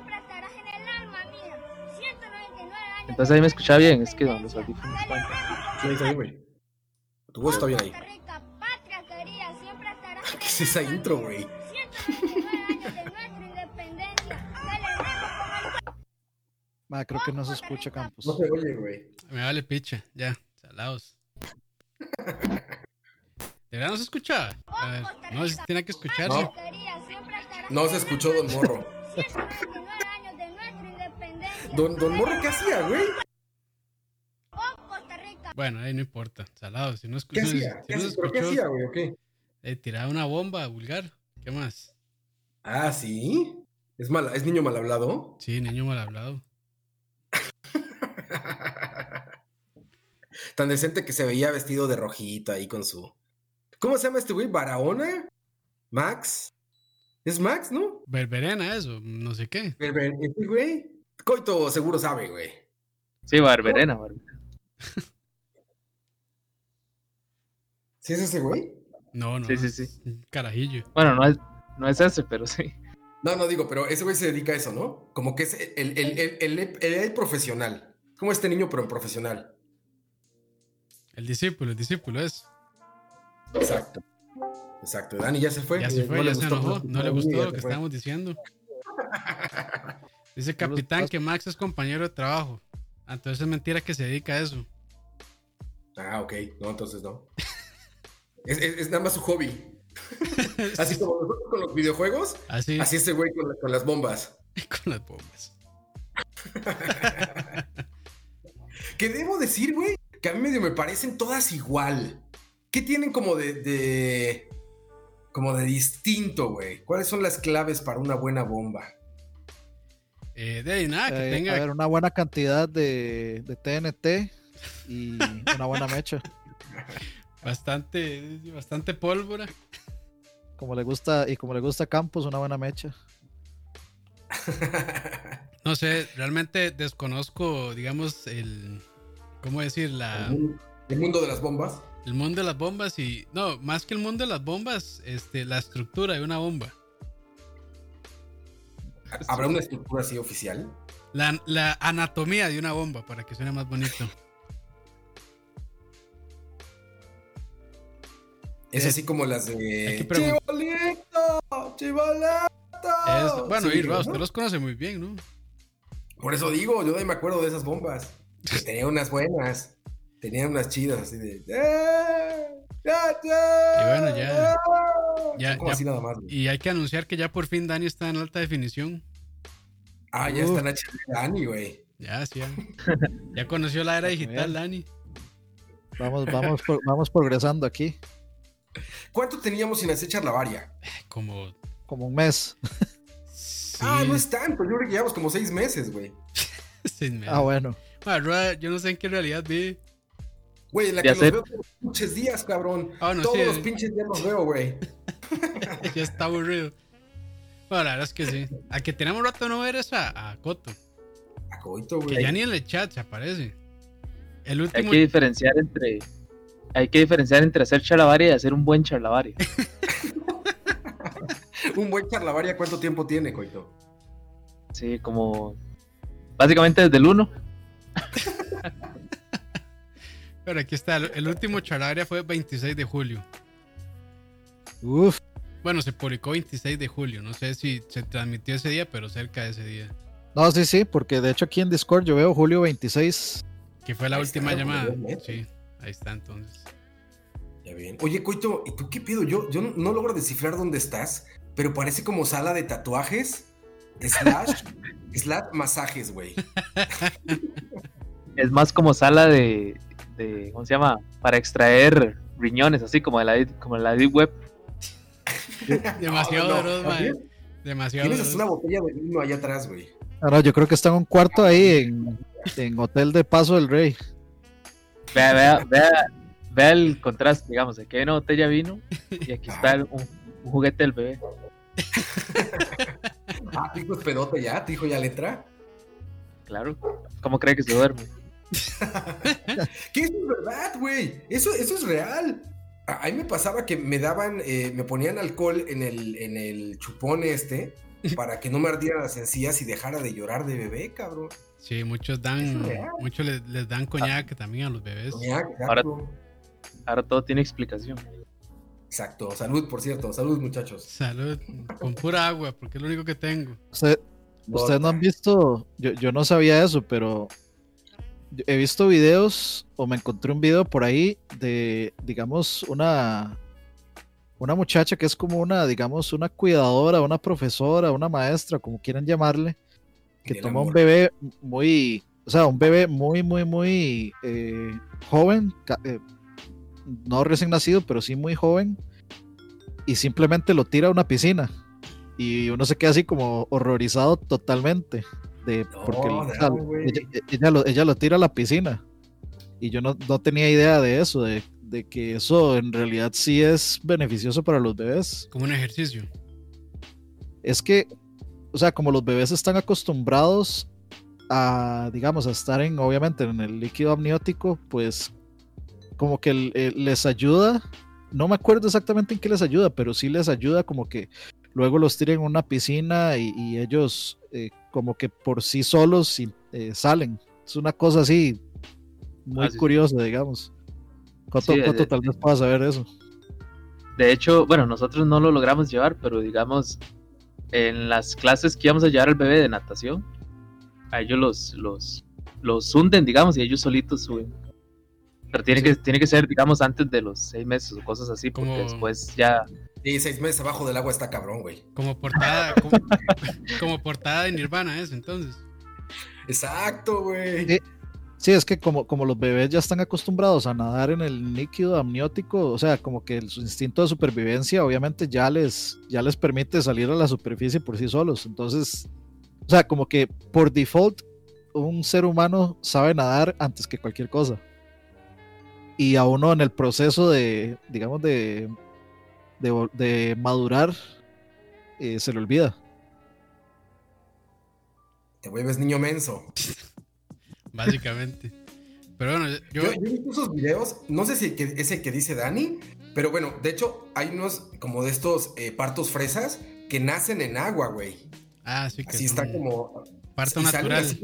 siempre estarás en el alma mía. 199 años. Entonces ahí me escuchaba bien, es que los audífonos están. Sí, ahí güey. Tu voz está bien ahí. Costa Rica, patria querida, siempre estarás en ¿Qué es esa intro, güey? 199 años de nuestra independencia. Celebremos con el Ma, creo que no se escucha Campos. No se oye, güey. Me vale picha, ya, salados. ¿De verdad no se escuchaba? A ver, no, si tiene que escucharse. No. No se escuchó Don Morro. Don, don Morro, ¿qué hacía, güey? Oh. Bueno, ahí no importa, salados. Si no ¿Qué escuchó, si hacía? ¿Qué no hacía? ¿Pero qué escuchó, hacía, güey? ¿O qué? eh, tiraba una bomba vulgar. ¿Qué más? Ah, ¿sí? ¿Es, mala, ¿Es niño mal hablado? Sí, niño mal hablado. Tan decente que se veía vestido de rojito ahí con su... ¿Cómo se llama este güey? ¿Barahona? ¿Max? ¿Es Max, no? Berberena, eso, no sé qué. ¿Este güey? Coito seguro sabe, güey. Sí, Barberena, Barberena. ¿Sí es ese güey? No, no. Sí, sí, sí. Carajillo. Bueno, no es, no es ese, pero sí. No, no digo, pero ese güey se dedica a eso, ¿no? Como que es el, el, el, el, el- el profesional. Como este niño, pero en profesional. El discípulo, el discípulo es. Exacto. Exacto. Dani ya se fue. Ya se fue, no ya le se gustó enojó. cómo No le gustó lo que estábamos diciendo. Dice capitán que Max es compañero de trabajo. Entonces es mentira que se dedica a eso. Ah, ok. No, entonces no. es, es- es nada más su hobby. Así como nosotros con los videojuegos, Así, así ese güey con, la- con las bombas. con las bombas. Que debo decir, güey, que a mí medio me parecen todas igual. ¿Qué tienen como de, de- como de distinto, güey? ¿Cuáles son las claves para una buena bomba? Eh, de ahí nada, que Eh, tenga. A ver, una buena cantidad de, de TNT y una buena mecha. Bastante, bastante pólvora. Como le gusta, y como le gusta a Campos, una buena mecha. No sé, realmente desconozco, digamos, el. ¿Cómo decir? La, El mundo- el mundo de las bombas. el mundo de las bombas y. No, más que el mundo de las bombas, este, la estructura de una bomba. ¿Habrá una estructura así oficial? La, la anatomía de una bomba, para que suene más bonito. Es así como las de. ¡Chibolito! ¡Chibolito! Es- bueno, Sí, y Ross, ¿no? usted los conoce muy bien, ¿no? Por eso digo, yo de ahí me acuerdo de esas bombas. Que tenía unas buenas. Tenían unas chidas así de. ¡Eh! ¡Ya, ya! Y bueno, ya- ya- Son como ya- así nada más. güey. Y hay que anunciar que ya por fin Dani está en alta definición. Ah, ya Uf. están HD Dani, güey. Ya, sí, ya. Ya conoció la era digital. Dani. Vamos, vamos, pro- vamos progresando aquí. ¿Cuánto teníamos sin hacer charlavaria? Como. Como un mes. Sí, Ah, no es tanto. Yo creo que llevamos como seis meses, güey. seis meses. Ah, bueno. Bueno, Roa, yo no sé en qué realidad vi. Güey, la que Ya los veo los pinches días, cabrón. Ah, no, todos sí. los pinches días los veo, güey. ya está aburrido. Bueno, la verdad es que sí. A que tenemos rato de no ver es a, a Coto. A coito, Que güey. ya ni en el chat se aparece. El Hay último. que diferenciar entre. Hay que diferenciar entre hacer charlavaria y hacer un buen charlavaria. Un buen charlavaria, ¿cuánto tiempo tiene, coito? Sí, como. Básicamente desde el 1. Pero aquí está. El, el último charlaria fue 26 de julio. Uf. Bueno, se publicó 26 de julio. No sé si se transmitió ese día, pero cerca de ese día. No, sí, sí, porque de hecho aquí en Discord yo veo julio 26. Que fue la Ahí última está, llamada. realmente. Sí, ahí está entonces. Ya bien. Oye, coito, ¿y tú qué pedo? Yo, yo no, no logro descifrar dónde estás, pero parece como sala de tatuajes, slash, slash masajes, güey. Es más como sala de, de. ¿Cómo se llama? Para extraer riñones, así como de la, como en la Deep Web. Demasiado No, no. Demasiado Tienes hasta una botella de vino allá atrás, güey. Ah, no, yo creo que está en un cuarto ahí en, en Hotel de Paso del Rey. Vea, vea, vea, vea el contraste, digamos. Aquí hay una botella de vino y aquí está el- un, un juguete del bebé. Ah, hijo es pedote ya, tu hijo ya letra. Claro. ¿Cómo cree que se duerme? Que eso es verdad, güey. Eso, eso es real. A mí me pasaba que me daban, eh, me ponían alcohol en el, en el chupón este para que no me ardieran las encías y dejara de llorar de bebé, cabrón. Sí, muchos dan, muchos les, les dan coñac también a los bebés. Coñac, Ahora- todo tiene explicación. Exacto. Salud, por cierto. Salud, muchachos. Salud, con pura agua, porque es lo único que tengo. Usted- Ustedes no han visto, yo, yo no sabía eso, pero he visto videos o me encontré un video por ahí de, digamos, una, una muchacha que es como una, digamos, una cuidadora, una profesora, una maestra, como quieran llamarle, que toma un bebé muy, o sea, un bebé muy, muy, muy eh, joven, eh, no recién nacido, pero sí muy joven, y simplemente lo tira a una piscina. Y uno se queda así como horrorizado totalmente. De, No, porque o no, sea, güey. ella, ella lo, ella lo tira a la piscina. Y yo no, no tenía idea de eso, de, de que eso en realidad sí es beneficioso para los bebés. Como un ejercicio. Es que, o sea, como los bebés están acostumbrados a, digamos, a estar en, obviamente, en el líquido amniótico, pues como que les ayuda, no me acuerdo exactamente en qué les ayuda, pero sí les ayuda como que luego los tiren en una piscina y, y ellos eh, como que por sí solos eh, salen. Es una cosa así muy Ah, sí, sí. curiosa, digamos. Coto, Sí, Coto eh, tal vez pueda saber eso. De hecho, bueno, nosotros no lo logramos llevar, pero digamos, en las clases que íbamos a llevar al bebé de natación, a ellos los, los, los hunden, digamos, y ellos solitos suben. Pero tiene, que, tiene que ser, digamos, antes de los seis meses o cosas así, porque Como- después ya... Sí, seis meses abajo del agua está cabrón, güey. Como portada, como, como portada de Nirvana eso, entonces. Exacto, güey. Sí. Sí, es que como, como los bebés ya están acostumbrados a nadar en el líquido amniótico, o sea, como que el- su instinto de supervivencia obviamente ya les, ya les permite salir a la superficie por sí solos. Entonces, o sea, como que por default un ser humano sabe nadar antes que cualquier cosa. Y a uno en el proceso de, digamos, de, de, de madurar, eh, se le olvida. Te vuelves niño menso. Básicamente. Pero bueno, yo, Yo, yo he visto esos videos, no sé si que- es el que dice Dani, pero bueno, de hecho hay unos como de estos eh, partos fresas que nacen en agua, güey. ah, sí que Así son está como... parto salen natural.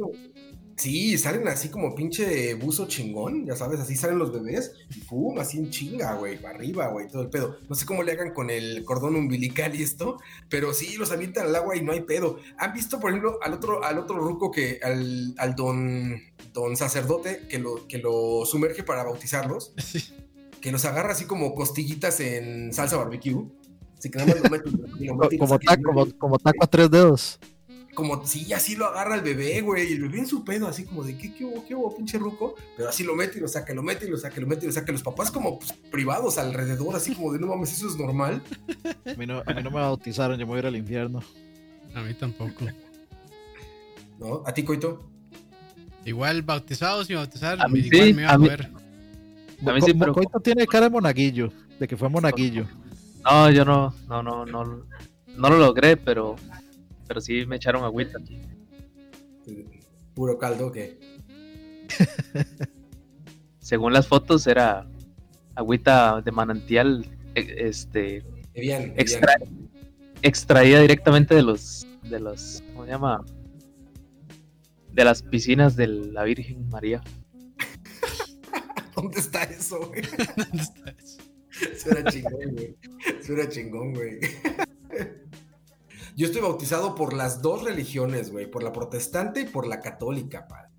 Sí, salen así como pinche buzo chingón, ya sabes, así salen los bebés y pum, así en chinga, güey, para arriba, güey, todo el pedo. No sé cómo le hagan con el cordón umbilical y esto, pero sí, los avientan al agua y no hay pedo. ¿Han visto, por ejemplo, al otro, al otro ruco que, al, al don, don sacerdote que lo, que lo sumerge para bautizarlos? Sí. Que los agarra así como costillitas en salsa barbecue. Así que nada más lo meten Como, sacan y ta- lo como, como taco a tres dedos. Como sí, así lo agarra el bebé, güey, y el bebé en su pedo, así como de, ¿qué, qué hubo, qué hubo, pinche ruco? Pero así lo mete y lo saca, lo mete y lo saca, lo mete y lo saca. Los papás como pues, privados alrededor, así como de, no mames, eso es normal. A mí, no, a mí no me bautizaron, yo me voy a ir al infierno. A mí tampoco. ¿No? ¿A ti, Coito? Igual bautizados y bautizar, A mí igual sí, me iba a a. A mí sí, Mo- pero- Mocoito tiene cara de monaguillo, de que fue monaguillo. No, yo no, no, no, no, no lo logré, pero, pero sí me echaron agüita. Puro caldo que. Según las fotos era agüita de manantial, e- este, extraída directamente de los, de los, ¿cómo se llama? De las piscinas de la Virgen María. ¿Dónde está eso, güey? ¿Dónde está eso? Eso era chingón, güey. Eso era chingón, güey. Yo estoy bautizado por las dos religiones, güey, por la protestante y por la católica, padre.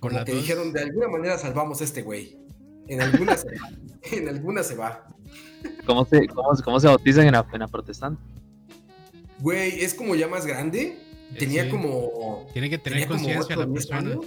Por Como que dos. dijeron, de alguna manera salvamos a este güey. En alguna se va. En alguna se va. ¿Cómo se, cómo, se- cómo se bautizan en la, en la protestante? Güey, es como ya más grande. Tenía Sí. como. Tiene que tener tenía como conciencia 8 la o 10 persona. años.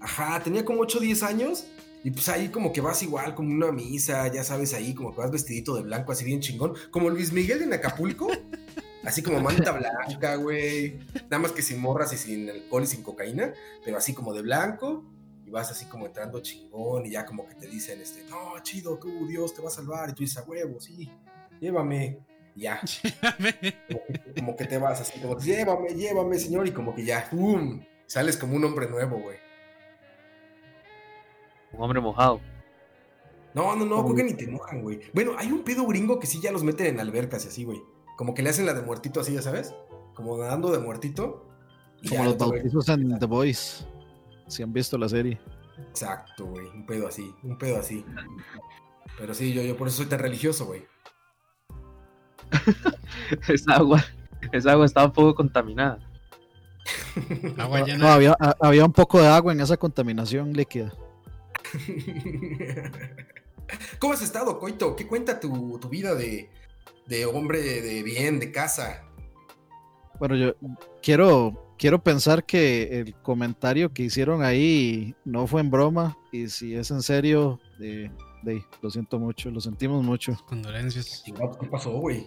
Ajá, tenía como 8 o 10 años. Y pues ahí como que vas igual, como una misa, ya sabes, ahí como que vas vestidito de blanco, así bien chingón. Como Luis Miguel en Acapulco. Así como manta blanca, güey. Nada más que sin morras y sin alcohol y sin cocaína. Pero así como de blanco. Y vas así como entrando chingón. Y ya como que te dicen, este, no, chido, tú, Dios te va a salvar. Y tú dices, a huevo, sí, llévame. Y ya como que, como que te vas así, como llévame, llévame, señor, y como que ya, ¡pum! Sales como un hombre nuevo, güey. Un hombre mojado. No, no, no, creo que ni te mojan, güey. Bueno, hay un pedo gringo que sí ya los meten en albercas y así, güey. Como que le hacen la de muertito así, ya sabes. Como nadando de muertito. y Como los bautizos en The Voice. Si han visto la serie. Exacto, güey. Un pedo así, un pedo así. Pero sí, yo, yo por eso soy tan religioso, güey. Esa agua, esa agua estaba un poco contaminada. Agua No, llena. no, había, a- había un poco de agua en esa contaminación líquida. ¿Cómo has estado, Coito? ¿Qué cuenta tu, tu vida de, de hombre de bien, de casa? Bueno, yo quiero, quiero pensar que el comentario que hicieron ahí no fue en broma. Y si es en serio, eh, de- lo siento mucho, lo sentimos mucho. Condolencias. ¿Qué pasó, güey?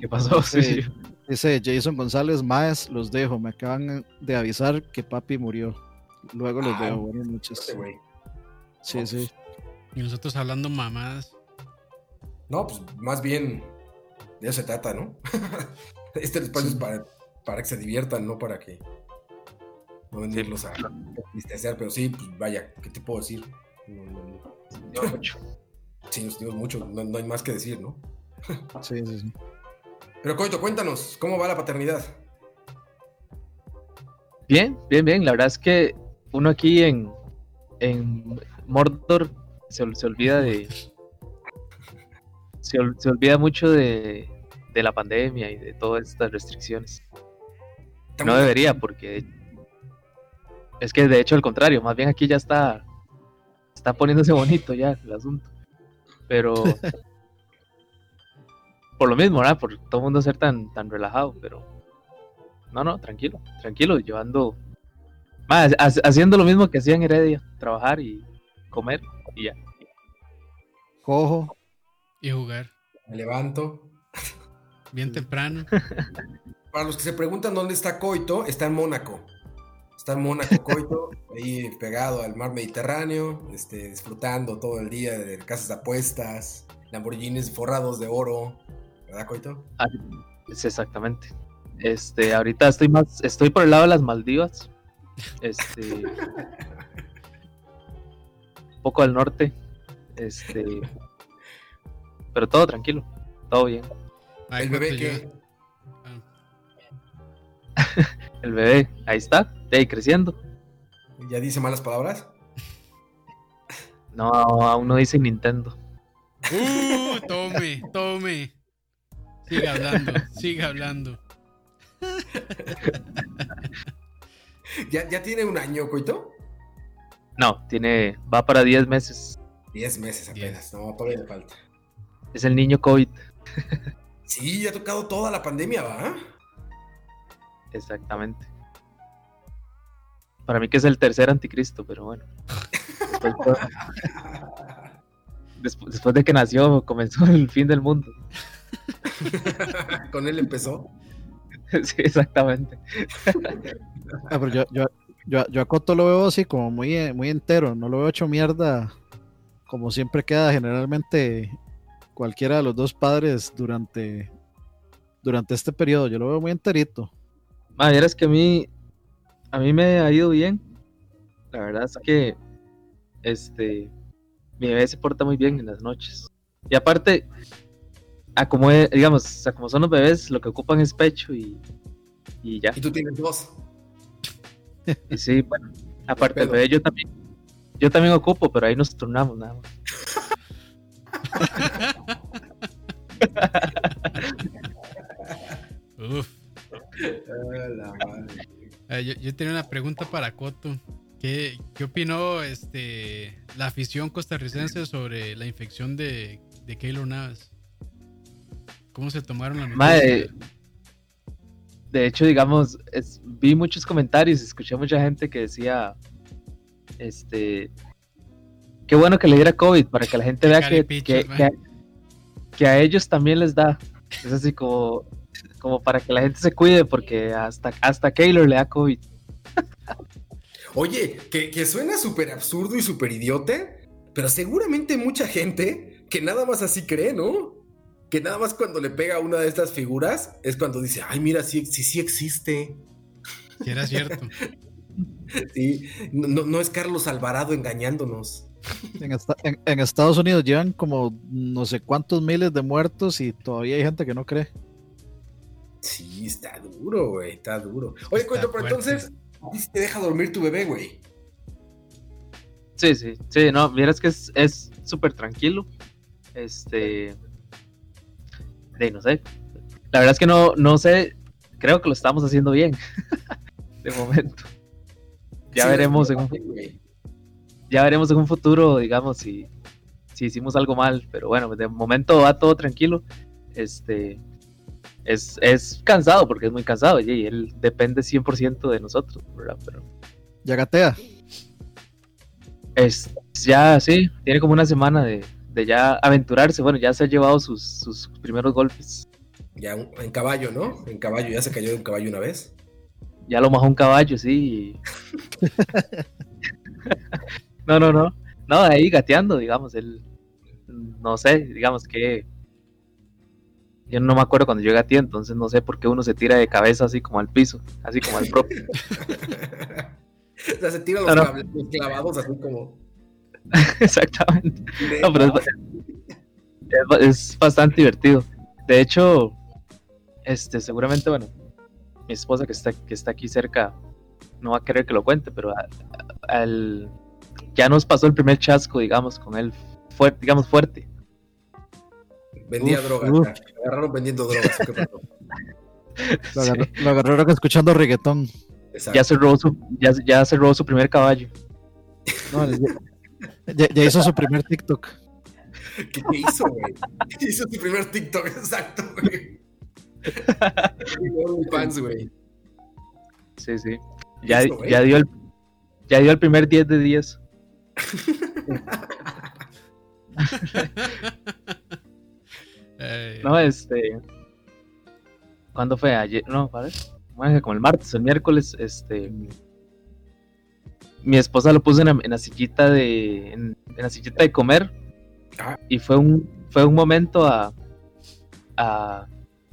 ¿Qué pasó? Sí. Dice Jason González, Maes, los dejo. Me acaban de avisar que papi murió. Luego los Ah, veo. Buenas noches. Güey. Sí, No, sí. Y nosotros hablando mamadas. No, pues más bien de eso se trata, ¿no? este espacio es para, para que se diviertan, no para que no venirlos a tristecer, pero sí, pues vaya, ¿qué te puedo decir? No, no, no. Lleva mucho. Sí, nos dimos mucho, no, no hay más que decir, ¿no? Sí, sí, sí. Pero Coito, cuéntanos, ¿cómo va la paternidad? Bien, bien, bien. La verdad es que uno aquí en, en Mordor se, se olvida de. Se, ol- se olvida mucho de, de la pandemia y de todas estas restricciones. No debería, porque es que de hecho al contrario, más bien aquí ya está está poniéndose bonito ya el asunto. Pero por lo mismo, ¿verdad? Por todo el mundo ser tan tan relajado, pero no, no, tranquilo, tranquilo, llevando más haciendo lo mismo que hacía en Heredia, trabajar y comer y ya. Cojo. Y jugar. Me levanto. Bien temprano. Para los que se preguntan dónde está Coito, está en Mónaco. Está en Mónaco Coito, ahí pegado al mar Mediterráneo, este, disfrutando todo el día de casas de apuestas, Lamborghinis forrados de oro. ¿Verdad, Coito? Ah, es exactamente. Este, ahorita estoy más estoy por el lado de las Maldivas. Este un poco al norte. Este pero todo tranquilo, todo bien. Ay, ¿El bebé qué? yo- Ah, El bebé, ahí está, de ahí creciendo. ¿Ya dice malas palabras? No, aún no dice Nintendo. Uh, tome, tome. Siga hablando, siga hablando. ¿Ya, ya tiene un año, Coito? No, tiene, va para 10 meses. Diez meses apenas, no, todavía le falta. Es el niño COVID. Sí, ya ha tocado toda la pandemia, ¿va? Exactamente. Para mí que es el tercer anticristo, pero bueno. Después, después- después de que nació, comenzó el fin del mundo. Con él empezó. Sí, exactamente. Ah, pero yo, yo, yo, yo a Coto lo veo así como muy, muy entero, no lo veo hecho mierda como siempre queda generalmente cualquiera de los dos padres durante, durante este periodo. Yo lo veo muy enterito. Ma, vieras que a mí, a mí me ha ido bien. La verdad es que, este, mi bebé se porta muy bien en las noches. Y aparte, a como, es- digamos, a como son los bebés, lo que ocupan es pecho y, y ya. Y tú tienes dos. Y sí, bueno, aparte del bebé yo también, yo también ocupo, pero ahí nos turnamos nada más. Uf. Madre. Eh, yo, tenía una pregunta para Coto. ¿Qué, qué opinó este, la afición costarricense sobre la infección de, de Keylor Navas? ¿Cómo se tomaron la? Mae, de hecho, digamos, vi muchos comentarios, escuché mucha gente que decía, este, qué bueno que le diera COVID para que la gente vea que, que, que a, que a ellos también les da. Es así como, como para que la gente se cuide porque hasta, hasta Keylor le da COVID. Oye, que, que suena súper absurdo y súper idiote, pero seguramente hay mucha gente que nada más así cree, ¿no? Que nada más cuando le pega a una de estas figuras es cuando dice, ay, mira, sí, sí, sí existe. Si era cierto. Sí, no, no- no es Carlos Alvarado engañándonos. En, esta- en- en Estados Unidos llevan como no sé cuántos miles de muertos y todavía hay gente que no cree. Sí, está duro, güey, está duro. Oye, Coito, pero entonces, ¿a ti sí te deja dormir tu bebé, güey? Sí, sí, sí, no, vieras que es es súper tranquilo. Este. De no sé. La verdad es que no, no sé. Creo que lo estamos haciendo bien. de momento. Ya Sí, veremos en un, güey. Ya veremos en un futuro, digamos, si, si hicimos algo mal. Pero bueno, de momento va todo tranquilo. Este. Es, es cansado, porque es muy cansado, y él depende 100% de nosotros, ¿verdad? Pero Ya gatea. Es ya, sí, tiene como una semana de, de ya aventurarse. Bueno, ya se ha llevado sus, sus primeros golpes. Ya en caballo, ¿no? En caballo, ya se cayó de un caballo una vez. Ya lo majó un caballo, sí. no, no, no. No, ahí gateando, digamos. Él, no sé, digamos que. Yo no me acuerdo cuando yo gateé, entonces no sé por qué uno se tira de cabeza así como al piso, así como al propio. o sea, se tiran los, No, no. cables- los clavados así como. Exactamente. No, pero es, es ba- es bastante divertido. De hecho, este, seguramente, bueno, mi esposa que está, que está aquí cerca no va a querer que lo cuente, pero al, ya nos pasó el primer chasco, digamos, con él fuerte, digamos, fuerte. Vendía Uf, drogas. uf. Me agarraron vendiendo drogas. ¿qué pasó? Lo, Sí. agarró- lo agarraron escuchando reggaetón. Exacto. Ya se robó su, ya, ya se robó su primer caballo. No, ya, hizo su primer TikTok. ¿Qué, qué hizo, güey? Hizo su primer TikTok, exacto, güey. fans, güey. Sí, sí. Ya, ya dio el, ya dio el primer 10 de 10. No, este. ¿Cuándo fue? Ayer. No, ¿vale? Bueno, como el martes, el miércoles, este. Mi esposa lo puso en la, en la sillita de. En, en la sillita de comer. Ah. Y fue un. Fue un momento a. A.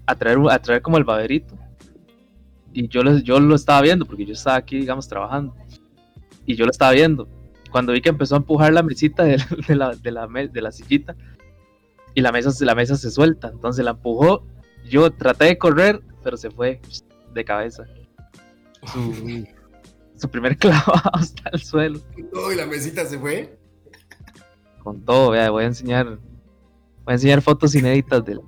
A traer, a traer como el baberito. Y yo lo, yo lo estaba viendo, porque yo estaba aquí, digamos, trabajando. Y yo lo estaba viendo. Cuando vi que empezó a empujar la mesita de, la- de la, de, la, de sillita, y la mesa, se- la mesa se suelta. Entonces la empujó. Yo traté de correr, pero se fue de cabeza. Su, su primer clavado hasta el suelo. Todo y la mesita se fue. Con todo, vea, voy a enseñar. Voy a enseñar fotos inéditas del.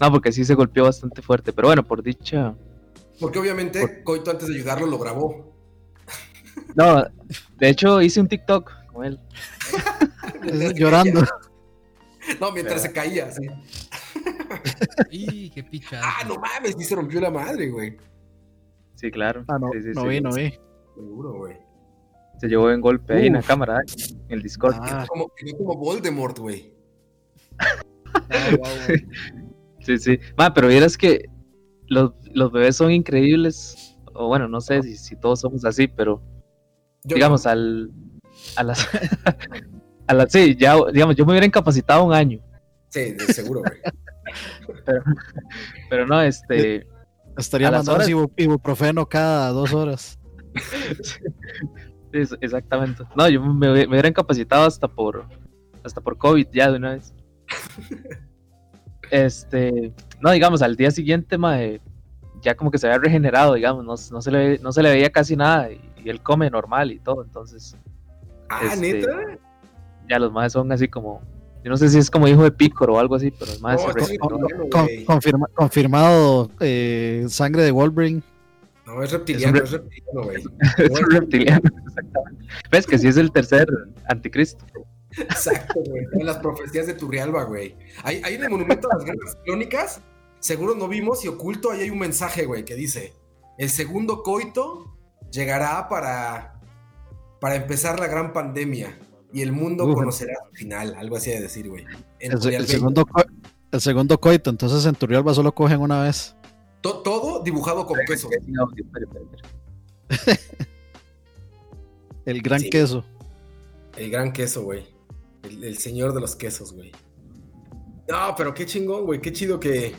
No, porque sí se golpeó bastante fuerte. Pero bueno, por dicha. Porque obviamente Coito antes de ayudarlo lo grabó. No, de hecho hice un TikTok con él. Llorando. No, mientras se caía, sí. y qué picha. Ah, no mames, sí se rompió la madre, güey. Sí, claro. Ah, no, Sí, sí, no sí. vi, no vi. Seguro, güey. Se llevó en golpe ahí en la cámara, ¿eh? en el Discord. Ah, Como, quedó como Voldemort, güey. Sí, sí. Ma, pero vieras que los, los bebés son increíbles. O bueno, no sé si, si todos somos así, pero Yo digamos, no. al. A las. a las sí, ya, digamos, yo me hubiera incapacitado un año. Sí, de seguro, güey. Pero no, este. estaría mandando horas- ibu- ibuprofeno cada dos horas. es- exactamente. No, yo me, me hubiera incapacitado hasta por. Hasta por COVID ya de una vez. Este. No, digamos, al día siguiente, mae, ya como que se había regenerado, digamos, no, no, se, le, no se le veía casi nada y, y él come normal y todo, entonces Ah, Este, neta. ya los más son así como, yo no sé si es como hijo de Pícoro o algo así, pero los más se Con- confirma- confirmado eh, sangre de Wolverine. No, es reptiliano, Es es reptiliano, güey. es un reptiliano, exactamente. Ves que sí es el tercer anticristo. Exacto, güey. En las profecías de Turrialba, güey. Ahí, ahí en el monumento a las guerras clónicas, seguro no vimos y oculto ahí hay un mensaje, güey, que dice: El segundo coito llegará para, para empezar la gran pandemia y el mundo Uf. conocerá su final. Algo así de decir, güey. El, segundo el segundo coito, entonces en Turrialba solo cogen una vez. To- todo dibujado con queso. El gran Sí. queso. El gran queso, güey. El, el señor de los quesos, güey. No, pero qué chingón, güey. Qué chido que.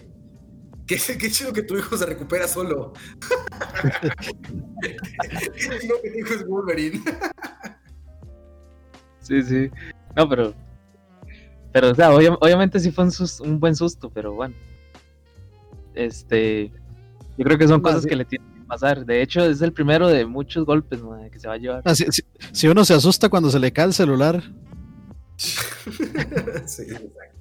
Qué, qué chido que tu hijo se recupera solo. qué chido que tu hijo es Wolverine. Sí, sí. No, pero. Pero, o sea, obvia- obviamente sí fue un, buen susto, pero bueno. Este. Yo creo que son cosas que le tienen que pasar. De hecho, es el primero de muchos golpes que se va a llevar. Ah, si, si- si uno se asusta cuando se le cae el celular, sí, exacto.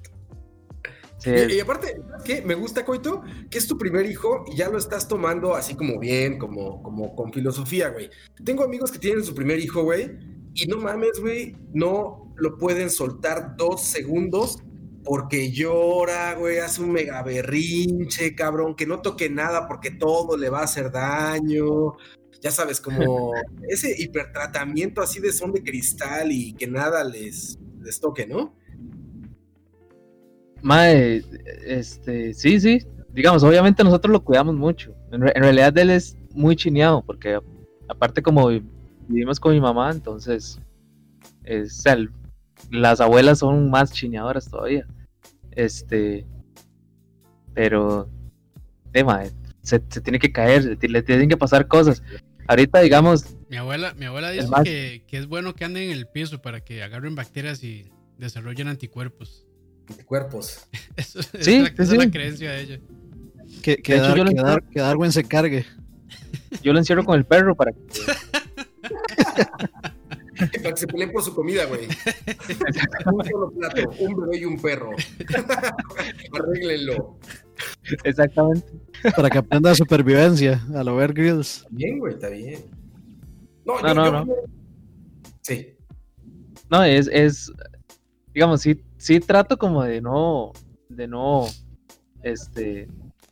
Sí, Y, y aparte, ¿sabes ¿qué? Me gusta, Coito, que es tu primer hijo y ya lo estás tomando así como bien, como, como con filosofía, güey. Tengo amigos que tienen su primer hijo, güey, y no mames, güey, no lo pueden soltar dos segundos porque llora, güey, hace un mega berrinche, cabrón, que no toque nada porque todo le va a hacer daño. Ya sabes, como ese hipertratamiento así de son de cristal y que nada les, les toque, ¿no? Mae, este, sí, sí. Digamos, obviamente nosotros lo cuidamos mucho. En, re- en realidad él es muy chineado, porque aparte como vi- vivimos con mi mamá, entonces es, o sea, el- las abuelas son más chineadoras todavía. Este, pero, eh, mae, se, se tiene que caer, le tienen que pasar cosas. Ahorita, digamos, Mi abuela, mi abuela dice más- que, que es bueno que anden en el piso para que agarren bacterias y desarrollen anticuerpos. Cuerpos. Eso, Sí, es la- sí, esa es la creencia de ella. que, que, De hecho, Dar- yo que Dar- que Darwin se cargue. yo lo encierro con el perro para que Para que se peleen por su comida, güey. un solo plato, un bebé y un perro. Arréglenlo. Exactamente. Para que aprenda supervivencia a lo Bear Grylls. Bien, güey, está bien. No, No, yo, no, yo- no. Sí. No, es, es, digamos, sí, sí trato como de no, de no, este,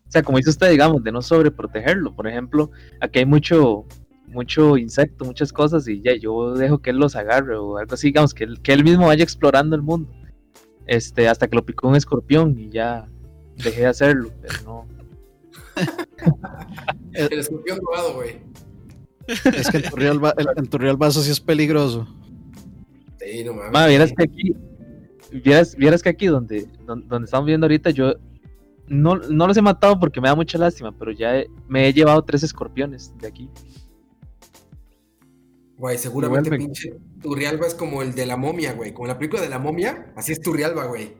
o sea, como dice usted, digamos, de no sobreprotegerlo. Por ejemplo, aquí hay mucho, mucho insecto, muchas cosas, y ya yo dejo que él los agarre o algo así, digamos, que él, que él mismo vaya explorando el mundo. Este, hasta que lo picó un escorpión y ya dejé de hacerlo, pero no. El escorpión dorado, güey. Es que en Turrialba, el- Turrialba eso sí es peligroso. Sí, no mames. Ma, vieras que aquí, vieras, vieras que aquí donde, donde, donde estamos viendo ahorita, yo no, no los he matado porque me da mucha lástima, pero ya he- me he llevado tres escorpiones de aquí. Güey, seguramente Vuelven. pinche Turrialba es como el de la momia, güey. Como la película de la momia, así es Turrialba, güey.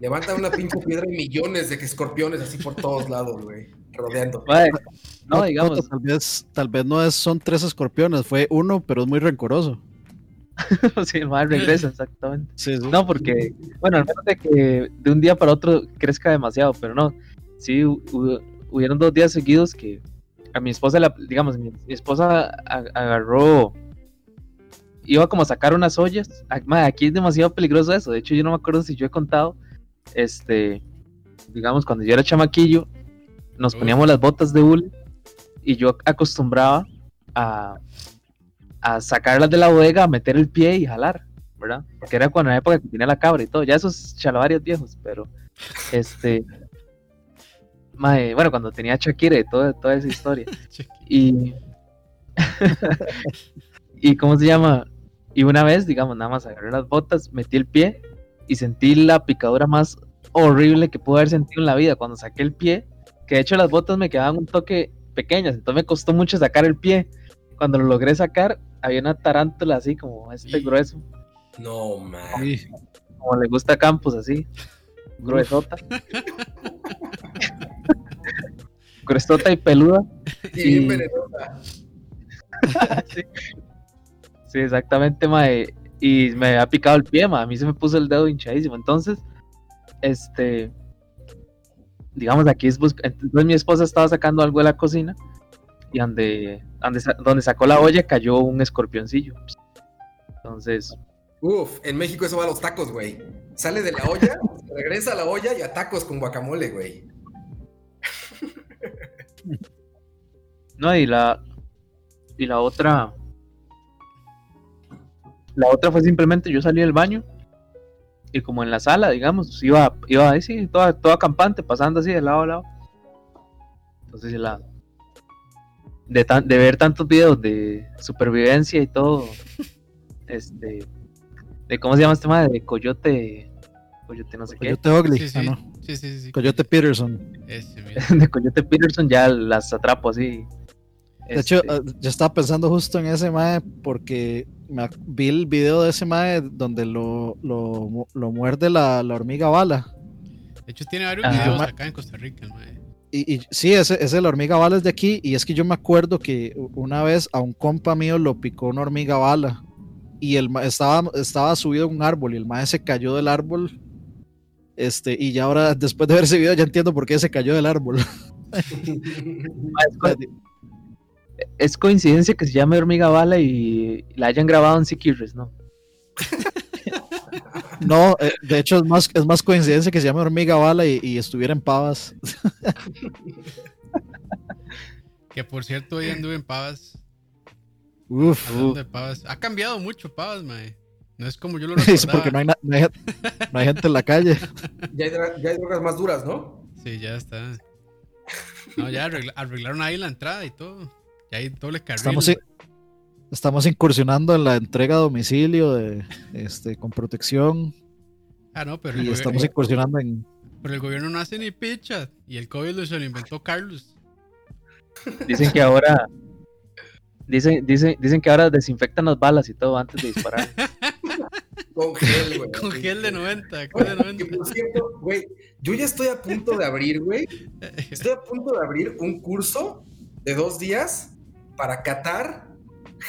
Levanta una pinche piedra y millones de escorpiones así por todos lados, güey. Rodeando. No, No, digamos, tal vez, tal vez no es, son tres escorpiones, fue uno, pero es muy rencoroso. sí, el ma regresa, exactamente. Sí, sí. No, porque, bueno, al menos de que de un día para otro crezca demasiado, pero no. Sí, hu- hu- hubieron dos días seguidos que a mi esposa, la, digamos, mi, mi esposa agarró, iba como a sacar unas ollas. Aquí es demasiado peligroso eso. De hecho, yo no me acuerdo si yo he contado, este, digamos, cuando yo era chamaquillo, nos poníamos las botas de hule y yo acostumbraba a, a sacarlas de la bodega, a meter el pie y jalar. ¿verdad? Porque era cuando en la época que tenía la cabra y todo, ya esos chalavarios viejos, pero este mae, bueno, cuando tenía Shakira y toda, toda esa historia. Y y cómo se llama? Y una vez, digamos, nada más agarré las botas, metí el pie y sentí la picadura más horrible que pude haber sentido en la vida cuando saqué el pie, que de hecho las botas me quedaban un toque pequeñas, entonces me costó mucho sacar el pie. Cuando lo logré sacar, había una tarántula así como este Y- grueso, No, man. Sí. como le gusta a Campos así, gruesota. gruesota y peluda. Y bien y- sí. Sí, exactamente, mae. Y me ha picado el pie, mae. A mí se me puso el dedo hinchadísimo. Entonces, este. Digamos, aquí es busca- Entonces, mi esposa estaba sacando algo de la cocina. Y donde, donde, donde sacó la olla cayó un escorpioncillo. Entonces, Uf, en México eso va a los tacos, güey. Sale de la olla, regresa a la olla y a tacos con guacamole, güey. no, y la. Y la otra. La otra fue simplemente yo salí del baño. Y como en la sala, digamos, iba, iba ahí, sí, toda, toda campante, pasando así de lado a lado. Entonces la. De, tan- de ver tantos videos de supervivencia y todo. Este. De cómo se llama este madre, de Coyote. Coyote no sé qué. Coyote Ugly. Sí, sí, ah, no. sí, sí, sí. Coyote Peterson. De Coyote Peterson ya las atrapo así. De hecho, Este, eh, yo estaba pensando justo en ese mae porque me vi el video de ese mae donde lo, lo, lo muerde la, la hormiga bala. De hecho, tiene varios Ajá. videos acá en Costa Rica, el mae. Y, y sí, ese, ese la hormiga bala es de aquí. Y es que yo me acuerdo que una vez a un compa mío lo picó una hormiga bala. Y el estaba, estaba subido a un árbol y el maestro se cayó del árbol. Este, y ya ahora, después de ver ese video, ya entiendo por qué se cayó del árbol. Es, es coincidencia que se llame Hormiga Bala y la hayan grabado en Siquirres, ¿no? No, eh, de hecho es más, es más coincidencia que se llame hormiga bala y, y estuviera en pavas. Que por cierto, hoy anduve en Pavas. Uf, de Pavas. Ha cambiado mucho Pavas, mae. No es como yo lo es porque recordaba. no hay, no, hay, no hay gente en la calle. Ya hay, dra- ya hay drogas más duras, ¿no? Sí, ya está. No, ya arregla- arreglaron ahí la entrada y todo. Ya hay doble carril. Estamos, estamos incursionando en la entrega a domicilio de, este, con protección Ah, no, pero el, y estamos incursionando en... pero el gobierno no hace ni picha. Y el COVID lo- se lo inventó Carlos. Dicen que ahora. Dicen, dicen, dicen que ahora desinfectan las balas y todo antes de disparar. Con gel, güey. Con gel de 90. Con de Que 90. por cierto, güey, yo ya estoy a punto de abrir, güey. Estoy a punto de abrir un curso de dos días para catar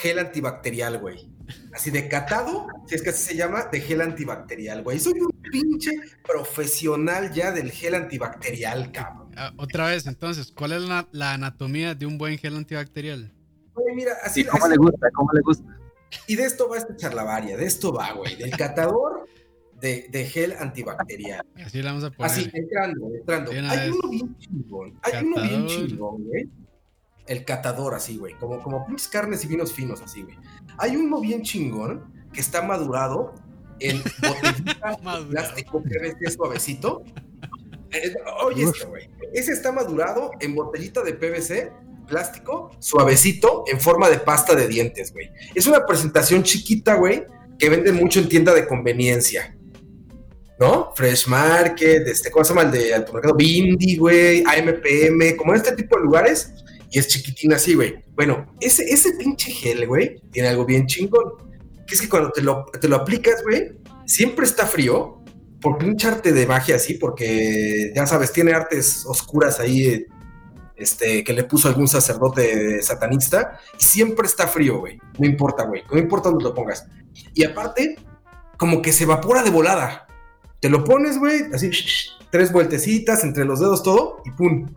gel antibacterial, güey. Así de catado, si es que así se llama, de gel antibacterial, güey. Soy un pinche profesional ya del gel antibacterial, cabrón. Ah, otra vez, entonces, ¿cuál es la, la anatomía de un buen gel antibacterial? Güey, mira, así, ¿Y cómo así- le gusta? ¿Cómo le gusta? y de esto va esta charlavaria, de esto va, güey, del catador de, de gel antibacterial. Así le vamos a poner. Así, entrando, entrando. Hay uno bien chingón. Hay uno bien chingón, güey. El catador, así, güey. Como, como pinches carnes y vinos finos, así, güey. Hay uno bien chingón que está madurado en botellita de plástico PVC suavecito. Eh, oye, Uf. esto, güey. Ese está madurado en botellita de PVC plástico suavecito en forma de pasta de dientes, güey. Es una presentación chiquita, güey, que venden mucho en tienda de conveniencia. ¿no? Fresh Market, este, ¿cómo se llama? El de Altomercado Bindi, güey, AMPM, como en este tipo de lugares, y es chiquitina así, güey. Bueno, ese, ese pinche gel, güey, tiene algo bien chingón, que es que cuando te lo, te lo aplicas, güey, siempre está frío, por pinche arte de magia así, porque, ya sabes, tiene artes oscuras ahí, este, que le puso algún sacerdote satanista, y siempre está frío, güey, no importa, güey, no importa dónde lo pongas. Y aparte, como que se evapora de volada. Te lo pones, güey, así, tres vueltecitas entre los dedos, todo, y pum,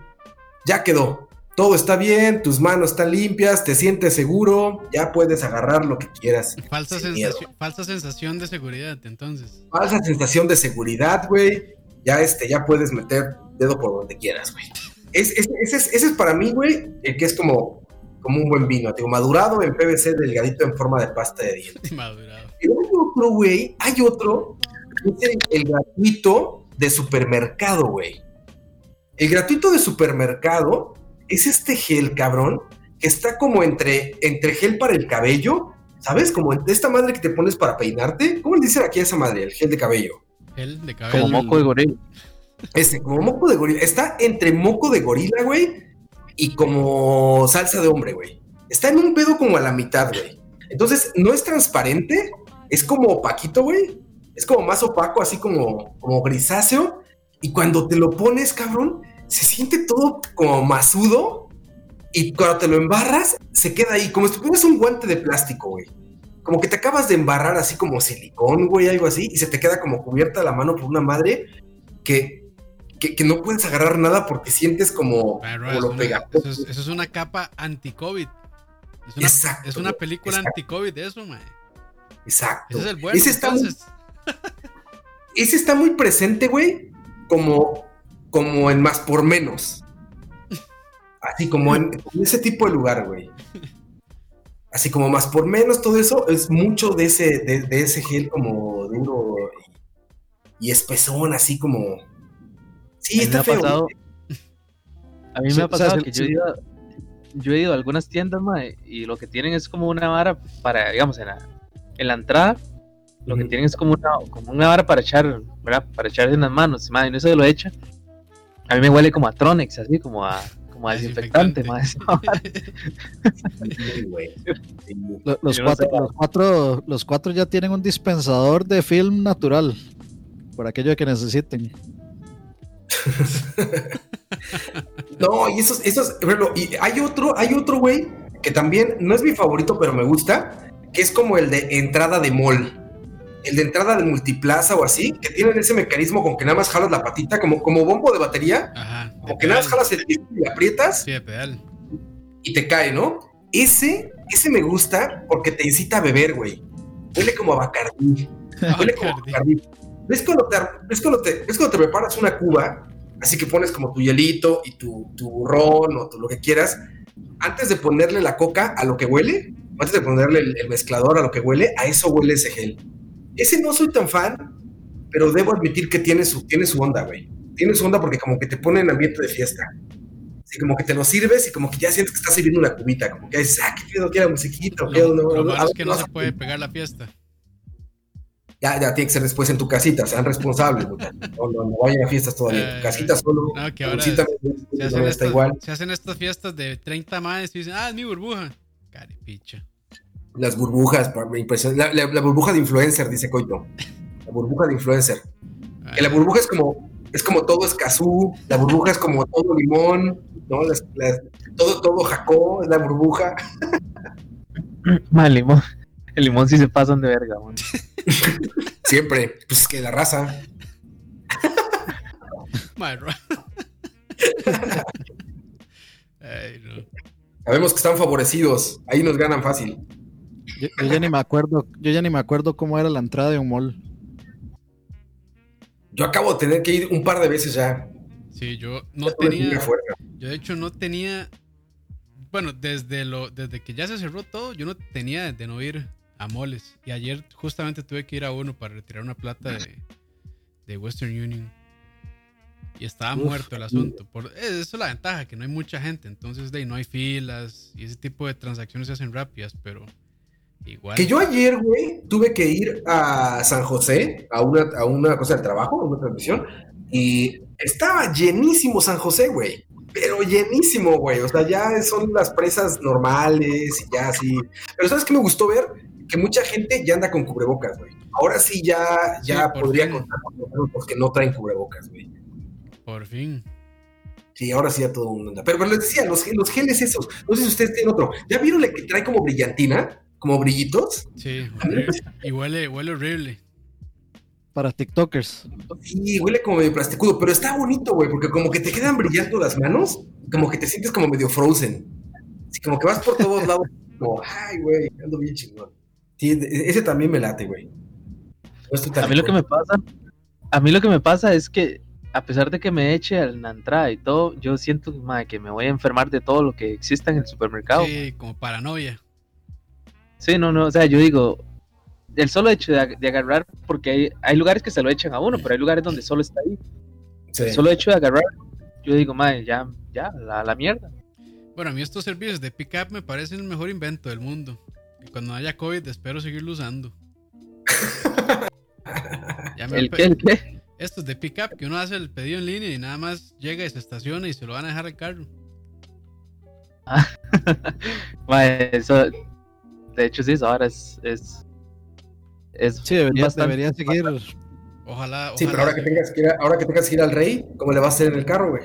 ya quedó. Todo está bien, tus manos están limpias, te sientes seguro, ya puedes agarrar lo que quieras. Falsa sensación, falsa sensación de seguridad, entonces. Falsa sensación de seguridad, güey. Ya, este, ya puedes meter dedo por donde quieras, güey. Es, es- ese, es, ese es para mí, güey, el que es como, como un buen vino, digo, madurado en PVC delgadito en forma de pasta de dientes. Madurado. Pero hay otro, güey, hay otro, es el, el gratuito de supermercado, güey. El gratuito de supermercado es este gel, cabrón, que está como entre, entre gel para el cabello, ¿sabes? Como entre esta madre que te pones para peinarte. ¿Cómo le dicen aquí a esa madre? El gel de cabello. Gel de cabello. Como moco de gorila. Ese, como moco de gorila. Está entre moco de gorila, güey, y como salsa de hombre, güey. Está en un pedo como a la mitad, güey. Entonces, no es transparente, es como opaquito, güey. Es como más opaco, así como, como grisáceo. Y cuando te lo pones, cabrón, se siente todo como masudo. Y cuando te lo embarras, se queda ahí, como si tuvieras un guante de plástico, güey. Como que te acabas de embarrar así como silicón, güey, algo así, y se te queda como cubierta la mano por una madre que, que, que no puedes agarrar nada porque sientes como, Pero como es lo una- pegajoso. eso, es, eso es una capa anti-COVID. Es una, Exacto, es una película anti-COVID, eso, mae. Exacto. Ese es el bueno, ese, está muy, ese está muy presente, güey, como, como en más por menos. Así como en, en ese tipo de lugar, güey. Así como más por menos, todo eso es mucho de ese, de, de ese gel como duro y, y espesón, así como. Sí, A está ha feo. pasado-. A mí me ha o sea, pasado sí, que yo he, ido, yo he ido a algunas tiendas, mae, y lo que tienen es como una vara para, digamos, en la, en la entrada, lo que tienen es como una, como una vara para echar, ¿verdad? Para echarse en las manos, y no se lo echa. A mí me huele como a Tronex, así como a, como a desinfectante. Lo- Los cuatro, los, cuatro, los cuatro ya tienen un dispensador de film natural. Por aquello que necesiten. No, y esos, esos, y hay otro, hay otro, güey, que también no es mi favorito, pero me gusta, que es como el de entrada de mall. El de entrada de multiplaza o así, que tienen ese mecanismo con que nada más jalas la patita, como, como bombo de batería, Ajá. de como que nada más jalas el disco y aprietas Sí, pedal. y te cae, ¿no? Ese, ese me gusta porque te incita a beber, güey. Huele como a Bacardí. Huele como a. Bacardí. ¿Ves cuando, te, ves, cuando te, ves cuando te preparas una cuba? Así que pones como tu hielito y tu, tu ron o tu, lo que quieras. Antes de ponerle la coca a lo que huele, antes de ponerle el, el mezclador a lo que huele, a eso huele ese gel. Ese no soy tan fan, pero debo admitir que tiene su, tiene su onda, güey. Tiene su onda porque como que te pone en ambiente de fiesta. Así como que te lo sirves y como que ya sientes que estás sirviendo una cubita. Como que dices, ah, qué pedo, quiera musiquita, qué Lo, onda, lo no, a es ver, que no se puede pegar la fiesta. Ya, ya tiene que ser después en tu casita, sean responsables. No, no, no vayan a fiestas todavía. En tu Eh, casita solo. no, que ahora bolsita, Se no hacen, está igual. se hacen estas fiestas de 30 más y dicen, ah, es mi burbuja. Caripicha. Las burbujas. La, la- la burbuja de influencer, dice Coito. La burbuja de influencer. Que la burbuja es como, es como todo escazú, la burbuja es como todo limón, ¿no? Las- las- todo, todo jacó, es la burbuja. Ma, el limón. El limón sí se pasan de verga, man. Siempre, pues es que la raza. Ay, no. Sabemos que están favorecidos, ahí nos ganan fácil. Yo, yo ya ni me acuerdo, yo ya ni me acuerdo cómo era la entrada de un mall. Yo acabo de tener que ir un par de veces ya. Sí, yo no tenía. Yo de hecho no tenía. Bueno, desde lo, desde que ya se cerró todo, yo no tenía de no ir a moles. Y ayer justamente tuve que ir a uno para retirar una plata de, de Western Union. Y estaba Uf. muerto el asunto. Por, eh, eso es la ventaja, que no hay mucha gente. Entonces de ahí no hay filas. Y ese tipo de transacciones se hacen rápidas, pero igual. Que yo ayer, güey, tuve que ir a San José a una, a una cosa de trabajo, a una transmisión, y estaba llenísimo San José, güey. Pero llenísimo, güey. O sea, ya son las presas normales y ya así. Pero ¿sabes qué me gustó ver? Que mucha gente ya anda con cubrebocas, güey. Ahora sí ya, ya Sí, podría fin. contar con los que no traen cubrebocas, güey. Por fin. Sí, ahora sí ya todo el mundo anda. Pero, pero les decía, los, los geles esos, no sé si ustedes tienen otro. ¿Ya vieron el que trae como brillantina? Como brillitos. Sí, y huele, huele horrible. Para TikTokers. Sí, huele como medio plasticudo, pero está bonito, güey, porque como que te quedan brillando las manos, como que te sientes como medio frozen. Así como que vas por todos lados, como, ay, güey, ando bien chingón. Sí, de- ese también me late, güey. No A mí lo que me pasa, a mí lo que me pasa es que a pesar de que me eche a la entrada y todo, yo siento que me voy a enfermar de todo lo que exista en el supermercado. Sí, como paranoia. No, no, o sea, yo digo, el solo hecho de, ag- de agarrar, porque hay, hay lugares que se lo echan a uno, pero hay lugares donde solo está ahí. Sí. El solo hecho de agarrar, yo digo, madre, ya, ya, la, la mierda. Bueno, a mí estos servicios de pickup me parecen el mejor invento del mundo. Y cuando haya COVID espero seguirlo usando. Ya me ¿El qué? ¿El qué? Estos de pickup que uno hace el pedido en línea y nada más llega y se estaciona y se lo van a dejar al carro. Madre, eso, de hecho, sí, ahora es. es, es Sí, debería, bastante- debería seguir. Ojalá. Sí, pero ahora que, tengas que ir a- ahora que tengas que ir al rey, ¿cómo le vas a hacer en el carro, güey?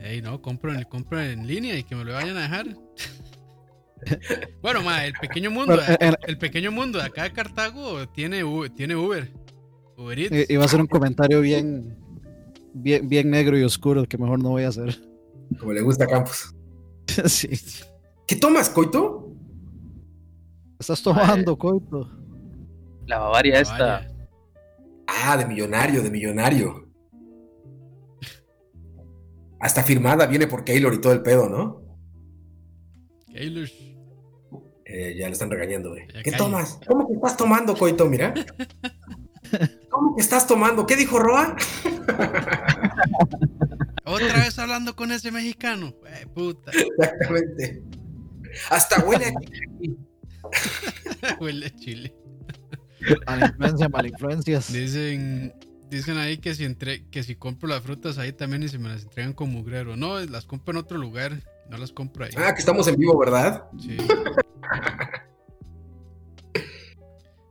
Ey, no, compro en, compro en línea y que me lo vayan a dejar. bueno, ma, el pequeño mundo, el, en- el pequeño mundo de acá de Cartago tiene, tiene Uber. Uber Eats. Iba a ser un comentario bien, bien, bien negro y oscuro que mejor no voy a hacer. Como le gusta a Campos. sí. ¿Qué tomas, Coito? Estás tomando, coito. La Bavaria esta. Ah, de millonario, de millonario. Hasta firmada viene por Keylor y todo el pedo, ¿no? Keylor. Eh, ya le están regañando, güey. ¿Qué tomas? ¿Cómo que estás tomando, Coito? Mira. ¿Cómo que estás tomando? ¿Qué dijo Roa? Otra vez hablando con ese mexicano. Eh, puta. Exactamente. Hasta huele Huele a chile. Mala influencia, mala influencias. Dicen, dicen ahí que si entre, que si compro las frutas ahí también y se me las entregan con mugrero. No, las compro en otro lugar. No las compro ahí. Ah, que estamos en vivo, ¿verdad? Sí.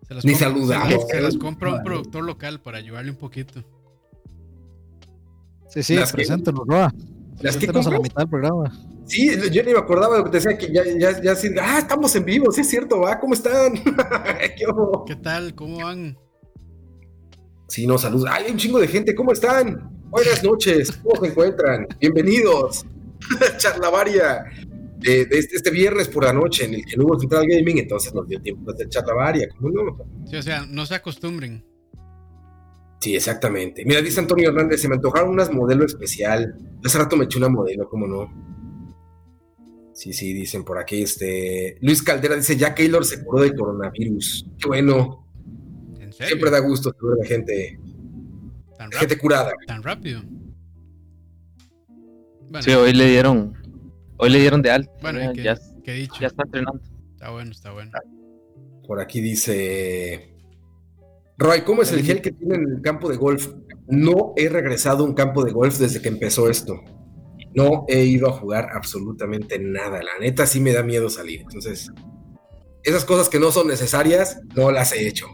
Se las Ni compro- saludamos. Se, las- se las compro a un productor local para ayudarle un poquito. Sí, sí, Las que- Roa. Las que a la mitad del programa. Sí, yo ni me acordaba de lo que te decía que ya, ya, ya, sí, ah, estamos en vivo, sí es cierto, va, ¿cómo están? ¿Qué tal? ¿Cómo van? Sí, no, saludos. Hay un chingo de gente, ¿cómo están? Buenas noches, ¿cómo se encuentran? Bienvenidos. Charlavaria de, de este, este viernes por la noche en el que no hubo Central Gaming, entonces nos dio tiempo de hacer charlavaria, ¿cómo no? Sí, o sea, no se acostumbren. Sí, exactamente. Mira, dice Antonio Hernández, se me antojaron unas modelo especial. Hace rato me eché una modelo, ¿cómo no? Sí, sí, dicen por aquí, este... Luis Caldera dice, ya Keylor se curó del coronavirus. Qué bueno. ¿En serio? Siempre da gusto saber de gente, ¿Tan, de gente curada. tan rápido? Bueno, Sí, hoy le dieron. Hoy le dieron de alta. bueno ya, ¿y qué, ya, qué he dicho? ya está entrenando. Está bueno, está bueno. Por aquí dice... Roy, ¿cómo es el gel que tiene en el campo de golf? No he regresado a un campo de golf desde que empezó esto. No he ido a jugar absolutamente nada. La neta sí me da miedo salir. Entonces, esas cosas que no son necesarias, no las he hecho.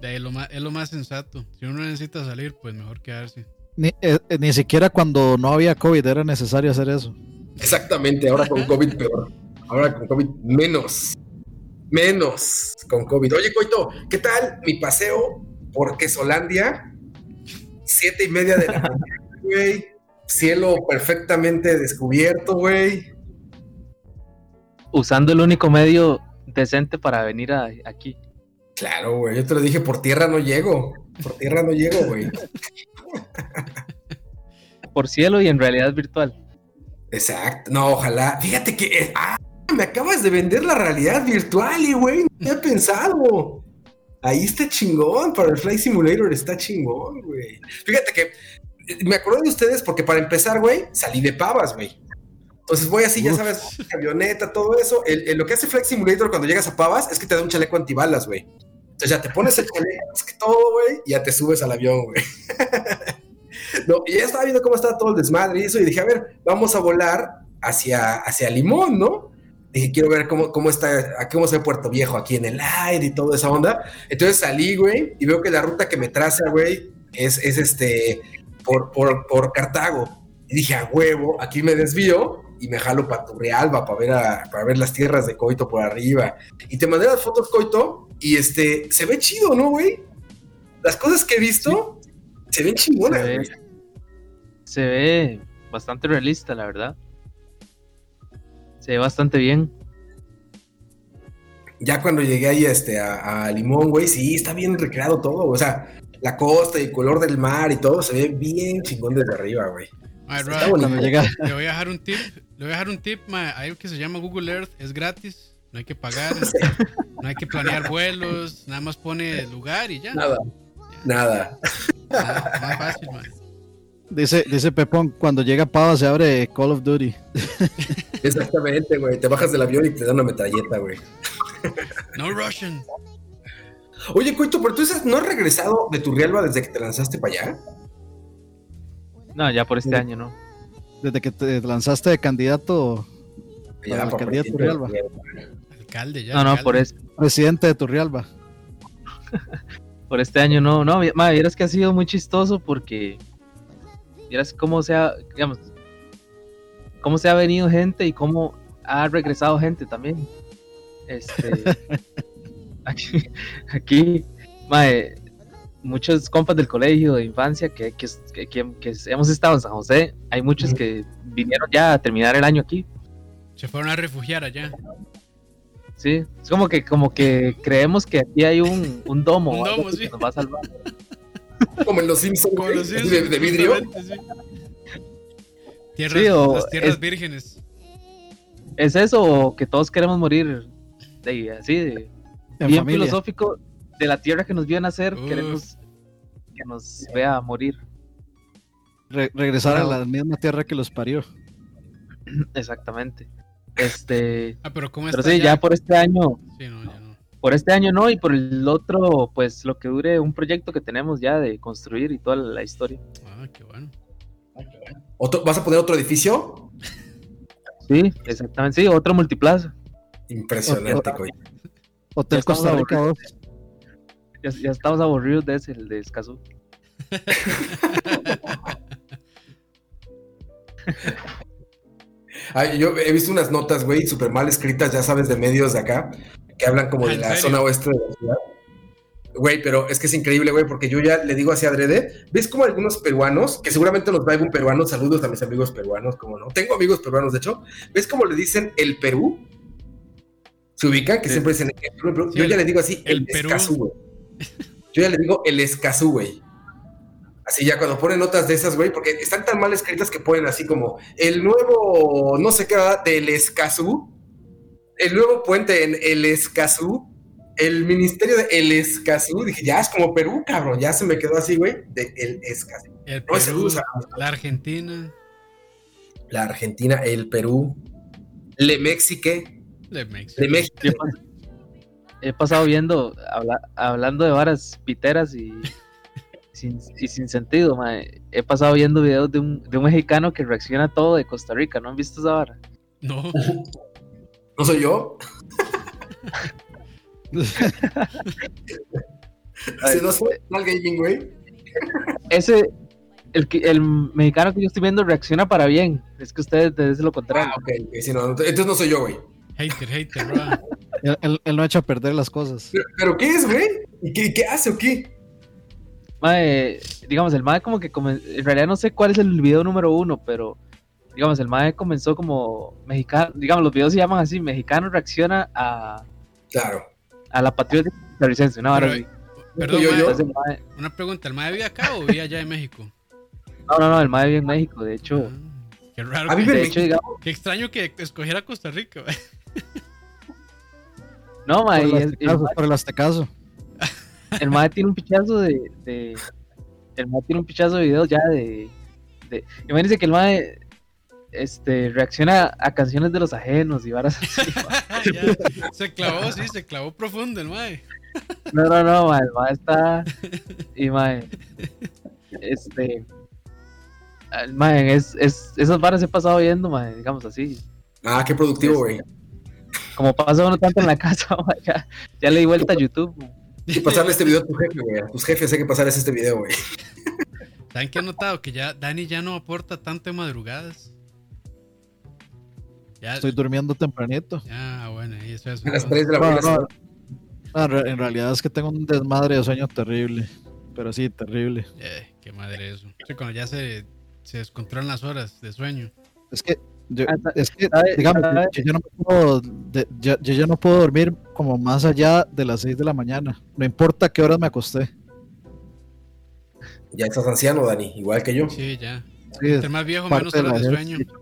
De ahí lo más, es lo más sensato. Si uno necesita salir, pues mejor quedarse. Ni, eh, eh, ni siquiera cuando no había COVID era necesario hacer eso. Exactamente, ahora con COVID peor. Ahora con COVID menos. Menos con COVID. Oye, Coito, ¿qué tal mi paseo por Quesolandia? Siete y media de la mañana, güey. Cielo perfectamente descubierto, güey. Usando el único medio decente para venir a- aquí. Claro, güey. Yo te lo dije, por tierra no llego. Por tierra no llego, güey. Por cielo y en realidad virtual. Exacto. No, ojalá. Fíjate que. eh, ah, me acabas de vender la realidad virtual, y güey. No había pensado. Ahí está chingón. Para el Flight Simulator está chingón, güey. Fíjate que eh, me acuerdo de ustedes porque para empezar, güey, salí de pavas, güey. Entonces voy así, ya sabes, avioneta, todo eso. El- el- lo que hace Flight Simulator cuando llegas a pavas es que te da un chaleco antibalas, güey. Entonces ya te pones el chaleco, es que todo, güey, y ya te subes al avión, güey. No, y ya estaba viendo cómo estaba todo el desmadre y eso, y dije, a ver, vamos a volar hacia, hacia Limón, ¿no? Dije, quiero ver cómo, cómo está, a cómo se ve Puerto Viejo aquí en el aire y toda esa onda. Entonces salí, güey, y veo que la ruta que me traza, güey, es, es este, por, por, por Cartago. Y dije, a huevo, aquí me desvío y me jalo para Turrialba para ver, a- para ver las tierras de Coito por arriba. Y te mandé las fotos, Coito, y este, se ve chido, ¿no, güey? Las cosas que he visto se ven chingonas, Se ve, güey. se ve bastante realista, la verdad. Se ve bastante bien. ya cuando llegué ahí este, a, a Limón, güey, sí, está bien recreado todo. O sea, la costa y el color del mar y todo se ve bien chingón desde arriba, güey. Ay, Está bonito. Le voy a dejar un tip. Le voy a dejar un tip, ma. Hay algo que se llama Google Earth. Es gratis. No hay que pagar. No hay que planear vuelos. Nada más pone el lugar y ya. Nada, nada. Nada, más fácil, ma. Dice, dice Pepón, cuando llega Pava se abre Call of Duty. Exactamente, güey. Te bajas del avión y te dan una metralleta, güey. No Russian. Oye, Coito, pero tú dices, ¿no has regresado de Turrialba desde que te lanzaste para allá? No, ya por este año, ¿no? Desde que te lanzaste de candidato Ya, la para alcaldía de presidente Turrialba. Alcalde ya. No, no, alcalde. por, es- presidente de Turrialba. por este año no. No, vi- ma, vieras que ha sido muy chistoso porque. Vieras cómo se ha. Digamos. Cómo se ha venido gente y cómo ha regresado gente también. Este. aquí. aquí mae, muchos compas del colegio de infancia que, que, que- que- que hemos estado en San José. Hay muchos que vinieron ya a terminar el año aquí. Se fueron a refugiar allá. Sí, es como que, como que creemos que aquí hay un, un domo, Un sí. que nos va a salvar. Como en los Simpsons, Como güey, los así Simpsons, de, de vidrio. sí. Tierras, Sí, o las tierras es- vírgenes. ¿Es eso o que todos queremos morir de, así, de, En bien familia. filosófico, de la tierra que nos vio nacer, Uf. queremos que nos vea morir? Re- regresar a la misma tierra que los parió. Exactamente. Este, Ah, pero ¿cómo pero está sí, allá? ya por este año, Sí, no, ya. Por este año no, y por el otro, pues lo que dure un proyecto que tenemos ya de construir y toda la historia. Ah, qué bueno. ¿Otro- ¿Vas a poner otro edificio? Sí, exactamente, sí, otro multiplaza. Impresionante. Hotel Ya estamos Costa Rica aburridos. 2. Ya, ya estamos aburridos de ese, el de Escazú. Ay, yo he visto unas notas, güey, súper mal escritas, ya sabes, de medios de acá, que hablan como Ah, de ¿en la serio? zona oeste de la ciudad. Güey, pero es que es increíble, güey, porque yo ya le digo así adrede. ¿Ves como algunos peruanos, que seguramente nos va algún peruano, saludos a mis amigos peruanos, como no? Tengo amigos peruanos, de hecho. ¿Ves cómo le dicen el Perú? ¿Se ubican? Que Sí. siempre dicen el Perú. Sí, Yo el- ya le digo así, el, el Perú. escazú, güey. Yo ya le digo el escazú, güey. Así ya cuando ponen notas de esas, güey, porque están tan mal escritas que ponen así como el nuevo, no sé qué, del Escazú, el nuevo puente en el Escazú, el ministerio de el Escazú. Dije, ya es como Perú, cabrón, ya se me quedó así, güey, de el Escazú. El No, usa. la Argentina, La Argentina, el Perú, Le Mexique, de México. Le México. Yo he pas- he pasado viendo, habla- hablando de varas piteras y sin, y sin sentido. He pasado viendo videos de un, de un mexicano que reacciona a todo de Costa Rica. ¿No han visto esa vara? No, ¿No soy yo? Ese no soy mal gaming, güey. Ese, el, el mexicano que yo estoy viendo reacciona para bien. Es que ustedes es lo contrario. Ah, ok, ok, sí, no, entonces no soy yo, güey. hater, hater, bro. Él, él- él no echa a perder las cosas. ¿Pero, pero qué es, güey? ¿Y qué, qué hace o qué? Mae, digamos, el mae como que en realidad no sé cuál es el video número uno, pero digamos, el mae comenzó como mexicano, digamos, los videos se llaman así, mexicano reacciona a, Claro. a la patriótica costarricense, una Pero. Perdón, Yo- mae- una pregunta, ¿el mae vive acá o vive allá en México? no, no, no, el mae vive en México, de hecho, Ah, qué raro, A mí que- me- de hecho, digamos, qué extraño que escogiera Costa Rica. no, mae, Por el por el Aztecaso. el mae tiene un pichazo de, de- el mae tiene un pichazo de videos ya de, de imagínense que el mae este reacciona a canciones de los ajenos y varas así. Ya, se clavó, sí, se clavó profundo el mae. No, no, no, mae, el mae está. Y mae. Este. mae, es, es, esas varas he pasado viendo, mae, digamos así. Ah, qué productivo, güey. Como pasa uno tanto en la casa, mae, ya, ya le di vuelta a YouTube. mae. Y pasarle este video a tu jefe, güey. A tus jefes hay que pasarles este video, güey. ¿Saben qué he notado? Que ya Dani ya no aporta tanto de madrugadas. Ya, Estoy durmiendo tempranito. ya bueno, y eso es. A las 3 de la No, mañana. no, no, en re- en realidad es que tengo un desmadre de sueño terrible. Pero sí, terrible. Eh, qué madre eso. O sea, cuando ya se, se descontrolan las horas de sueño. Es que, yo, Ah, es que digamos, yo, ya no puedo, de- yo ya no puedo dormir como más allá de las 6 de la mañana. No importa qué horas me acosté. Ya estás anciano, Dani, igual que yo. Sí, ya. Sí, Entre más viejo, menos de la horas de vejez, sueño. sí.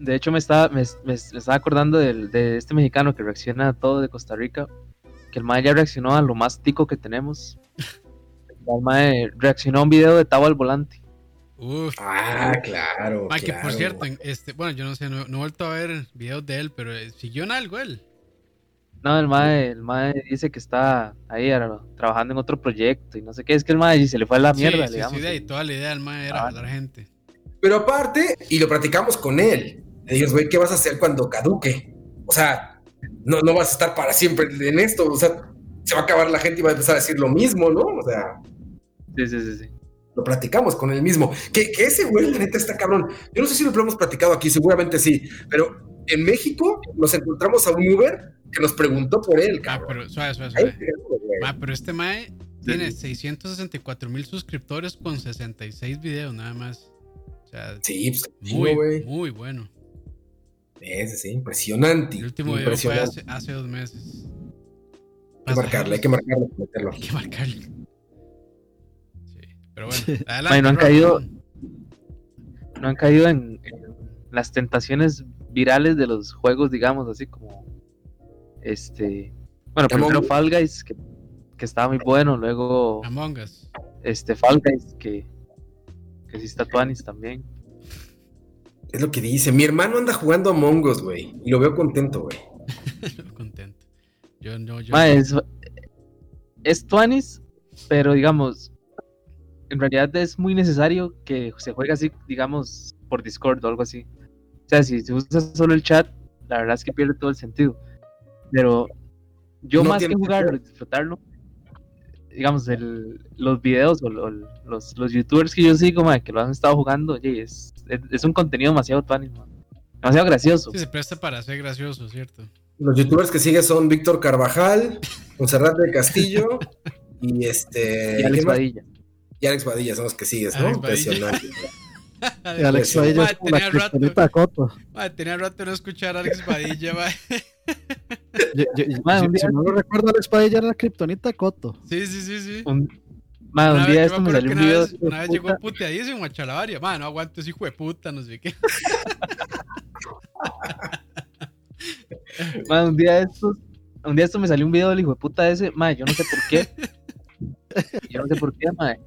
De hecho, me estaba, me, me- me estaba acordando del- de este mexicano que reacciona a todo de Costa Rica. Que el mae ya reaccionó a lo más tico que tenemos. El mae reaccionó a un video de Tavo al volante. Uf. Ah, claro. Mae, que por cierto, este, bueno, yo no sé, no, no he vuelto a ver videos de él, pero eh, siguió en algo él. No, el mae, el mae dice que está ahí ahora, trabajando en otro proyecto y no sé qué. Es que el mae se le fue a la mierda, sí, digamos. sí, de ahí toda la idea del mae era Ah. gente. Pero aparte, y lo platicamos con él. Le dijimos, güey, ¿qué vas a hacer cuando caduque? O sea, no, no vas a estar para siempre en esto. O sea, se va a acabar la gente y va a empezar a decir lo mismo, ¿no? O sea, Sí, sí, sí, sí. lo platicamos con él mismo. Que, que ese güey, la neta, está cabrón. Yo no sé si lo hemos platicado aquí, seguramente sí. Pero en México nos encontramos a un Uber que nos preguntó por él, Ah, cabrón. pero suave, suave, suave. güey. Ah, pero este mae tiene 664 mil suscriptores con 66 videos nada más. O sea, Sí, pues, muy, muy bueno. Ese, sí, impresionante. El último video fue hace, hace dos meses. Hay que marcarle, hay que marcarle, hay que meterlo. Hay que marcarle. Sí, pero bueno, adelante. No han Rob. caído- No han caído en, en las tentaciones virales de los juegos, digamos, así como. Este. Bueno, Among primero. Fall Guys, que, que estaba muy bueno. Luego, Among Us. este Fall Guys, que, que sí está Tuanis también. Es lo que dice. Mi hermano anda jugando a Mongos, güey. Y lo veo contento, güey. Contento. Yo no, yo. Es, es Tuanis, pero digamos, en realidad es muy necesario que se juegue así, digamos, por Discord o algo así. O sea, si se usa solo el chat, la verdad es que pierde todo el sentido. Pero yo No más que jugarlo disfrutarlo, digamos, el, los videos o lo- los, los youtubers que yo sigo, mae, que lo han estado jugando, oye, es, es, es un contenido demasiado mae. demasiado gracioso. Sí, se presta para ser gracioso, ¿cierto? Los youtubers que sigue son Víctor Carvajal, Monserrat del Castillo y este. y Alex. Padilla. Y Alex Padilla son los que sigues, ¿no? Impresionante. Y Alex Padilla es Madre, como la tenía rato. kriptonita de Coto. Madre, tenía rato de no escuchar a Alex Padilla, madre. Yo- yo- yo- Madre, si- un día- si no lo recuerdo, Alex Padilla era la kriptonita Coto. Sí, sí, sí, sí. Un, un vez- día esto me salió un una video. vez, una vez llegó puta, puteadísimo a Chalabaria. Madre, no aguanto ese hijo de puta, no sé qué. mae, un día de estos, un día esto me salió un video del hijo de puta ese, mae, yo no sé por qué. yo no sé por qué, mae.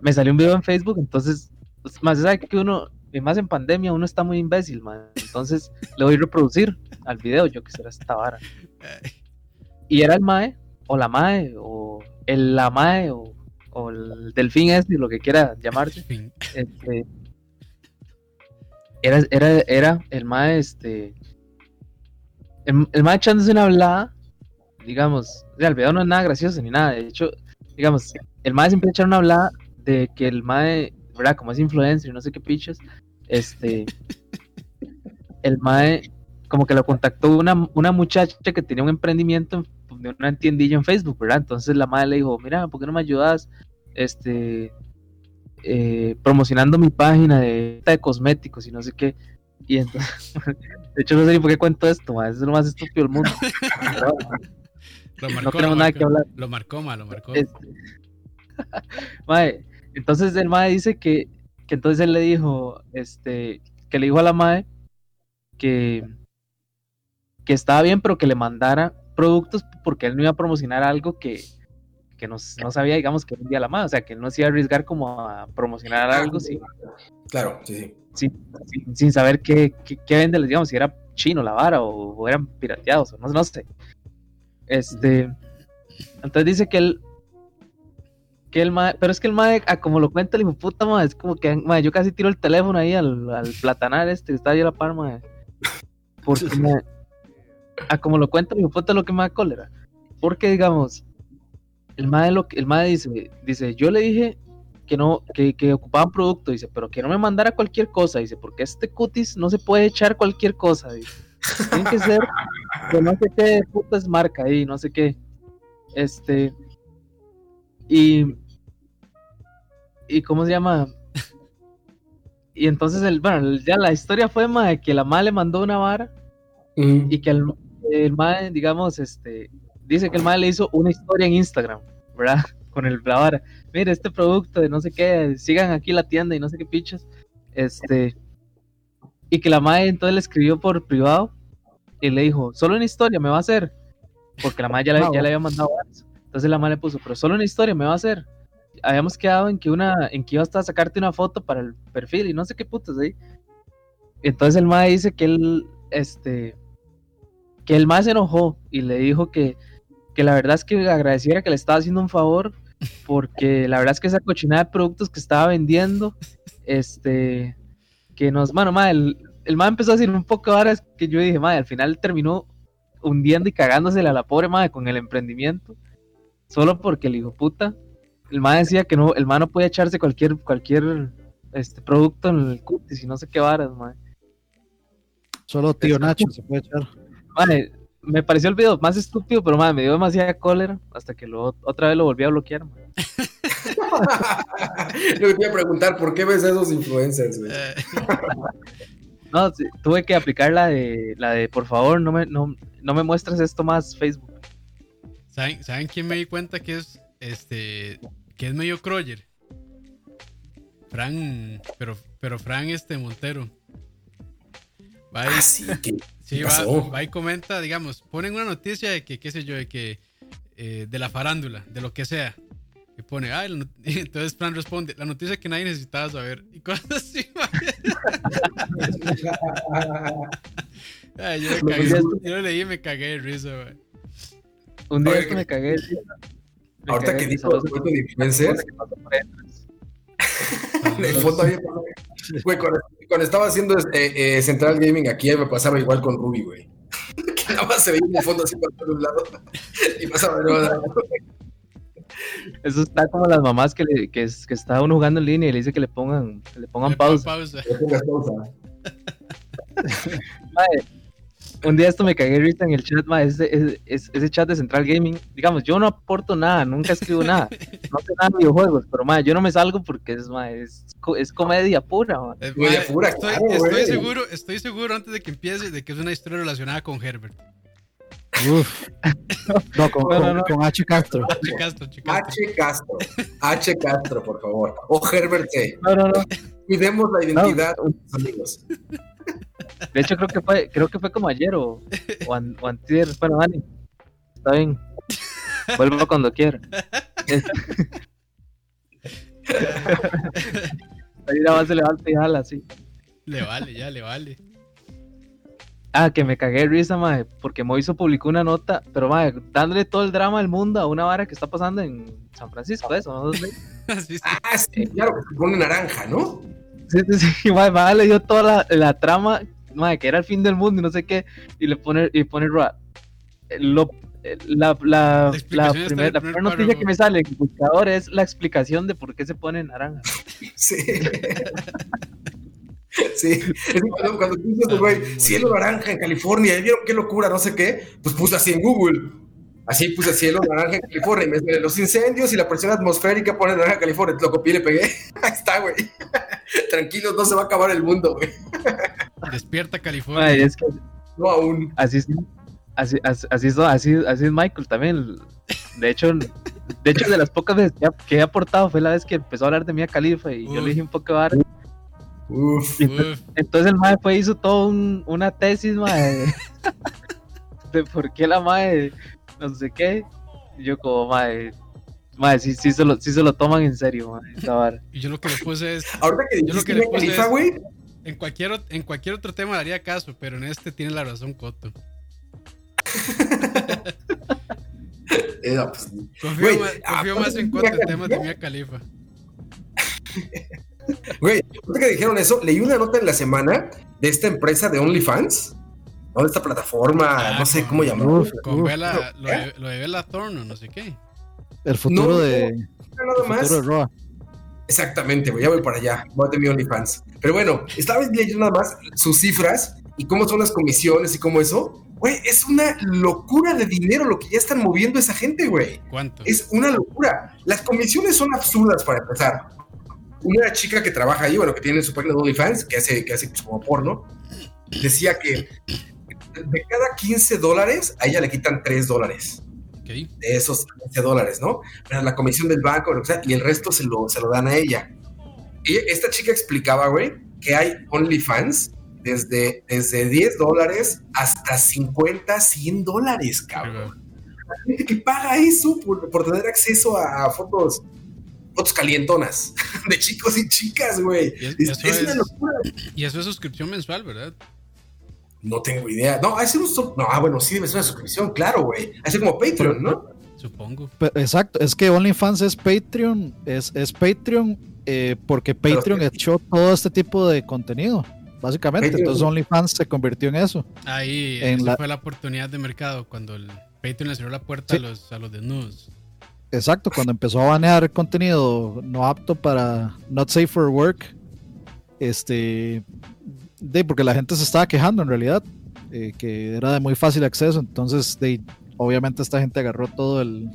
Me salió un video en Facebook, entonces, pues, más sabe que uno, y más en pandemia, uno está muy imbécil, mae. Entonces le voy a reproducir al video, yo que será esta vara. Y era el mae, o la mae, o el la mae, o, o el delfín este, lo que quiera llamarse. Este, era, era, era el mae, este. El, el mae echándose una hablada, digamos. el video no es nada gracioso ni nada. De hecho, digamos, el mae siempre echa una hablada de que el mae, ¿verdad? Como es influencer y no sé qué pichos, este. El mae, como que lo contactó una, una muchacha que tenía un emprendimiento en- de una tiendilla en Facebook, ¿verdad? Entonces la madre le dijo, mira, ¿por qué no me ayudas? Este, eh, promocionando mi página de, cosméticos y no sé qué. Y entonces, de hecho, no sé ni por qué cuento esto, ma, es lo más estúpido del mundo. Pero, Lo no tenemos lo nada que hablar. Lo marcó, ma, lo marcó. Este, mae, entonces el mae dice que, que entonces él le dijo, este, que le dijo a la mae que, que estaba bien, pero que le mandara productos porque él no iba a promocionar algo que, que no, no sabía, digamos, que vendía la mae, o sea, que él no se iba a arriesgar como a promocionar algo sin, Claro, sí, sí. sin, sin- sin saber qué, qué, qué vende, digamos, si era chino la vara o, o eran pirateados, o no, no sé. Este, entonces dice que él, que el mae, pero es que el mae, a como lo cuenta el hijo puta, mae, es como que, mae, yo casi tiro el teléfono ahí al, al platanar este que está ahí a la par, mae, porque, mae, a como lo cuenta el hijo puta lo que me da cólera, porque, digamos, el mae, lo que, el mae dice, dice, yo le dije que no, que, que ocupaban producto, dice, pero que no me mandara cualquier cosa, dice, porque este cutis no se puede echar cualquier cosa, dice. Tiene que ser de no sé qué puta es marca ahí, no sé qué. Este. Y. ¿Y cómo se llama? Y entonces, el, bueno, ya la historia fue de que la madre le mandó una vara Mm. y que el, el mae, digamos, este, dice que el mae le hizo una historia en Instagram, ¿verdad? Con el la vara. Mire, este producto de no sé qué, sigan aquí la tienda y no sé qué pichas. Este, y que la mae entonces le escribió por privado y le dijo, solo una historia me va a hacer. Porque la mae ya, le- Ah, ya le había mandado. Entonces la mae le puso, pero solo una historia me va a hacer. Habíamos quedado en que una, en que ibas a sacarte una foto para el perfil y no sé qué putas ahí. Entonces el mae dice que él, este, que el mae se enojó y le dijo que, que la verdad es que agradeciera que le estaba haciendo un favor porque la verdad es que esa cochinada de productos que estaba vendiendo, este, que nos, mae, el, el empezó a decir un poco de varas que yo dije, mae, al final terminó hundiendo y cagándosele a la pobre mae con el emprendimiento, solo porque el hijo puta, el mae decía que no, el mae no podía echarse cualquier, cualquier, este, producto en el cutis y no sé qué varas, mae. Solo tío Nacho se puede echar. Mae, me pareció el video más estúpido, pero mae, me dio demasiada cólera hasta que lo, otra vez lo volví a bloquear. Lo que te iba a preguntar, ¿por qué ves a esos influencers, güey? No, tuve que aplicar la de, la de por favor, no me, no, no me muestres esto más Facebook. ¿Saben, ¿Saben quién me di cuenta que es este que es medio Croyer? Fran, pero, pero Fran este Montero. Va y, Ah, sí, ¿qué, sí, qué va, y comenta, digamos, ponen una noticia de que, qué sé yo, de que eh, de la farándula, de lo que sea. Y pone, ah, y entonces Fran responde, la noticia que nadie necesitaba saber. Y cosas así, ma. Ay, yo, me Lo cagué, que- yo lo leí y me cagué de risa. Un día Oye, esto me cagué. de risa. Me Ahorita que dijo cuento de influencers, el foto había. Güey, cuando, cuando estaba haciendo este, eh, Central Gaming aquí, me pasaba igual con Ruby, güey. Que nada más se veía en el fondo así por todos lados. Y pasaba de nuevo. Eso está como las mamás que, le, que, que está uno jugando en línea y le dice que le pongan, que le pongan Le pausa. pausa. Le pongas pausa. Un día esto me cagué ahorita en el chat, mae, ese, ese- ese- ese chat de Central Gaming. Digamos, yo no aporto nada, nunca escribo nada. No sé nada de videojuegos, pero mae, yo no me salgo porque es, mae, es, co- es comedia pura. Eh, Güey, mae, pura, estoy, claro, estoy güey. seguro, estoy seguro antes de que empiece de que es una historia relacionada con Herbert. Uf. No, con, No, no, con- no. con H. Castro. Chicastro, chicastro. H. Castro. H. Castro, por favor. O Herbert C. No, no, no. Cuidemos la identidad No. de nuestros amigos. De hecho, creo que fue, creo que fue como ayer o, o, an- o antier. Bueno, Dani, está bien. Vuelvo cuando quiera. Ahí nada más se levanta y jala, así. Le vale, ya le vale. Ah, que me cagué de risa, mae, porque Moiso publicó una nota, pero mae, dándole todo el drama del mundo a una vara que está pasando en San Francisco, eso, ¿no? Sí, Sí, sí. Ah, sí, claro, que se pone naranja, ¿no? Sí, sí, le dio toda la, la trama, mae, que era el fin del mundo y no sé qué, y le pone, y pone Roa, eh, lo, eh, la, primer- primera noticia que me sale en el buscador es la explicación de por qué se pone naranja. Sí. Sí, cuando, cuando tú dices, güey, cielo naranja en California, ¿y vieron qué locura? No sé qué, pues puse así en Google. Así puse cielo naranja en California, y me sale los incendios y la presión atmosférica pone naranja en California. Lo copié y le pegué. Ahí está, güey. Tranquilos, no se va a acabar el mundo, güey. Despierta California. Mae, es que No aún. así es, así, así, así, es- así, así es Michael también. De hecho, de hecho, de las pocas veces que, he aportado fue la vez que empezó a hablar de Mia Khalifa y yo le dije un poco de vara. Uf. Entonces, Uf, entonces el mae fue hizo todo un- una tesis, mae, de por qué la mae, no sé qué. Yo como, mae, mae, sí, sí, se lo, sí se lo toman en serio, vara. y yo lo que le puse es, Ahorita que Yo lo que le puse Khalifa, es- güey. en cualquier, en cualquier otro tema le haría caso, pero en este tiene la razón Coto. eh, no, pues, Confío, más, confío aparte más en Coto en temas de. Mia Khalifa. Güey, ahorita que dijeron eso, leí una nota en la semana de esta empresa de OnlyFans, ¿no? De esta plataforma, Ah, no sé con- cómo llamarlo. Con. Bella, lo, de, lo de Bella Thorne o no sé qué. El futuro No, de, Nada el más. futuro de Roa. Exactamente, güey, ya voy para allá. Voy a tener OnlyFans. Pero bueno, estaba leyendo nada más sus cifras y cómo son las comisiones y cómo eso. Güey, es una locura de dinero lo que ya están moviendo esa gente, güey. ¿Cuánto? Es una locura. Las comisiones son absurdas para empezar. Una chica que trabaja ahí, bueno, que tiene su página de OnlyFans, que hace, que hace pues, como porno, decía que de cada 15 dólares, a ella le quitan 3 dólares Ok. de esos 15 dólares, ¿no? Pero la comisión del banco, que sea, y el resto se lo, se lo dan a ella. Y esta chica explicaba, güey, que hay OnlyFans desde, desde 10 dólares hasta 50, 100 dólares, cabrón. La gente que paga eso por, por tener acceso a, a fotos, fotos calientonas de chicos y chicas, güey. Y es- Es, es una locura. Y eso es suscripción mensual, ¿verdad? No tengo idea. No, hace un... sub- No, ah, bueno, sí debe ser una suscripción, claro, güey. Hace como Patreon, ¿no? Supongo. Exacto, es que OnlyFans es Patreon, es, es Patreon eh, porque Patreon echó todo este tipo de contenido, básicamente. Patreon- Entonces OnlyFans se convirtió en eso. Ahí En esa la- fue la oportunidad de mercado cuando el Patreon le cerró la puerta a, los, a los desnudos. Exacto, cuando empezó a banear contenido no apto para not safe for work, este, de, porque la gente se estaba quejando en realidad, eh, que era de muy fácil acceso, entonces de, obviamente esta gente agarró todo el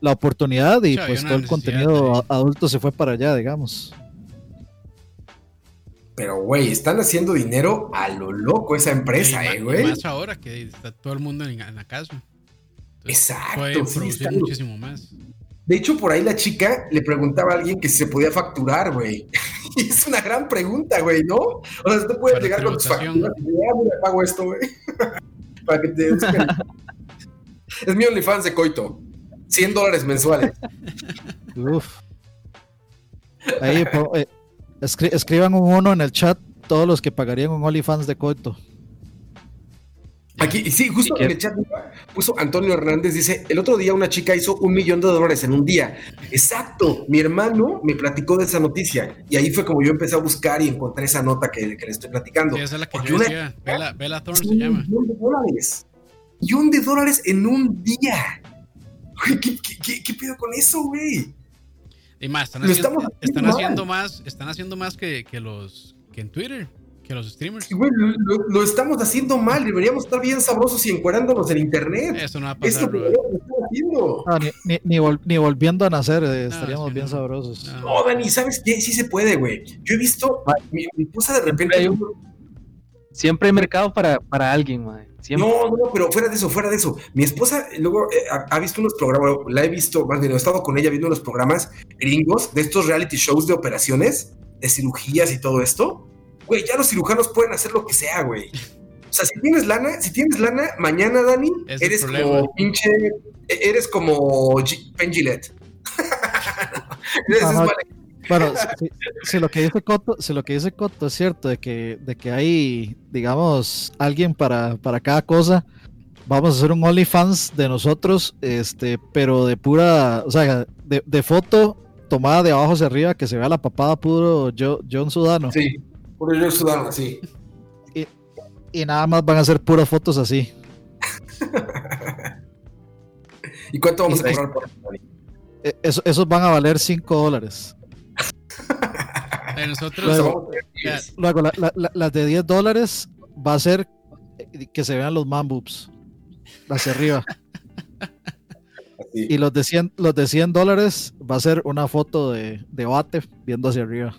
la oportunidad y Sí, pues todo el contenido adulto se fue para allá, digamos. Pero, güey, están haciendo dinero a lo loco esa empresa, ma- eh, güey. Más ahora que está todo el mundo en, en la casa. Entonces, Exacto, Pueden sí, producir muchísimo más. De hecho, por ahí la chica le preguntaba a alguien que si se podía facturar, güey. Y es una gran pregunta, güey, ¿no? O sea, tú puedes Para llegar con tus facturas y decir, ah, mira, pago esto, güey. Para que te. Es mi OnlyFans de coito. 100 dólares mensuales. Uf. Ahí, po- eh, escri- escriban un uno en el chat todos los que pagarían un OnlyFans de coito. Aquí, sí, justo en el chat puso Antonio Hernández, dice, el otro día una chica hizo un millón de dólares en un día. Exacto, mi hermano me platicó de esa noticia y ahí fue como yo empecé a buscar y encontré esa nota que, que le estoy platicando. Sí, esa es la que Porque yo una- decía. Bella, Bella Thorne se un llama. millón de dólares. Millón de dólares en un día. Güey, ¿qué, qué, qué, qué pedo con eso, güey? Y más, están Lo haciendo, estamos haciendo están haciendo más, están haciendo más que, que los que en Twitter, que los streamers. Sí, güey, lo, lo- lo estamos haciendo mal. Deberíamos estar bien sabrosos y encuerándonos en internet. Eso no va a Esto pasar, bro. haciendo. Ah, ni, ni- ni vol- ni volviendo a nacer eh, No, estaríamos es que bien no. sabrosos. No. No, Dani, ¿sabes qué? Sí se puede, güey. Yo he visto, mi, mi esposa de repente. Siempre hay Siempre hay mercado para, para alguien, mae. Siempre. No, no, pero fuera de eso, fuera de eso. Mi esposa luego eh, ha, ha visto unos programas, la he visto, más bien, he estado con ella viendo unos programas gringos de estos reality shows de operaciones, de cirugías y todo esto. Güey, ya los cirujanos pueden hacer lo que sea, güey. O sea, si tienes lana, si tienes lana, mañana, Dani, Es el eres como pinche, e- eres como Gillette. Vale. Bueno, si, si lo que dice Coto, si lo que dice Coto es cierto de que, de que hay, digamos, alguien para, para cada cosa, vamos a hacer un OnlyFans de nosotros, este, pero de pura, o sea, de, de foto tomada de abajo hacia arriba, que se vea la papada puro Jo- John Sudano. Sí, puro yo sudano, sí. Y nada más van a ser puras fotos así. ¿Y cuánto vamos a Sí. cobrar por eso? E- eso- esos van a valer 5 dólares. Nosotros, Luego- a. Luego, la- la- la- las de 10 dólares va a ser eh, que se vean los man boobs hacia arriba. Así. Y los de 100, los de 100 dólares va a ser una foto de, de bate viendo hacia arriba.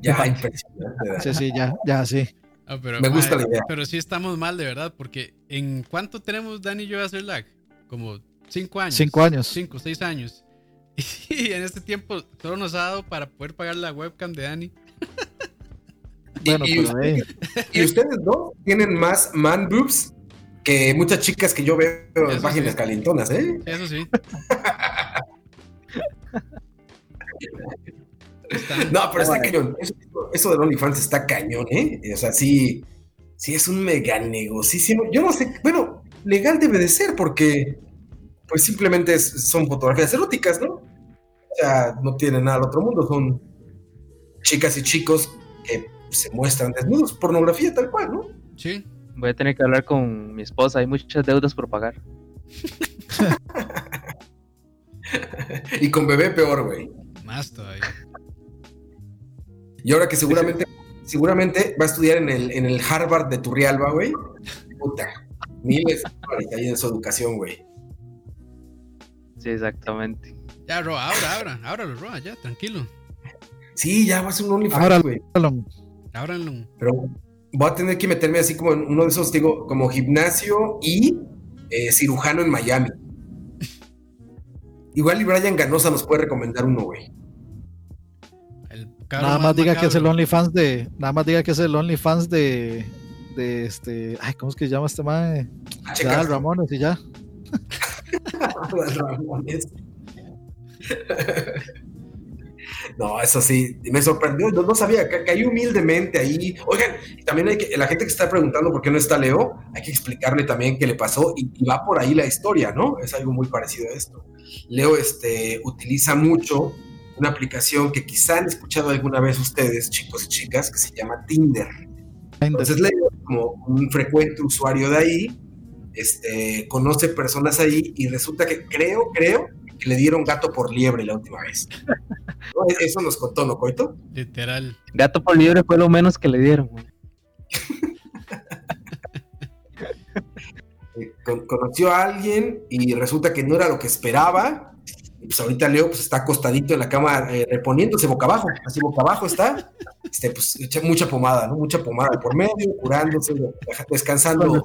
Ya, impresionante. Sí, sí, ya, ya, sí. ah, pero, Me gusta la idea. Pero sí estamos mal, de verdad, porque ¿en cuánto tenemos Dani y yo de hacer lag? Como cinco años. Cinco años. Cinco, seis años. Y en este tiempo solo nos ha dado para poder pagar la webcam de Dani. Bueno, y, pero eh, y ustedes dos tienen más man boobs que muchas chicas que yo veo en Eso páginas sí. calientonas, ¿eh? Eso sí. No, pero está cañón. Eso, eso del OnlyFans está cañón, ¿eh? O sea, sí, sí es un mega negocísimo. Yo no sé, bueno, legal debe de ser porque, pues simplemente es- son fotografías eróticas, ¿no? O sea, no tienen nada al otro mundo, son chicas y chicos que se muestran desnudos, pornografía tal cual, ¿no? Sí. Voy a tener que hablar con mi esposa. Hay muchas deudas por pagar. Y con bebé peor, güey. Más todavía. Y ahora que seguramente, seguramente va a estudiar en el, en el Harvard de Turrialba, güey. Puta, miles de dólares ahí en su educación, güey. Sí, exactamente. Ya, Roa, abra, abra, ábralo, Roa, ya, tranquilo. Sí, ya va a ser un OnlyFans, Ábralo. güey. Ábranlo. Pero voy a tener que meterme así como en uno de esos, digo, como gimnasio y eh, cirujano en Miami. Igual y Brian Ganosa nos puede recomendar uno, güey. Nada más diga que es el. OnlyFans de. Nada más diga que es el OnlyFans de. De este. Ay, ¿cómo es que se llama este man? Ah, Ya, Ramones y ya. Ramones. No, eso sí, me sorprendió, no, no sabía, ca- caí humildemente ahí. Oigan, también hay que, la gente que está preguntando por qué no está Leo, hay que explicarle también qué le pasó y, y va por ahí la historia, ¿no? Es algo muy parecido a esto. Leo este, utiliza mucho una aplicación que quizá han escuchado alguna vez ustedes, chicos y chicas, que se llama Tinder. Entonces Leo, como un frecuente usuario de ahí, este, conoce personas ahí y resulta que creo, creo que le dieron gato por liebre la última vez. ¿No? E-, Eso nos contó, ¿no, Coito? Literal. Gato por libre fue lo menos que le dieron. güey. Eh, con- conoció a alguien y resulta que no era lo que esperaba. Pues ahorita Leo pues, está acostadito en la cama eh, reponiéndose boca abajo, así boca abajo está. Este, pues echa mucha pomada, ¿no? Mucha pomada por medio, curándose, descansando,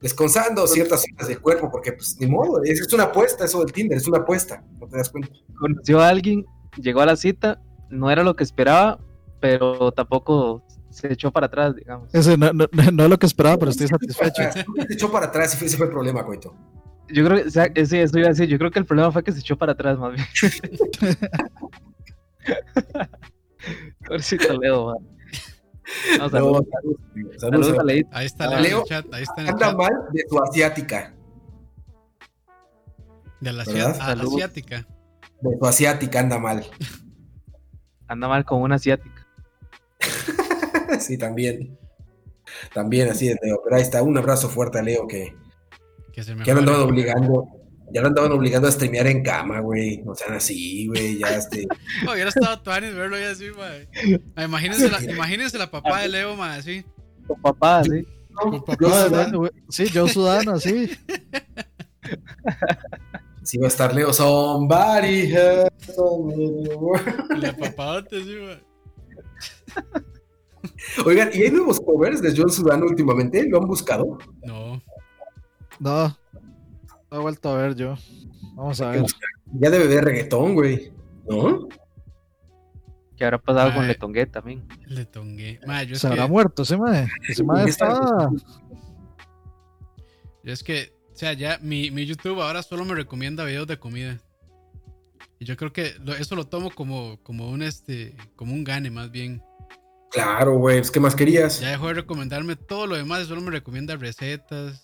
descansando ciertas zonas del cuerpo, porque pues ni modo, es, es una apuesta eso del Tinder, es una apuesta, no te das cuenta. Conoció a alguien, llegó a la cita, no era lo que esperaba, pero tampoco se echó para atrás, digamos. Ese no, no- no es lo que esperaba, pero estoy satisfecho. Se echó para atrás y fue- ese fue el problema, Coito. Yo creo que, o sea, ese- eso iba a decir, yo creo que el problema fue que se echó para atrás, más bien. Pobrecito Leo, man. No, No, saludos, saludos, saludos saludos. a Leito. Ahí está Ah, Leo en Leo, el chat. Ahí está en el Anda chat. mal de su asiática, De la, ¿verdad? asia- a la Salud. asiática. de su asiática anda mal. Anda mal con una asiática. Sí, también. También así es, Leo. Pero ahí está, un abrazo fuerte a Leo que, Que se me que han andado obligando, Ya lo andaban obligando a streamear en cama, güey. No sean así, güey. Ya este. Oh, hubiera estado tuanis verlo ahí así, mae. Ah, Imagínense la, imagínense la papá de Leo, mae, así. Con papá, sí. Con papá. Yo No, sudando. güey, sí, yo sudano, sí. Sí va a estar Leo. Somebody me. La papadote, sí. Oigan, ¿y hay nuevos covers de John Sudano últimamente? ¿Lo han buscado? No. No, no he vuelto a ver yo. Vamos a ver. Ya debe de reggaetón, güey. ¿No? ¿Qué habrá pasado con Ay. Letongué también? Le tongué. Mae, yo es Se habrá que, muerto ese mae. Ese mae está. yo es que, o sea, ya mi, mi YouTube ahora solo me recomienda videos de comida. Y yo creo que lo- eso lo tomo como, como un este, como un gane más bien. Claro, güey. pues, ¿Qué más querías? Ya dejó de recomendarme todo lo demás, y solo me recomienda recetas,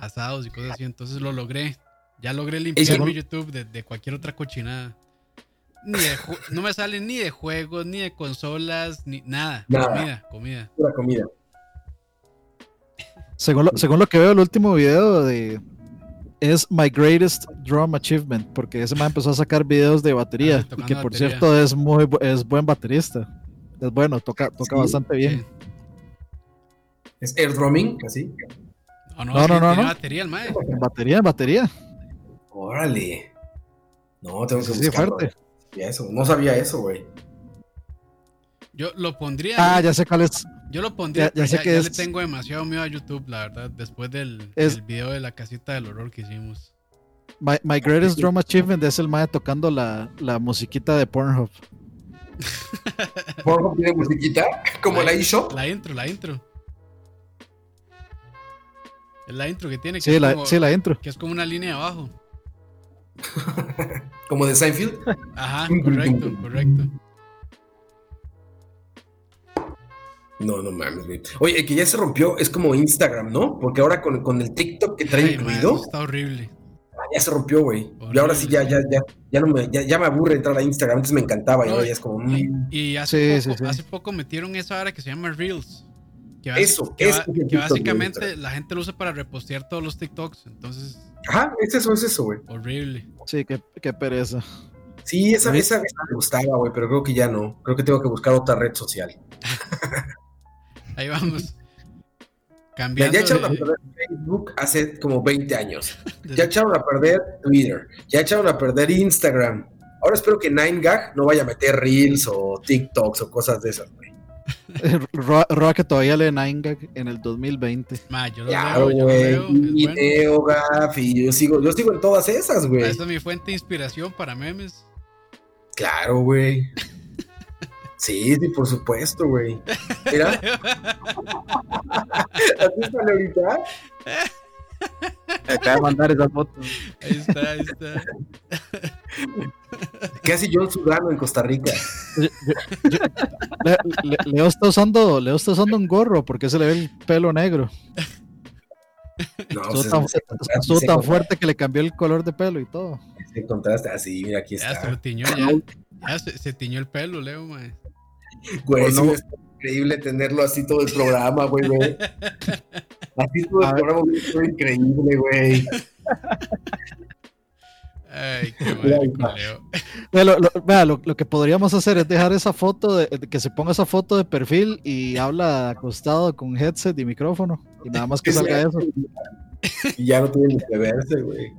asados y cosas así. Entonces lo logré. Ya logré limpiar mi YouTube de, de cualquier otra cochinada. Ni de no me sale ni de juegos, ni de consolas, ni nada. Nada. Comida, comida. Pura comida. Según lo, según lo que veo, el último video de es My Greatest Drum Achievement, porque ese man empezó a sacar videos de batería, Ah, y que por batería. cierto es muy es buen baterista. Es bueno, toca, toca Sí, bastante bien. Sí. Es air drumming, así. No, no, No, no, no, tiene no. batería el mae. En batería, en batería. Órale. No, tengo que Sí, buscarlo. fuerte. Ya eso. No sabía eso, güey. Yo lo pondría. Ah, ya sé cuál es. Yo lo pondría, ya- sé ya, que ya es- le tengo demasiado miedo a YouTube, la verdad, después del, Es- del video de la casita del horror que hicimos. My, My Greatest Drum Achievement es el mae tocando la, la musiquita de Pornhub. Pornhub tiene musiquita, como la eShop. La intro, la intro. Es la intro que tiene, que, Sí, es, la, como, sí, la intro. que es como una línea abajo. Como de Seinfeld. Ajá, correcto, correcto. No, no mames, güey. Oye, el que ya se rompió es como Instagram, ¿no? Porque ahora con, con el TikTok que trae Ay, incluido, está horrible. ya se rompió, güey. Y ahora sí ya, ya, ya, ya no me, ya, ya me aburre entrar a Instagram. Antes me encantaba y No, ahora ya es como. Y, mm, y hace, Sí, poco, sí, sí. hace poco metieron esa hora que se llama Reels. Que, Eso, que, eso que básicamente la gente lo usa para repostear todos los TikToks. Entonces, Ajá, es eso, es eso, güey. horrible. Sí, qué, qué pereza. Sí, esa, esa me gustaba, güey, pero creo que ya no. Creo que tengo que buscar otra red social. Ahí vamos. Ya, Cambiando ya echaron a de- perder Facebook hace como 20 años. Ya echaron a perder Twitter. Ya echaron a perder Instagram. Ahora espero que 9gag no vaya a meter Reels o TikToks o cosas de esas, güey. Roa, que todavía lee 9gag en el 2020. Ma, yo lo Claro, leo, yo lo bueno. Video, gaf, y yo sigo, yo sigo en todas esas, güey. Esta es mi fuente de inspiración para memes. Claro, güey. Sí, sí, por supuesto, güey. Mira. ¿Así sale ahorita? Acaba de mandar esas fotos. Ahí está, ahí está. ¿Qué hace John Sudano en Costa Rica? Le- le- Leo, está usando, Leo está usando un gorro porque se le ve el pelo negro. No, Estuvo pues, tan, estuvo fuerte que le cambió el color de pelo y todo. ese contraste. Así, mira, aquí Ya se está. lo tiñó, ya. Ya se, se tiñó el pelo, Leo, ma. Güey, sí no. Increíble tenerlo así todo el programa, güey, güey. Así todo el ver. programa, güey, estuvo increíble, güey. Ay, qué. Vea, lo, lo- vea, lo- lo que podríamos hacer es dejar esa foto, de, de que se ponga esa foto de perfil y habla acostado con headset y micrófono. Y nada más que salga eso. Y ya no tiene ni que verse, güey.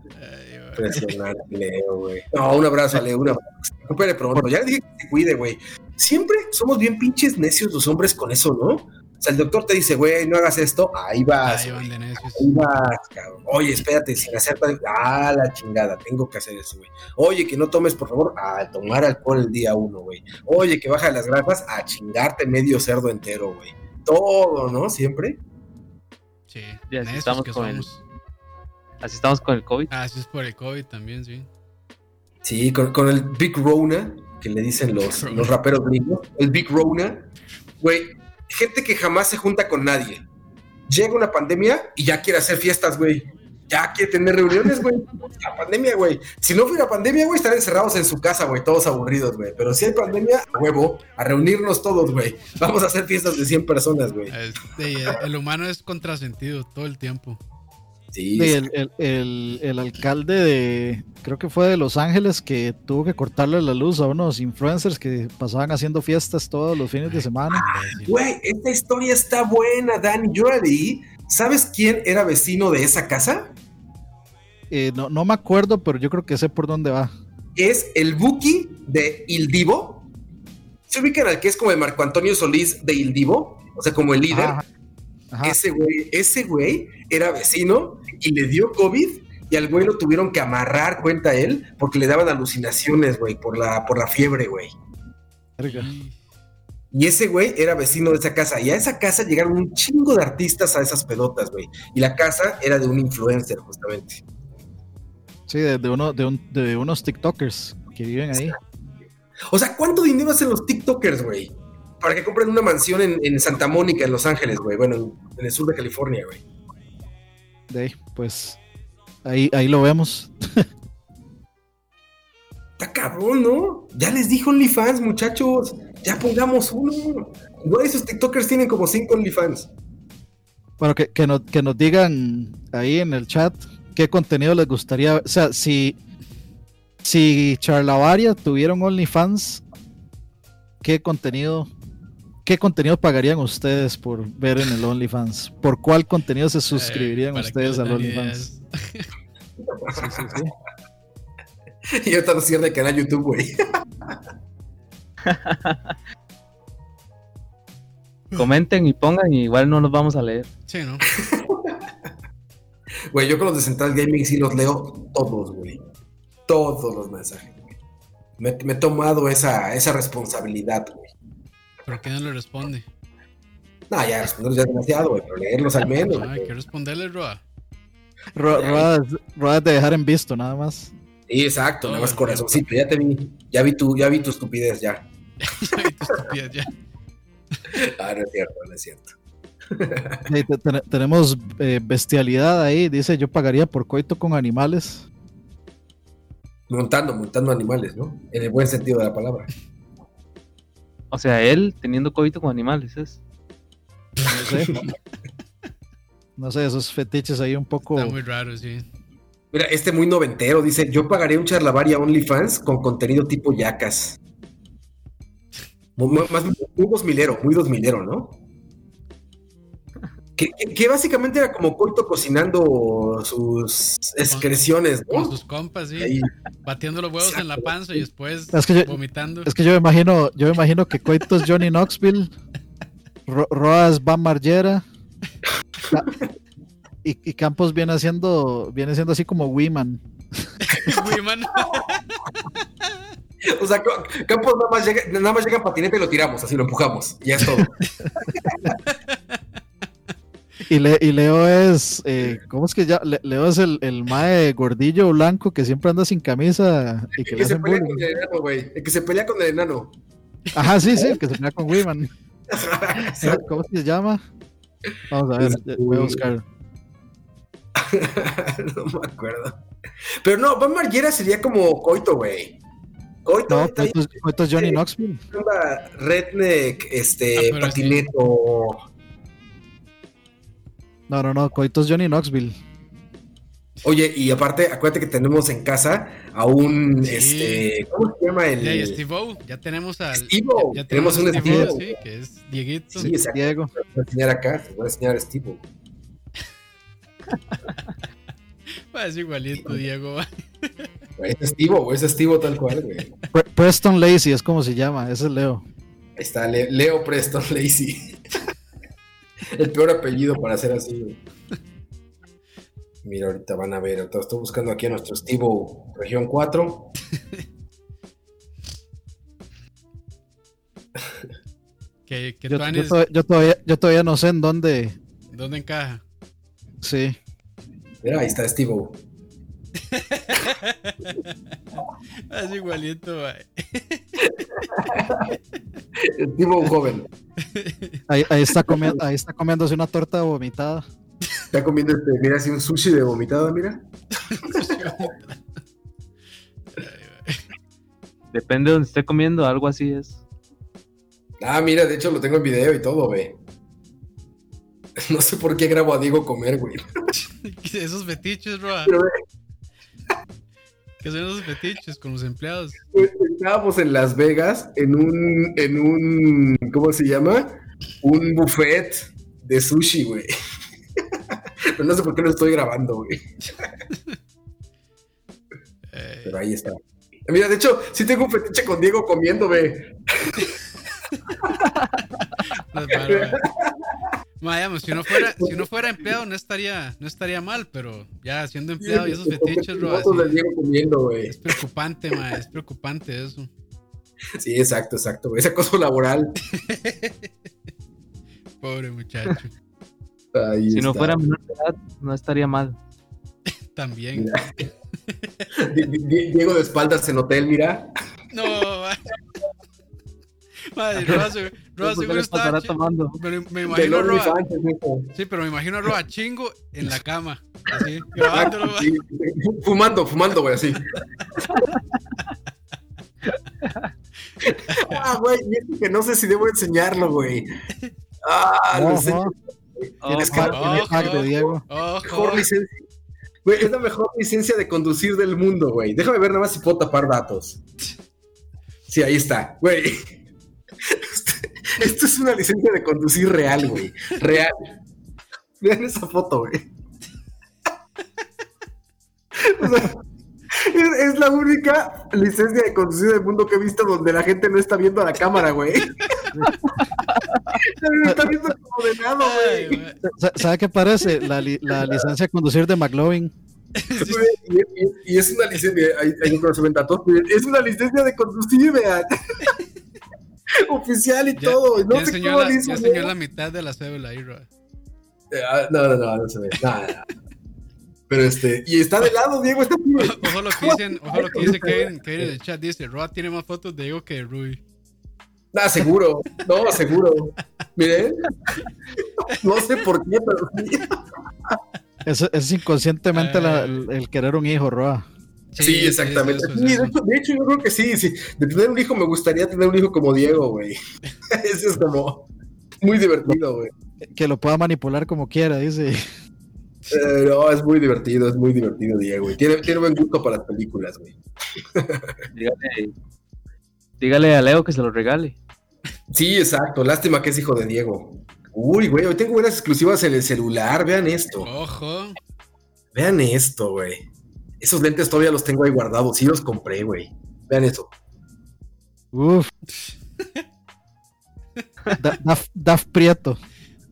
Impresionante, Leo, güey. No, un abrazo Leo, un abrazo. Recupere pronto. Ya le dije que se cuide, güey. Siempre somos bien pinches necios los hombres con eso, ¿no? O sea, el doctor te dice, güey, no hagas esto. Ahí vas, Ahí güey. van de necios. Ahí vas, cabrón. Oye, espérate, sin hacer tal- Ah, la chingada, tengo que hacer eso, güey. Oye, que no tomes, por favor, a tomar alcohol el día uno, güey. Oye, que baja las grasas, a chingarte medio cerdo entero, güey. Todo, ¿no? Siempre. Sí, Ya, sí, necios estamos que con el- somos. Así estamos con el COVID. Ah, sí, es por el COVID también, sí. Sí, con, con el Big Rona, que le dicen los, los raperos gringos, el Big Rona, güey, gente que jamás se junta con nadie. Llega una pandemia y ya quiere hacer fiestas, güey. Ya quiere tener reuniones, güey. La pandemia, güey. Si no fuera pandemia, güey, estar encerrados en su casa, güey, todos aburridos, güey. Pero si hay pandemia, a huevo, a reunirnos todos, güey. Vamos a hacer fiestas de 100 personas, güey. Este, el humano es contrasentido todo el tiempo. Sí, el, el- el- el alcalde de, creo que fue de Los Ángeles, que tuvo que cortarle la luz a unos influencers que pasaban haciendo fiestas todos los fines de semana. Imbécil. Güey, esta historia está buena, Dani. Yo la leí. ¿Sabes quién era vecino de esa casa? Eh, no, no me acuerdo, pero yo creo que sé por dónde va. Es el Buki de Il Divo. ¿Se ubican al que es como el Marco Antonio Solís de Il Divo? O sea, como el líder. Ajá. Ajá. Ese güey, ese güey era vecino y le dio COVID y al güey lo tuvieron que amarrar, cuenta él, porque le daban alucinaciones, güey, por la, por la fiebre, güey. Y ese güey era vecino de esa casa. Y a esa casa llegaron un chingo de artistas a esas pedotas, güey. Y la casa era de un influencer, justamente. Sí, de, de uno, de, un- de unos TikTokers que viven ahí. O sea, ¿cuánto dinero hacen los TikTokers, güey? Para que compren una mansión en, en Santa Mónica, en Los Ángeles, güey. Bueno, en, en el sur de California, güey. De ahí, pues ahí, ahí lo vemos. Está cabrón, ¿no? Ya les dijo OnlyFans, muchachos. Ya pongamos uno. Güey, esos TikTokers tienen como cinco OnlyFans. Bueno, que, que, nos, que nos digan ahí en el chat qué contenido les gustaría. ver. O sea, si, si Charlavaria tuviera un OnlyFans, ¿qué contenido, qué contenido pagarían ustedes por ver en el OnlyFans? ¿Por cuál contenido se suscribirían Eh, que ustedes al OnlyFans? Sí, sí, sí. Y ahorita no cierra el canal YouTube, güey. Comenten y pongan, y igual no los vamos a leer. Sí, ¿no? Güey, yo con los de Central Gaming sí los leo todos, güey. Todos los mensajes. güey. Me, me he tomado esa, esa responsabilidad, güey. ¿Pero qué no le responde? No, ya responderlos ya es demasiado, güey, pero leerlos al menos. No, hay que responderle, Roa. Ro- Rodas, rodas de dejar en visto, nada más. Sí, exacto, nada más corazoncito. Ya te vi, ya vi tu, ya vi tu estupidez, ya. Ay, tu estupidez, ya. Ah, no es cierto, no es cierto. Sí, te- te- tenemos eh, bestialidad ahí. Dice: Yo pagaría por coito con animales. Montando, montando animales, ¿no? En el buen sentido de la palabra. O sea, él teniendo coito con animales, ¿es? No sé. No sé, esos fetiches ahí un poco. Está muy raro, sí. Mira, este muy noventero dice, yo pagaría un charlavaria OnlyFans con contenido tipo yacas. Más, muy dos milero, muy dos milero, ¿no? Que, que- que básicamente era como Coito cocinando sus excreciones, Con ¿no? sus compas, sí. Ahí. Batiendo los huevos en la panza y después Es que yo- vomitando. Es que yo me imagino, yo me imagino que Coito es Johnny Knoxville, Ro- Roas Van Margera y, y Campos viene haciendo, viene siendo así como Wiman. Uy, man. O sea, Campos nada más llega, nada más llega en patineta y lo tiramos, así lo empujamos. Y ya es todo. Y, Le- y Leo es, eh, ¿cómo es que ya? Le- Leo es el, el mae gordillo blanco que siempre anda sin camisa y que El le que se pelea bullying. con el enano, güey. El que se pelea con el enano. Ajá, sí, sí, el que se pelea con Wiman. ¿Cómo se llama? Vamos a ver, voy a buscar. no me acuerdo. Pero no, Van Margera sería como Coito, güey. Coito No, Coito es, Coito es Johnny. Knoxville. redneck, este, Ah, sí. No, no, no, Coito es Johnny Knoxville. Oye, y aparte, acuérdate que tenemos en casa a un, Sí. este, ¿cómo se llama el? Ya, y Steve-O, ya tenemos al. Steve-O, ya, ya tenemos un a Steve-O, Steve-O. sí, que es Dieguito. Sí, exacto. Diego. Te voy a enseñar acá, te voy a enseñar a Steve. Ah, Es igualito, Diego. Es Steve, güey, es Steve tal cual, güey. Pre- Preston Lacey es como se llama, ese es Leo. Ahí está, Le- Leo Preston Lacey. El peor apellido para ser así, güey. Mira, ahorita van a ver. Estoy buscando aquí a nuestro Steve Región 4. Que, que Yo, todavía, yo todavía no sé en dónde. ¿Dónde encaja? Sí. Mira, ahí está Steve. Es igualito, mae. Steve joven. Ahí, ahí está comiendo, ahí está comiéndose una torta vomitada. Está comiendo este, mira, así un sushi de vomitada, mira. Depende de donde esté comiendo, algo así es. Ah, mira, de hecho lo tengo en video y todo, ve. No sé por qué grabo a Diego comer, güey. Esos fetiches. Pero, ¿Qué son esos fetiches con los empleados? güey, estábamos en Las Vegas en un, en un, ¿cómo se llama? Un buffet de sushi, güey. Pero no sé por qué lo estoy grabando, güey. Eh, Pero ahí está. Mira, de hecho, sí tengo un fetiche con Diego comiendo, güey. no es malo. Ma, digamos, si uno fuera, si uno fuera empleado no estaría, no estaría mal, pero ya siendo empleado y esos fetiches, comiendo, güey. es preocupante, ma, es preocupante eso. Sí, exacto, exacto. Ese acoso laboral. Pobre muchacho. Ahí Si no fuera menor de edad, no estaría mal. También. Di- di- Diego de espaldas en hotel, mira. No, ma. Madre, Roa, se- Roa ¿Por qué seguro estaba tomando? Me, me imagino a Roa. Sí, pero me imagino a Roa chingo en la cama. Así. Sí, fumando, fumando, güey, así. ah, güey, que no sé si debo enseñarlo, güey. Ah, lo enseño. Tienes que- Ojo, Diego. Mejor licencia. Güey, es la mejor licencia de conducir del mundo, güey. Déjame ver nada más si puedo tapar datos. Sí, ahí está, güey. Esto es una licencia de conducir real, güey. Real. Vean esa foto, güey. O sea, es, es la única licencia de conducir del mundo que he visto donde la gente no está viendo a la cámara, güey. está viendo como de nada, güey. ¿Sabe qué parece? La, li- la licencia de conducir de McLovin. Y, y- y es una licencia, ahí, ahí no se ven datos, es una licencia de conducir, vean. Oficial y Ya- todo. No ya sé enseñó cómo la, hizo, ya enseñó la mitad de la cédula ahí, Roa. Ah, No, no, no, no se ve. Nada, nada. Pero este, y está de lado, Diego, está. Ojo lo que dicen, ojo lo que dice Kevin, Kevin en el chat dice, Roa tiene más fotos de Diego que de Rui. Nada, seguro. No, seguro. Miren. No sé por qué, pero sí. Es, es inconscientemente la- el, el querer un hijo, Roa. Sí, exactamente. Sí, de, eso. hecho, de hecho, yo creo que sí, sí. De tener un hijo me gustaría tener un hijo como Diego, güey. Eso es como muy divertido, güey. Que lo pueda manipular como quiera, dice. Eh, no, es muy divertido, es muy divertido, Diego, güey. Tiene, tiene buen gusto para las películas, güey. Dígale, dígale a Leo que se lo regale. Sí, exacto. Lástima que es hijo de Diego. Uy, güey, hoy tengo buenas exclusivas en el celular. Vean esto. Ojo. Vean esto, güey. Esos lentes todavía los tengo ahí guardados. Sí los compré, güey. Vean eso. Uf. Da- Daf, Daf Prieto.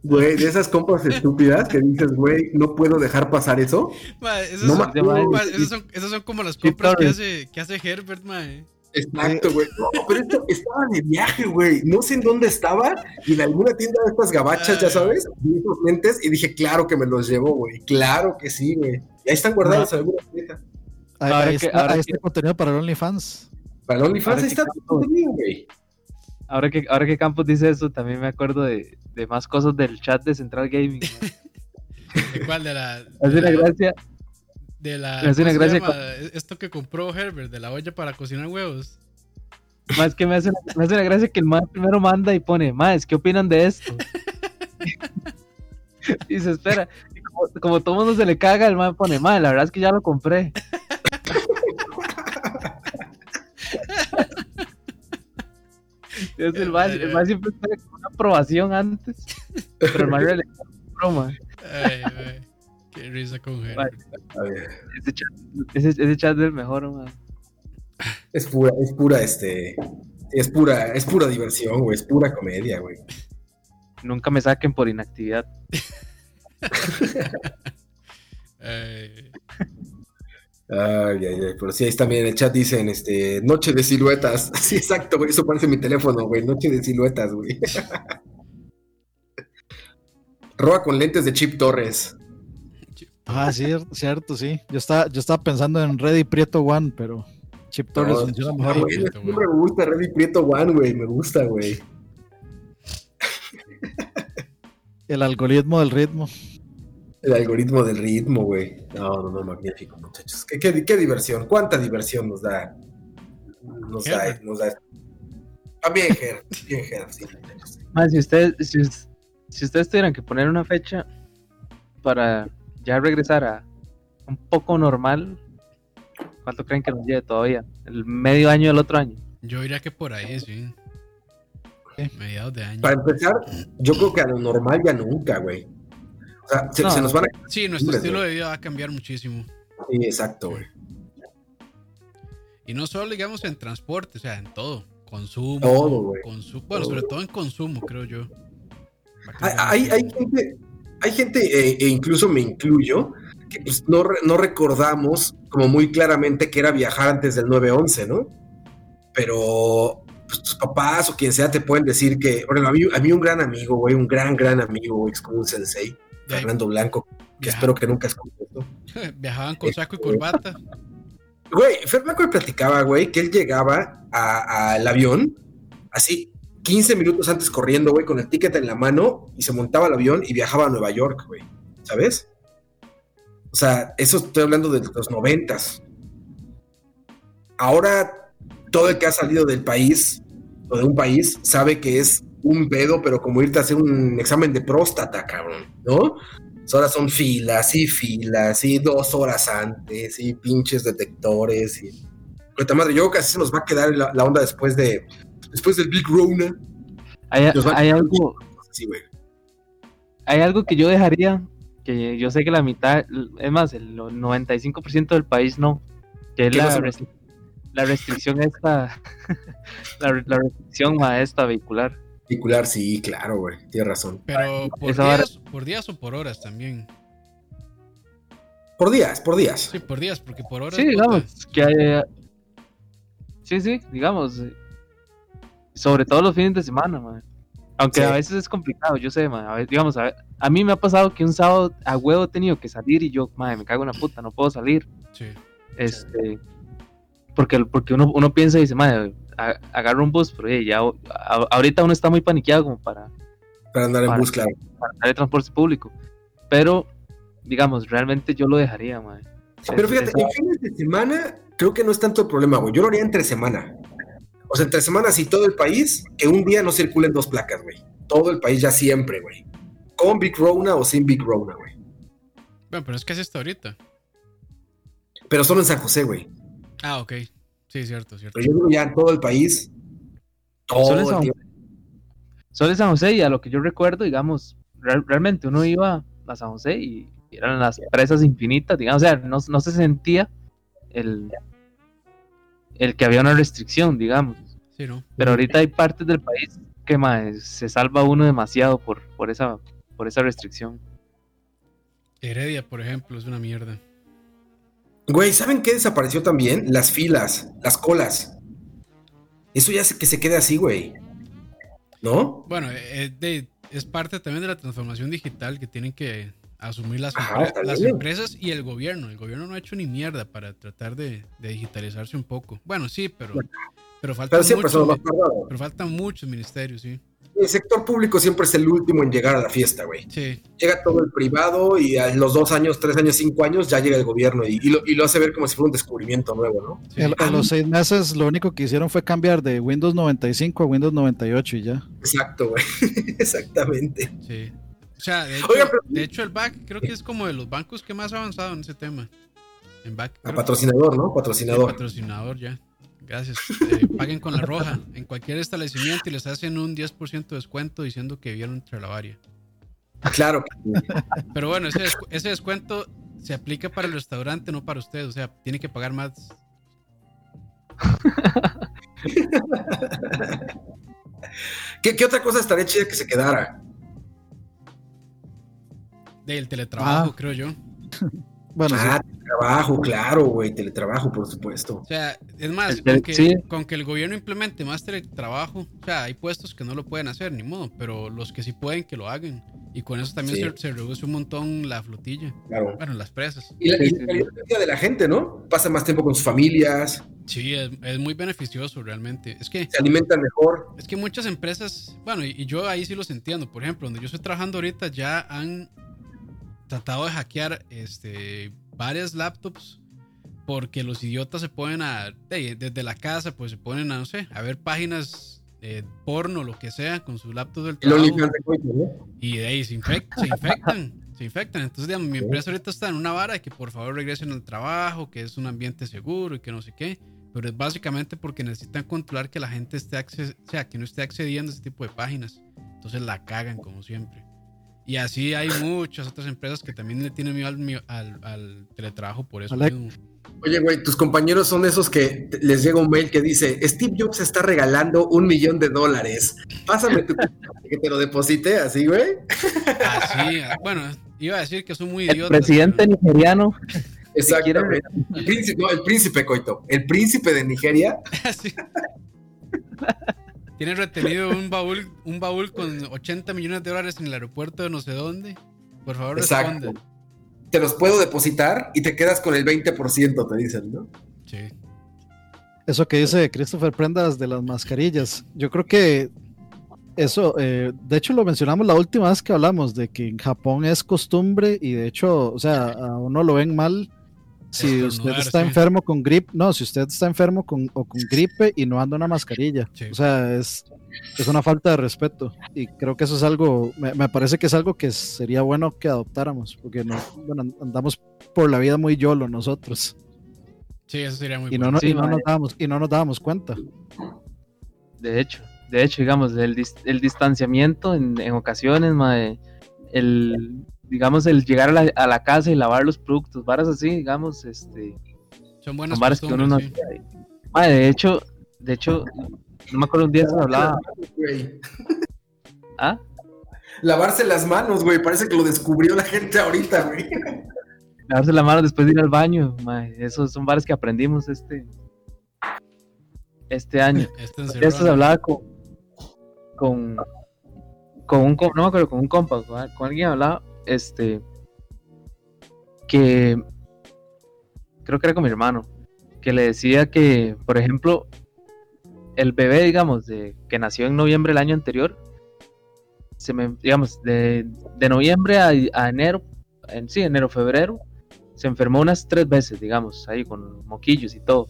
Güey, de esas compras estúpidas que dices, güey, no puedo dejar pasar eso. Ma, No son, ma, como las compras que hace, que hace Herbert, ma. Exacto, güey. No, pero esto estaba de viaje, güey. No sé en dónde estaba. Y en alguna tienda de estas gabachas, ya sabes, vi esos lentes y dije, claro que me los llevo, güey. Claro que sí, güey. Y ahí están guardados. Ahí, Ahora ahí que- está, ahora ahí que- está el contenido para el OnlyFans. Para el OnlyFans Ahora ahí está Campos- todo bien, güey. Ahora que, ahora que Campos dice eso, también me acuerdo de, de más cosas del chat de Central Gaming. ¿De cuál? De la. Me hace una la- gracia. De la. hace ¿cómo una gracia? Esto que compró Herbert, de la olla para cocinar huevos. Más que me hace, me hace una gracia que el man primero manda y pone, más, ¿qué opinan de esto? y se espera. Como, como todo mundo se le caga, el man pone, más, la verdad es que ya lo compré. Es el man, el man siempre espera como una aprobación antes, pero el man le broma. Ay, ay, Qué risa con ver, Ese chat, ese, ese chat es el mejor, man. es pura, es pura, este. Es pura, es pura diversión, güey. Es pura comedia, güey. Nunca me saquen por inactividad. Ay, Ay, ay. Pero sí, ahí también en el chat dicen, este, noche de siluetas. Sí, exacto, güey. Eso parece mi teléfono, güey. Noche de siluetas, güey. Roa con lentes de Chip Torres. Ah, sí, cierto, sí. Yo estaba, yo estaba pensando en Ready Prieto One, pero Chip Torres No, funciona Ah, mejor. güey, Prieto, güey. siempre me gusta Ready Prieto One, güey. Me gusta, güey. El algoritmo del ritmo. El algoritmo del ritmo, güey. No, no, no, magnífico, muchachos. Qué, qué, qué diversión. Cuánta diversión nos da. Nos da, Herbert. nos da. También, Ger. Bien, Ger, sí, muchachos. Más, si ustedes, si, us- si ustedes tuvieran que poner una fecha para ya regresar a un poco normal, ¿cuánto creen que nos lleve todavía? ¿El medio año del otro año? Yo diría que por ahí, sí. Mediados de año. Para empezar, yo creo que a lo normal ya nunca, güey. O sea, se, No. se nos van a. Sí, nuestro estilo de vida va a cambiar muchísimo. Sí, exacto, güey. Y no solo, digamos, en transporte, o sea, en todo. Consumo. Todo, güey. consu- bueno, Todo. sobre todo en consumo, creo yo. Va a Hay, hay, gente, hay gente eh, e incluso me incluyo, que pues, no, no recordamos como muy claramente que era viajar antes del 9-11, ¿no? Pero pues, tus papás o quien sea te pueden decir que, bueno, a mí, a mí un gran amigo, güey, un gran, gran amigo, güey, es como un sensei, Fernando Blanco, que espero que nunca escuche esto. Viajaban con saco y corbata. Güey, Fer Blanco me platicaba, güey, que él llegaba al avión así 15 minutos antes corriendo, güey, con el ticket en la mano y se montaba al avión y viajaba a Nueva York, güey. ¿Sabes? O sea, eso estoy hablando de los noventas. Ahora, todo el que ha salido del país o de un país sabe que es un pedo, pero como irte a hacer un examen de próstata, cabrón, ¿no? Ahora son filas y filas y dos horas antes y pinches detectores y... Puta madre, yo creo que así se nos va a quedar la, la onda después de... Después del Big Rona. Hay, algo, Sí, güey. hay algo que yo dejaría, que yo sé que la mitad, es más, el 95% del país no, que es ¿Qué la, restri- la restricción esta, la, la restricción maestra vehicular. Particular, sí, claro, güey. Tienes razón. Pero por Esa días, por días o por horas también. Por días, por días. Sí, por días, porque por horas. Sí, puta, digamos, que hay- sí, sí, digamos, eh, sobre todo los fines de semana, man. Aunque Sí. a veces es complicado, yo sé, man, a veces, digamos, a, a mí me ha pasado que un sábado a huevo he tenido que salir y yo, madre, me cago en la puta, no puedo salir. Sí. Este, porque, porque uno, uno piensa y dice, madre, a- agarro un bus, pero ya a- ahorita uno está muy paniqueado como para, Para andar en Para- bus, claro. para andar de transporte público. Pero, digamos, realmente yo lo dejaría, madre. Pero fíjate, en fines de semana creo que no es tanto el problema, güey. Yo lo haría entre semana. O sea, entre semana sí todo el país, que un día no circulen dos placas, güey. Todo el país ya siempre, güey. Con Big Rona o sin Big Rona, güey. Bueno, pero es que es hasta ahorita. Pero solo en San José, güey. Ah, ok. Sí, cierto, cierto. Pero yo digo ya en todo el país. Solo Todo en el San- tiempo. Solo en San José y a lo que yo recuerdo, digamos, real- realmente uno iba a San José y eran las presas infinitas, digamos, o sea, no, no se sentía el, el que había una restricción, digamos. Sí, ¿no? Pero ahorita hay partes del país que mae, se salva uno demasiado por, por, esa, por esa restricción. Heredia, por ejemplo, es una mierda. Güey, ¿saben qué desapareció también? Las filas, las colas. Eso ya hace que se quede así, güey. ¿No? Bueno, eh, de- es parte también de la transformación digital que tienen que asumir las, Ajá, las empresas y el gobierno. El gobierno no ha hecho ni mierda para tratar de, de digitalizarse un poco. Bueno, sí, pero, pero faltan Pero muchos, pero faltan muchos ministerios, sí. El sector público siempre es el último en llegar a la fiesta, güey. Sí, Llega todo el privado y a los dos años, tres años, cinco años ya llega el gobierno y, y lo, y lo hace ver como si fuera un descubrimiento nuevo, ¿no? sí. En, en los seis meses lo único que hicieron fue cambiar de Windows 95 a Windows 98 y ya. Exacto, güey. Exactamente. Sí. O sea, de hecho, Oiga, pero- de hecho el BAC creo que es como de los bancos que más ha avanzado en ese tema. En BAC. A patrocinador, ¿no? Patrocinador. patrocinador ya. Gracias. Eh, paguen con la roja en cualquier establecimiento y les hacen un 10% de descuento diciendo que vieron Tralavaria. Claro. Pero bueno, ese, descu- ese descuento se aplica para el restaurante, no para usted. O sea, tiene que pagar más. ¿Qué, qué otra cosa estaría chida que se quedara? Del teletrabajo, Ah. creo yo. Bueno, sí. Ah, teletrabajo, claro, güey. Teletrabajo, por supuesto. O sea, es más, El con que, sí. con que el gobierno implemente más teletrabajo, o sea, hay puestos que no lo pueden hacer, ni modo, pero los que sí pueden, que lo hagan. Y con eso también Sí. se, se reduce un montón la flotilla. Claro. Bueno, las presas. Y la, y Sí, la sí, calidad de vida de la gente, ¿no? Pasa más tiempo con sus familias, Sí, es, es muy beneficioso realmente. Es que se alimentan mejor. Es que muchas empresas, bueno, y, y yo ahí sí los entiendo. Por ejemplo, donde yo estoy trabajando ahorita ya han tratado de hackear este, varias laptops porque los idiotas se ponen a, de- desde la casa, pues se ponen a, no sé, a ver páginas eh, porno, lo que sea, con su laptop del El trabajo. Y de ahí se, infec- se infectan. Se infectan. Entonces, digamos, mi empresa ahorita está en una vara de que por favor regresen al trabajo, que es un ambiente seguro y que no sé qué. Pero es básicamente porque necesitan controlar que la gente esté acce- o sea, que no esté accediendo a ese tipo de páginas. Entonces la cagan como siempre. Y así hay muchas otras empresas que también le tienen miedo al, mi- al- al teletrabajo por eso mismo. Oye, güey, tus compañeros son esos que les llega un mail que dice, Steve Jobs está regalando un millón de dólares. Pásame tu que te lo deposite así, güey. Así, ah, bueno, iba a decir que son muy El idiotas. presidente pero- nigeriano. Exactamente. El príncipe, no, el príncipe Coito. El príncipe de Nigeria. Sí. Tiene retenido un baúl, un baúl con 80 millones de dólares en el aeropuerto de no sé dónde. Por favor, Exacto. responde. Te los puedo depositar y te quedas con el 20%, te dicen, ¿no? Sí. Eso que dice Christopher Prendas de las mascarillas, yo creo que eso, eh, de hecho lo mencionamos la última vez que hablamos, de que en Japón es costumbre y de hecho, o sea, a uno lo ven mal si usted está sí. enfermo con gripe, no, si usted está enfermo con, o con gripe y no anda una mascarilla, Sí. o sea, es, es una falta de respeto y creo que eso es algo, me, me parece que es algo que sería bueno que adoptáramos, porque no, bueno, andamos por la vida muy yolo nosotros Sí, eso sería muy y no, bueno. no- Sí, y no nos dábamos, y no nos dábamos cuenta. De hecho, de hecho, digamos, el, dis- el distanciamiento en, en ocasiones, mae, el, digamos, el llegar a la, a la casa y lavar los productos, varas así, digamos, este, Son buenas varas que uno no sí. De hecho, de hecho, no me acuerdo un día se hablaba. ¿ah? Lavarse las manos, güey. Parece que lo descubrió la gente ahorita, güey. Lavarse la mano después de ir al baño, mae, esos son varas que aprendimos este, este año. Este se hablaba con, con, con un, no me acuerdo, con un compa, con, con alguien hablaba, este, que, creo que era con mi hermano, que le decía que, por ejemplo, el bebé, digamos, de, que nació en noviembre del año anterior, se me, digamos, de, de noviembre a, enero, en sí, enero, febrero, se enfermó unas tres veces, digamos, ahí con moquillos y todo.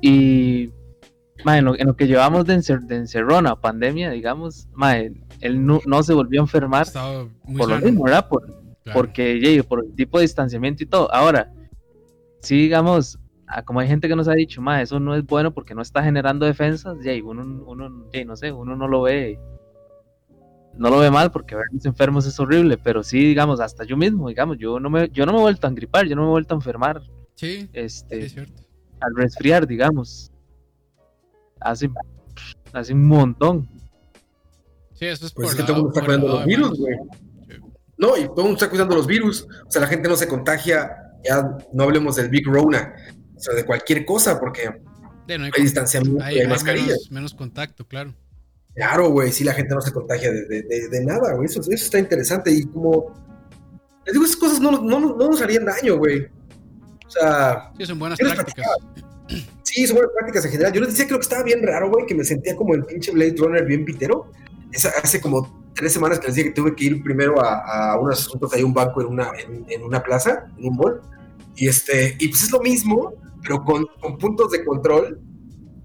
Y mae, en, lo, lo que llevamos de, encer- encerrona, pandemia, digamos, mae, él no, no se volvió a enfermar por lo mismo, ¿verdad? Por, claro. porque ye, por el tipo de distanciamiento y todo. Ahora, sí, digamos, ah, como hay gente que nos ha dicho, ma, eso no es bueno porque no está generando defensas, y uno, uno no sé, uno no lo ve, no lo ve mal porque ver los enfermos es horrible, pero sí, digamos, hasta yo mismo, digamos, yo no me, yo no me he vuelto a engripar, yo no me he vuelto a enfermar, Sí, sí, este, es cierto. al resfriar, digamos, hace, hace un montón. Sí, eso es Pues por es que la- todo el mundo está cuidando los virus, güey. No, y todo el mundo está cuidando los virus. O sea, la gente no se contagia. Ya no hablemos del Big Rona. O sea, de cualquier cosa, porque Sí, no hay, hay distanciamiento hay- y hay hay mascarillas. menos, menos contacto, claro. Claro, güey, sí, la gente no se contagia de, de- de- de nada, güey. Eso, eso está interesante. Y como. Les digo, esas cosas no, no, no nos harían daño, güey. O sea, Sí, son buenas prácticas. sí, son buenas prácticas en general. Yo les decía que lo que estaba bien raro, güey, que me sentía como el pinche Blade Runner bien pitero. Es hace como tres semanas que les dije que tuve que ir primero a, a unos asuntos que hay un banco en una, en, en una plaza, en un mall. Y este, y pues es lo mismo, pero con, con puntos de control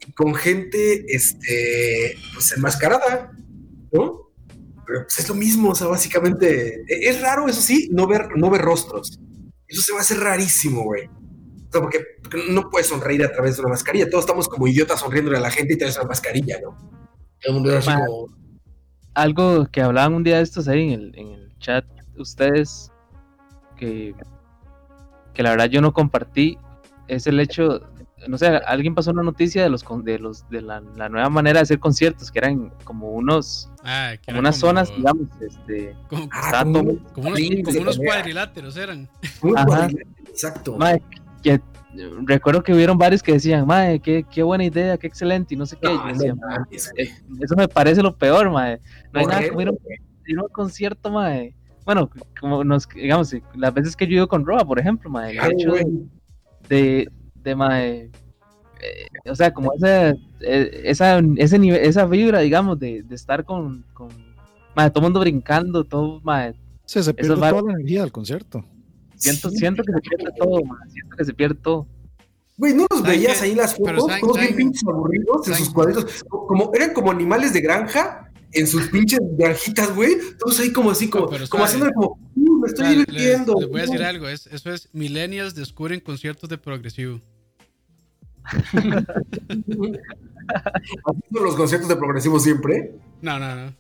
y con gente, este, pues enmascarada, ¿no? Pero pues es lo mismo, o sea, básicamente, e- es raro, eso sí, no ver, no ver rostros. Eso se va a hacer rarísimo, güey. O sea, porque, porque no puedes sonreír a través de una mascarilla. Todos estamos como idiotas sonriéndole a la gente y traes una mascarilla, ¿no? Todo el mundo es como, algo que hablaban un día de estos ahí en el, en el chat, ustedes, que, que la verdad yo no compartí, es el hecho, no sé, alguien pasó una noticia de los con- de los de la, la nueva manera de hacer conciertos, que eran como unos, Ah, que como unas como- zonas, digamos, este, Como, ah, como, unos, cuadriláteros eran. Ajá. Exacto. mae, que recuerdo que hubieron varios que decían, mae, qué, qué buena idea, qué excelente, y no sé qué, y yo No, decía, no güey. eso me parece lo peor, mae, no hay nada como ir a un güey. ir a un concierto, mae. Bueno, como nos, digamos, las veces que yo ido con Roa, por ejemplo, mae, el hecho güey. de, de mae, eh, o sea, como esa, eh, esa, ese nivel, esa vibra, digamos, de, de estar con, con todo el mundo brincando, todo, mae, Sí, se pierde toda la energía del concierto. Siento, Sí. siento que se pierde todo, mae, siento que se pierde todo. Güey, ¿no los ¿Saben veías ahí en las fotos? ¿saben- Todos bien pinches aburridos en sus cuadritos. Como, eran como animales de granja en sus pinches granjitas, güey. Todos ahí como así, como, No, como haciendo como, "Uh, me estoy divirtiendo. les voy a decir uh". algo, es, eso es millennials descubren conciertos de progresivo. Haciendo los conciertos de progresivo siempre. No, no, no.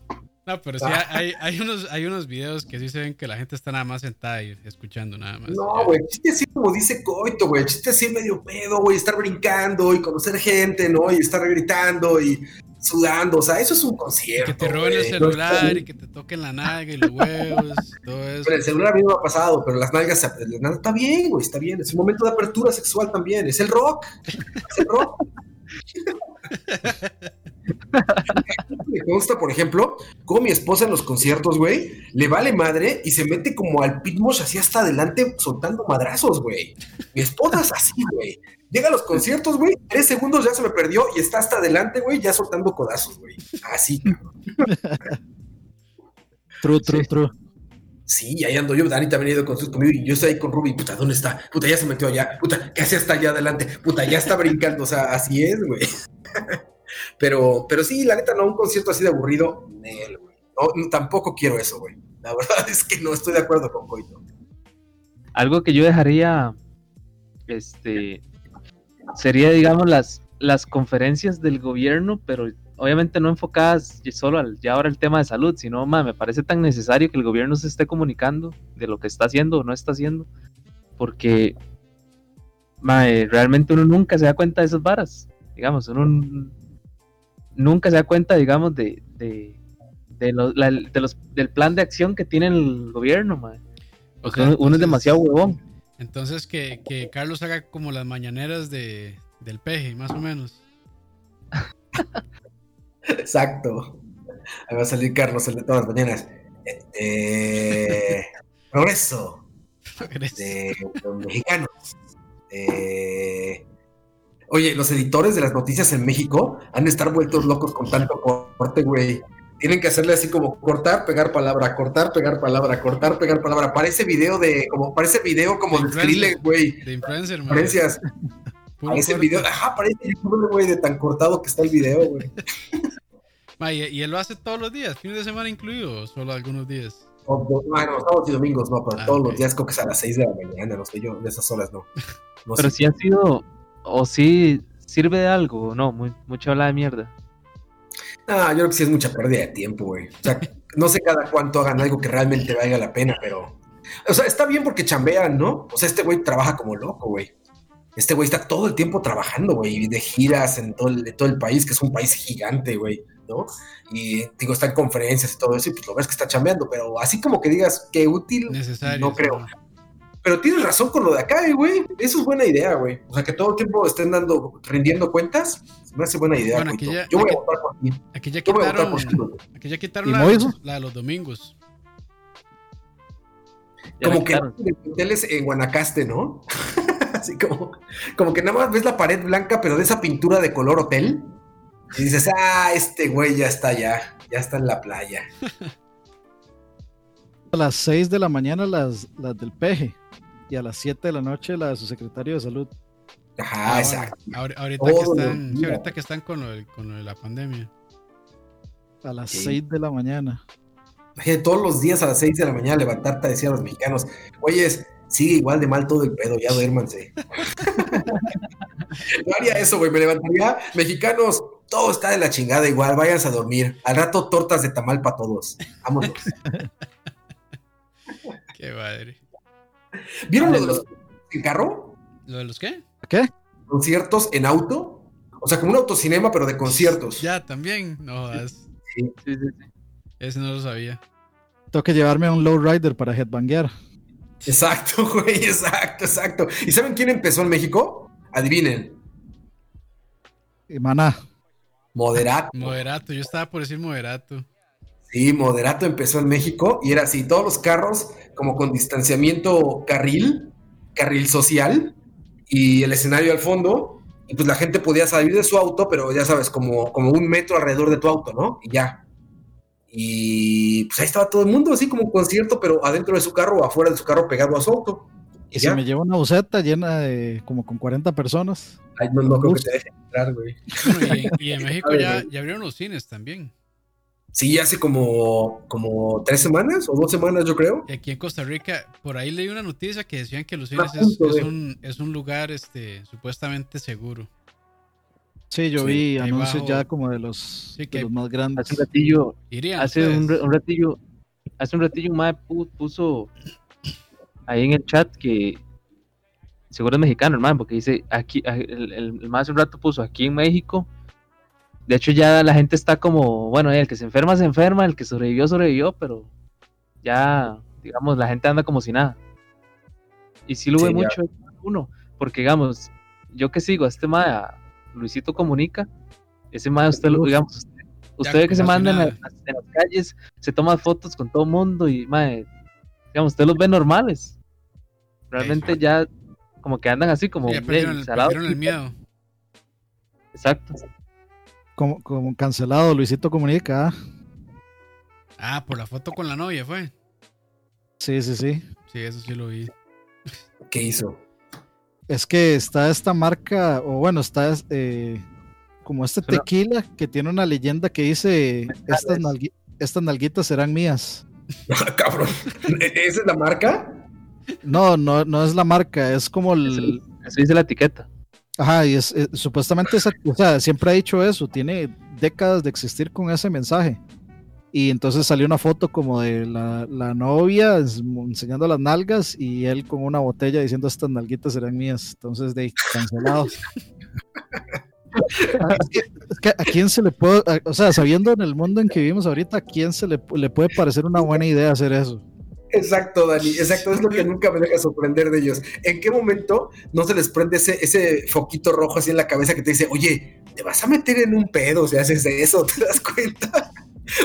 No, pero sí hay, hay, unos, hay unos videos que sí se ven que la gente está nada más sentada y escuchando nada más. No, güey, chiste así como dice Coito, güey, chiste así medio pedo, güey, estar brincando y conocer gente, ¿no? Y estar gritando y sudando, o sea, eso es un Y concierto. que te roben el celular y que te toquen la nalga y los huevos, todo eso. Pero el celular a mí no me ha pasado, pero las nalgas, las nalgas- está bien, güey, está bien. Es un momento de apertura sexual también. Es el rock. Es el rock. Me consta, por ejemplo, como mi esposa en los conciertos, güey, le vale madre y se mete como al pitmosh así hasta adelante soltando madrazos, güey. Mi esposa es así, güey. Llega a los conciertos, güey, tres segundos ya se me perdió y está hasta adelante, güey, ya soltando codazos, güey. Así, cabrón. True, true, true. Sí, ahí ando yo. Dani también ha ido con sus conmigo y yo estoy ahí con Ruby. Puta, ¿dónde está? Puta, ya se metió allá. Puta, ¿qué hace hasta allá adelante? Puta, ya está brincando. O sea, así es, güey. Pero, pero sí, la neta, no, un concierto así de aburrido, güey. No, tampoco quiero eso, güey. La verdad es que no estoy de acuerdo con Coito. Algo que yo dejaría, este, sería, digamos, las, las conferencias del gobierno, pero obviamente no enfocadas solo al, ya ahora el tema de salud, sino, ma, me parece tan necesario que el gobierno se esté comunicando de lo que está haciendo o no está haciendo, porque, eh, realmente uno nunca se da cuenta de esas varas, digamos, uno nunca se da cuenta, digamos, de, de, de, lo- la- de los, del plan de acción que tiene el gobierno, uno, uno es entonces- demasiado huevón. Entonces que, que Carlos haga como las mañaneras de, del peje, más o menos. Exacto. Ahí va a salir Carlos el de todas las mañanas. Eh, progreso de los mexicanos. Eh, oye, los editores de las noticias en México han de estar vueltos locos con tanto corte, güey. Tienen que hacerle así como cortar, pegar palabra, cortar, pegar palabra, cortar, pegar palabra. Parece video de, como, parece video como de Influencer. Skrillex, güey. De influencer. Puro Parece corte. video, ajá, parece youtuber, güey, de tan cortado que está el video, güey. ¿y, él lo hace todos los días, fines de semana incluido, o solo algunos días? O- o- Bueno, sábados y domingos, no, pero Ah, todos los días creo que es a las 6 de la mañana, no sé yo, de esas horas no. No Pero sé. si ha sido, o si sirve de algo, o no, muy, mucha habla de mierda. Ah, yo creo que sí es mucha pérdida de tiempo, güey. O sea, no sé cada cuánto hagan algo que realmente valga la pena, pero. O sea, está bien porque chambean, ¿no? O sea, este güey trabaja como loco, güey. Este güey está todo el tiempo trabajando, güey, de giras en todo el, de todo el país, que es un país gigante, güey, ¿no? Y digo, está en conferencias y todo eso, y pues lo ves que está chambeando, pero así como que digas que útil, Necesario. no creo. Pero tienes razón con lo de acá, eh, güey. Eso es buena idea, güey. O sea, que todo el tiempo estén dando, rindiendo cuentas, me hace buena idea. Bueno, aquí ya- Yo voy a votar por ti. Aquí ya Yo voy a votar quitaron, por ti. güey. aquí ya quitaron ¿Y la, de los domingos. Ya Como que hoteles en Guanacaste, ¿no? Así como, como que nada más ves la pared blanca, pero de esa pintura de color hotel. Y dices, ah, este güey ya está allá, ya está en la playa. A las 6 de la mañana las, las del peje y a las 7 de la noche la de su secretario de salud. Ajá, Ah, exacto. ahorita, que están, sí, ahorita que están con lo, del- con lo de la pandemia. A las Sí. 6 de la mañana. Todos los días a las 6 de la mañana levantarte a decir a los mexicanos, oyes, sigue igual de mal todo el pedo, ya duérmanse. Yo haría eso, güey, me levantaría, mexicanos, todo está de la chingada igual, váyanse a dormir. Al rato tortas de tamal para todos. Vámonos. Qué madre. ¿Vieron lo de lo- los en carro? ¿Lo de los qué? ¿Qué? Conciertos en auto. O sea, como un autocinema, pero de conciertos. Ya, también. No jodas. Sí, sí, sí. Ese no lo sabía. Tengo que llevarme a un lowrider para headbanguear. Exacto, güey, exacto, exacto. ¿Y saben quién empezó en México? Adivinen. Maná. Moderato. Moderato. Yo estaba por decir moderato. Sí, Moderato empezó en México y era así, todos los carros como con distanciamiento carril, carril social y el escenario al fondo y pues la gente podía salir de su auto, pero ya sabes, como, como un metro alrededor de tu auto, ¿no? Y ya. Y pues ahí estaba todo el mundo así como un concierto, pero adentro de su carro o afuera de su carro pegado a su auto. Y ¿Ya? me llevo una buseta llena de como con 40 personas. Ay, no, no creo que te dejen entrar, güey. Bueno, y, en- y en México ya, ya abrieron los cines también. Sí, hace como, como tres semanas o dos semanas, yo creo. Y aquí en Costa Rica, por ahí leí una noticia que decían que los cines es, un, es un lugar este, supuestamente seguro. Sí, yo Sí, vi ahí anuncios bajo. ya como de los, Sí, de que- los más grandes. Hace un ratillo, Irían hace un, un ratillo, hace un ratillo un mae pu- puso ahí en el chat que seguro es mexicano, hermano, porque dice aquí, el, el, el mae hace un rato puso aquí en México. De hecho, ya la gente está como, bueno, el que se enferma, se enferma, el que sobrevivió, sobrevivió, pero ya, digamos, la gente anda como si nada. Y sí lo Sí, ve mucho uno, porque digamos, yo que sigo a este mae, a Luisito Comunica, ese mae, usted lo, digamos, usted, usted ve que se manda en, las- en las calles, se toma fotos con todo el mundo y, mae, digamos, usted los ve normales. Realmente ya como que andan así como Sí, ya perdieron, el, perdieron el miedo. Exacto. Como, como cancelado, Luisito Comunica. ah. Ah, por la foto con la novia fue. Sí, sí, sí. Sí, eso sí lo vi. ¿Qué hizo? Es que está esta marca, o bueno, está eh, como este Pero- tequila que tiene una leyenda que dice: estas, Mezcales. nalgui- estas nalguitas serán mías. Ah, Cabrón. ¿Esa es la marca? No, no, no es la marca, es como el. Eso dice la etiqueta. Ajá, y es, eh, supuestamente esa- o sea, siempre ha dicho eso, tiene décadas de existir con ese mensaje. Y entonces salió una foto como de la, la novia es- enseñando las nalgas y él con una botella diciendo estas nalguitas serán mías. Entonces, de es, que, es que a quién se le puede, a- o sea, sabiendo en el mundo en que vivimos ahorita, a quién se le, le puede parecer una buena idea hacer eso. Exacto, Dani, exacto, es lo que nunca me deja sorprender de ellos. ¿En qué momento no se les prende ese, ese foquito rojo así en la cabeza que te dice, oye, te vas a meter en un pedo si haces eso, ¿te das cuenta?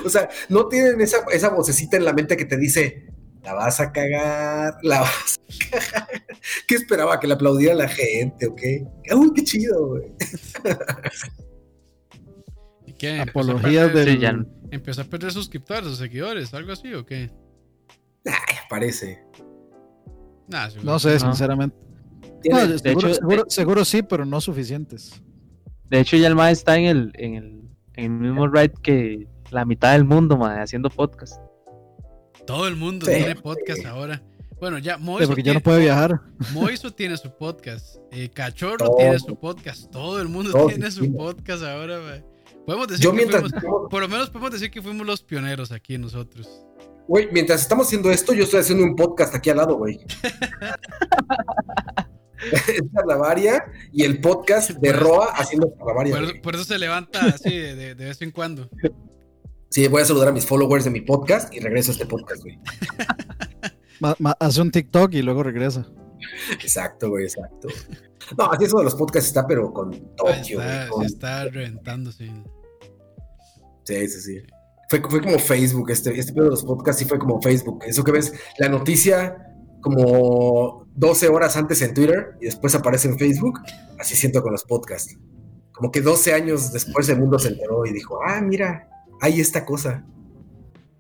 O sea, no tienen esa, esa vocecita en la mente que te dice, la vas a cagar, la vas a cagar. ¿Qué esperaba? ¿Que le aplaudiera la gente o qué? Uy, qué chido, güey. ¿Y qué? ¿Empezó a Apologías del... ¿Empezó a perder suscriptores o seguidores? ¿Algo así o qué? Ay, parece. Nah, No sé, No. sinceramente. No, seguro, hecho, seguro- seguro sí, pero no suficientes. De hecho, ya el mae está en el, en el, en el mismo ride que la mitad del mundo, mae, haciendo podcast. Todo el mundo Sí. tiene podcast ahora. Bueno, ya Sí, Moiso, ya tiene, no puede viajar. Moiso tiene su podcast. eh, Cachorro Todo. tiene su podcast. Todo el mundo Todo tiene su podcast ahora. mae. Podemos decir Yo que mientras, fuimos- por lo menos podemos decir que fuimos los pioneros aquí nosotros. Güey, mientras estamos haciendo esto, yo estoy haciendo un podcast aquí al lado, güey. es Charlavaria y el podcast de Roa haciendo Charlavaria. Por, güey. por eso se levanta así de, de- de vez en cuando. Sí, voy a saludar a mis followers de mi podcast y regreso a este podcast, güey. Ma- ma- hace un TikTok y luego regresa. Exacto, güey, exacto. No, así eso de los podcasts está, pero con Tokio, güey. está, con- se está reventando, sí. Sí, sí, sí. Fue, fue como Facebook, este, este pedo de los podcasts sí fue como Facebook. Eso que ves, la noticia como 12 horas antes en Twitter y después aparece en Facebook, así siento con los podcasts. Como que 12 años después el mundo se enteró y dijo, ah, mira, hay esta cosa.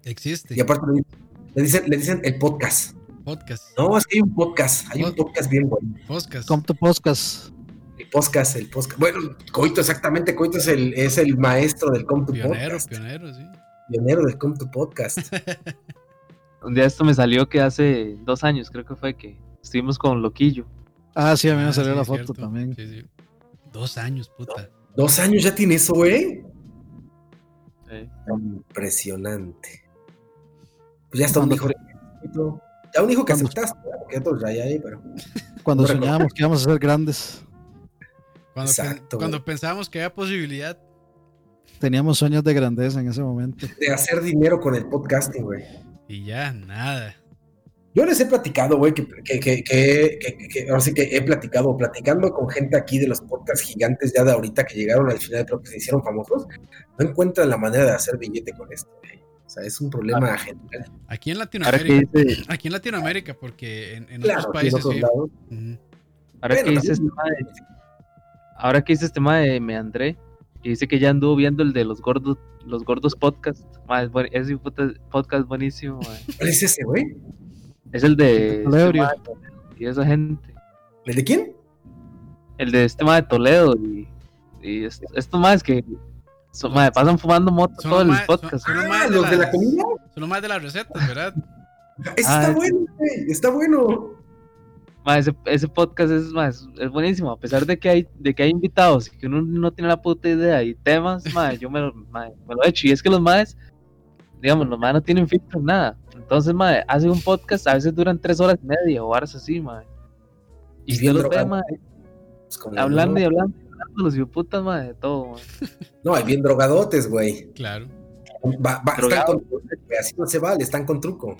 Existe. Y aparte le, dicen, le dicen el podcast. Podcast. No, es que hay un podcast, hay un Pod- podcast bien bueno. Podcast. Come to podcast. El podcast, el podcast. Bueno, Coito, exactamente, Coito es el, es el maestro del Come to Pionero, Podcast. pionero, sí. Pionero del Come to Podcast. Un día esto me salió que hace dos años, creo que fue que estuvimos con Loquillo. Ah, sí, a mí Ah, me salió sí, la foto cierto. también. Sí, sí. Dos años, puta. Dos años ya tiene eso, güey. Eh, Impresionante. Pues ya está un hijo. Ya un hijo que aceptaste, porque otros ya hay ahí, pero. Cuando soñábamos que íbamos a ser grandes, Cuando, pen- Exacto, cuando pensábamos que había posibilidad. Teníamos sueños de grandeza en ese momento. De hacer dinero con el podcasting, güey. Y ya, nada. Yo les he platicado, güey, que, que, que, que, que- que- ahora sí que he platicado, platicando con gente aquí de los podcasts gigantes ya de ahorita que llegaron al final, pero que se hicieron famosos, no encuentran la manera de hacer billete con esto, güey. O sea, es un problema general. Aquí en Latinoamérica. dice, Aquí en Latinoamérica, porque en, en Claro, otros aquí en países otros sí. lados. Ujú. ahora Bueno, que dice también- este tema de, ahora que este tema de Meandré, y dice que ya anduvo viendo el de los gordos, los gordos podcast. Es buen- puta- podcast buenísimo. ¿Cuál es ese, güey? Es el de este mae, y esa gente. ¿El de quién? El de este mae de Toledo y, y est- estos más que son, pasan fumando moto Son todo el podcast. son- son los Ah, más de de la las- comida. Son los más de las recetas, ¿verdad? Ese Ah, está ese. bueno, güey. Está bueno. Mae, ese, ese podcast es, mae, es, buenísimo, a pesar de que hay, de que hay invitados y que uno no tiene la puta idea y temas, mae, yo me, lo- mae, me lo he hecho. Y es que los maes, digamos, los maes no tienen filtro en nada. Entonces, mae, hacen un podcast, a veces duran tres horas y media o horas así, mae. Y Y usted bien los ve, Pues hablando y hablando hablando los putas, mae, de todo. No, hay bien drogadotes, güey. Claro. Va- va- están con así no se vale, están con truco.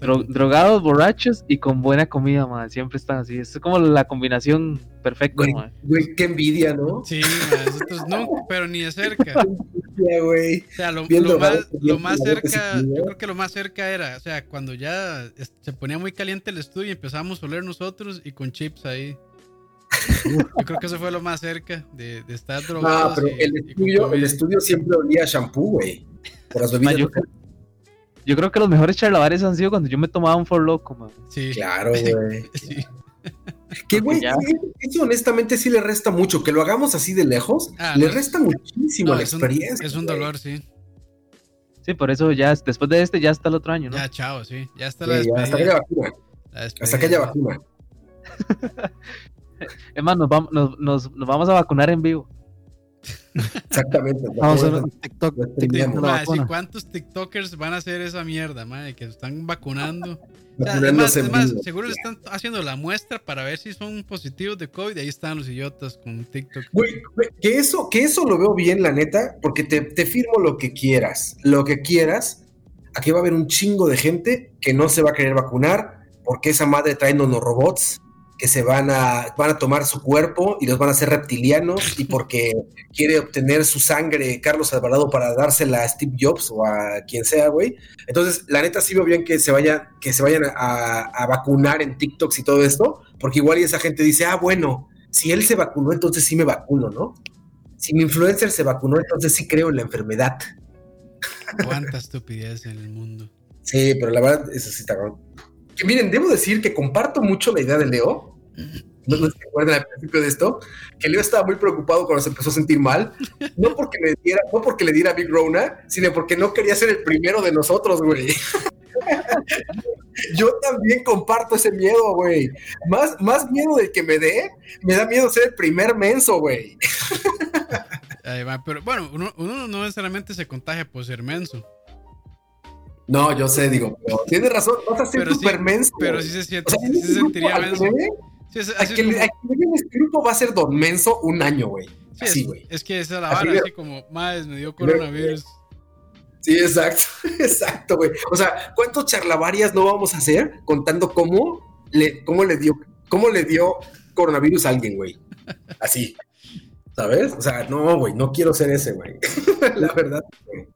Dro- drogados, borrachos y con buena comida, mae. Siempre están así. Es como la combinación perfecta, Güey, qué envidia, ¿no? Sí, ma, nosotros no, pero ni de cerca. Güey. O sea, lo, drogado, más, lo más drogado cerca, yo creo que lo más cerca era, o sea, cuando ya se ponía muy caliente el estudio y empezamos a oler nosotros y con chips ahí. Yo creo que eso fue lo más cerca de, de estar Ah, drogados. pero y- el estudio, el estudio siempre olía a shampoo, güey. Por las bebidas. Yo, creo que los mejores charlavares han sido cuando yo me tomaba un For Loco, mae. Sí, Claro, güey. sí. Que, güey, eso honestamente sí le resta mucho. Que lo hagamos así de lejos, Ah, le no, resta muchísimo No, la es un- experiencia. Es un dolor, sí. Sí, por eso ya, después de este, ya está el otro año, ¿no? Ya, chao, sí. Ya está Sí, la ya, despedida. hasta que haya vacuna. Hasta que haya sí. vacuna. Es más, nos vamos, nos, nos- nos vamos a vacunar en vivo. Exactamente. Vamos a un TikTok. ¿Cuántos TikTokers van a hacer esa mierda, madre? Que se están vacunando. O sea, es más, Vacunándose es en más, vivo. seguro le están haciendo la muestra para ver si son positivos de COVID. Y ahí están los idiotas con TikTok. Güey, güey, que eso, que eso lo veo bien, la neta, porque te, te firmo lo que quieras, lo que quieras. Aquí va a haber un chingo de gente que no se va a querer vacunar porque esa madre trae robots que se van a, van a tomar su cuerpo y los van a hacer reptilianos y porque quiere obtener su sangre Carlos Alvarado para dársela a Steve Jobs o a quien sea, güey. Entonces, la neta sí veo bien que se vayan, que se vayan a, a vacunar en TikToks y todo esto, porque igual y esa gente dice, ah, bueno, si él se vacunó, entonces sí me vacuno, ¿no? Si mi influencer se vacunó, entonces sí creo en la enfermedad. Cuánta estupidez en el mundo. Sí, pero la verdad, eso sí está cabrón. Que miren, debo decir que comparto mucho la idea de Leo. No, se acuerdan al principio de esto, que Leo estaba muy preocupado cuando se empezó a sentir mal, no porque le diera, no porque le diera Big Rona, sino porque no quería ser el primero de nosotros, güey. Yo también comparto ese miedo, güey. Más, más miedo del que me dé, me da miedo ser el primer menso, güey. Pero bueno, uno, uno no necesariamente se contagia por ser menso. No, yo sé, digo, pero tienes razón, vas a ser Pero sí, super menso. Pero sí se O siente, sea, en sí se sentiría menso. Sí, es, así que que en este grupo va a ser don menso un año, güey. sí, Así, güey. es que esa es la Así vara, de- así como, madre, me dio coronavirus. Sí, exacto, exacto, güey. O sea, ¿cuántos charlavarias no vamos a hacer contando cómo le, cómo le dio, cómo le dio coronavirus a alguien, güey? Así, ¿sabes? O sea, no, güey, no quiero ser ese, güey. La verdad, güey.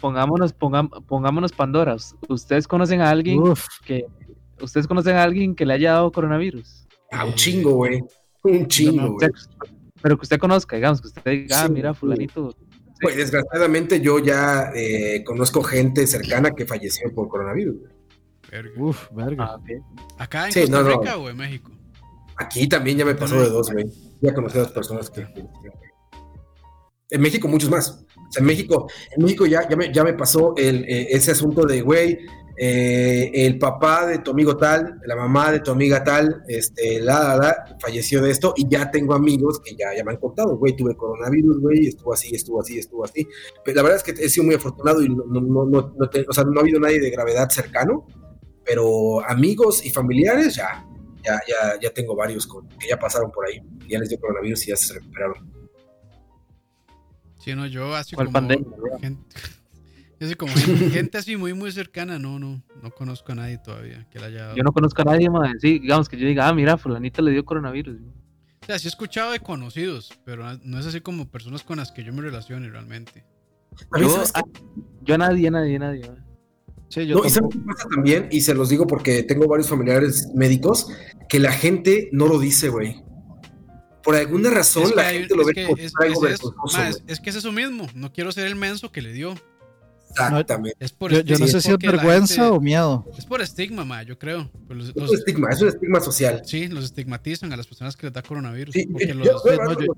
Pongámonos, pongam- pongámonos Pandora. ¿Ustedes conocen a alguien Uf, que ustedes conocen a alguien que le haya dado coronavirus? Ah, un chingo, güey. Un chingo, güey. pero que usted conozca, digamos, que usted diga, ah, mira, sí. fulanito. Güey, desgraciadamente yo ya eh, conozco gente cercana que falleció por coronavirus. güey. Verga. uf, verga. Ah. ¿Acá en Sí, Costa no, no. Rica o en México? Aquí también ya me pasó de dos, güey. Ya conocí a dos personas que. En México, muchos más. O sea, en México, en México ya, ya, me, ya me pasó el, eh, ese asunto de, güey, eh, el papá de tu amigo tal, la mamá de tu amiga tal, este, la, la, la, falleció de esto y ya tengo amigos que ya, ya me han contado, güey, tuve coronavirus, güey, estuvo así, estuvo así, estuvo así. Pero la verdad es que he sido muy afortunado y no, no, no, no, te- o sea, no ha habido nadie de gravedad cercano, pero amigos y familiares ya, ya, ya, ya tengo varios con, que ya pasaron por ahí, ya les dio coronavirus y ya se recuperaron. Sí, no, yo así ¿Cuál como pandemia, gente, yo así como gente, así muy muy cercana, no, no, no conozco a nadie todavía que la haya dado. Yo no conozco a nadie, madre. Sí, digamos que yo diga, ah, mira, fulanito le dio coronavirus. O sea, sí he escuchado de conocidos, pero no es así como personas con las que yo me relacione realmente. A mí, Yo, a, yo a nadie, a nadie, a nadie. madre. Sí, yo No, y ¿sabes qué pasa también? Y se los digo porque tengo varios familiares médicos que la gente no lo dice, güey. Por alguna razón Es que la hay- gente lo es ve que- como es- algo es es- que es eso mismo, no quiero ser el menso que le dio. Exactamente. Es por Yo, yo no sé si es vergüenza gente- o miedo. Es por estigma, ma, yo creo. Pues los- Es los- un estigma, es un estigma social. sí, los estigmatizan a las personas que les da coronavirus. Sí, porque yo- los- yo- no, yo-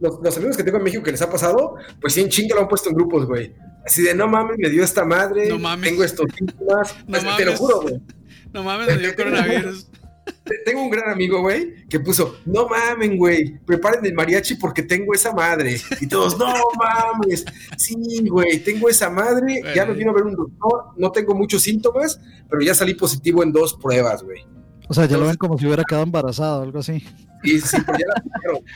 los, los amigos que tengo en México que les ha pasado, pues sí, en chinga lo han puesto en grupos, güey. Así de, no mames, me dio esta madre, No mames. tengo estos síntomas. No Pues, te lo mames. juro, güey. no mames, me dio coronavirus. Te- Tengo un gran amigo, güey, que puso, no mamen, güey, preparen el mariachi porque tengo esa madre. Y todos, no mames, sí, güey, tengo esa madre, ya me vino a ver un doctor, no tengo muchos síntomas, pero ya salí positivo en dos pruebas, güey. O sea, ya lo ven como si hubiera quedado embarazado o algo así. Y sí, pues ya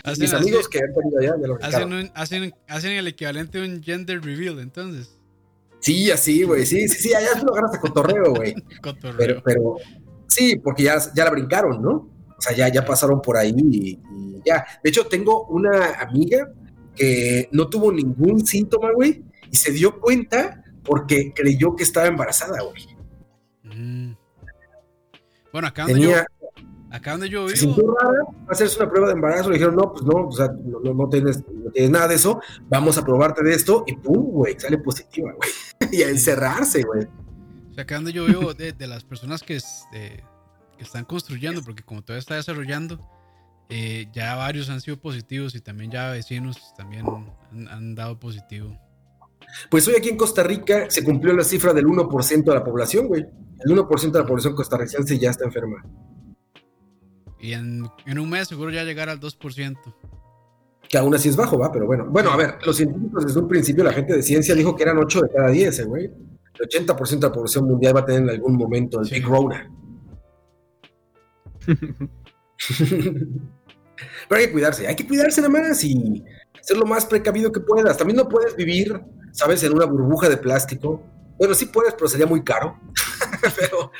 la Mis amigos que han tenido allá, ya lo Hacen, un- hacen, hacen el equivalente a un gender reveal, entonces. Sí, así, güey, sí, sí, sí, allá tú lo agarras a cotorreo, güey. Cotorreo. Pero, pero sí, porque ya, ya la brincaron, ¿no? O sea, ya, ya pasaron por ahí y, y ya. De hecho, tengo una amiga que no tuvo ningún síntoma, güey, y se dio cuenta porque creyó que estaba embarazada, güey. Mm. Bueno, acá donde, Tenía, yo, acá donde yo se vivo, sintió rara, hacerse una prueba de embarazo, le dijeron, no, pues no, o sea, no, no- no tienes, no tienes nada de eso, vamos a probarte de esto, y pum, güey, sale positiva, güey. y a encerrarse, güey. O sea, acá donde yo vivo, de, de las personas que, es- que están construyendo, porque como todavía está desarrollando, eh, ya varios han sido positivos y también ya vecinos también han, han dado positivo. Pues hoy aquí en Costa Rica se cumplió la cifra del 1% de la población, güey. El 1% de la población costarricense ya está enferma. Y en, en un mes seguro ya llegar al 2%. Que aún así es bajo, va, pero bueno. Bueno, a ver, los científicos desde un principio, la gente de ciencia dijo que eran 8 de cada 10, eh, güey. El 80% de la población mundial va a tener en algún momento el Sí. Big Rona. Pero hay que cuidarse, hay que cuidarse nada más y ser lo más precavido que puedas. También no puedes vivir, ¿sabes?, en una burbuja de plástico. Bueno, sí puedes, pero sería muy caro. pero,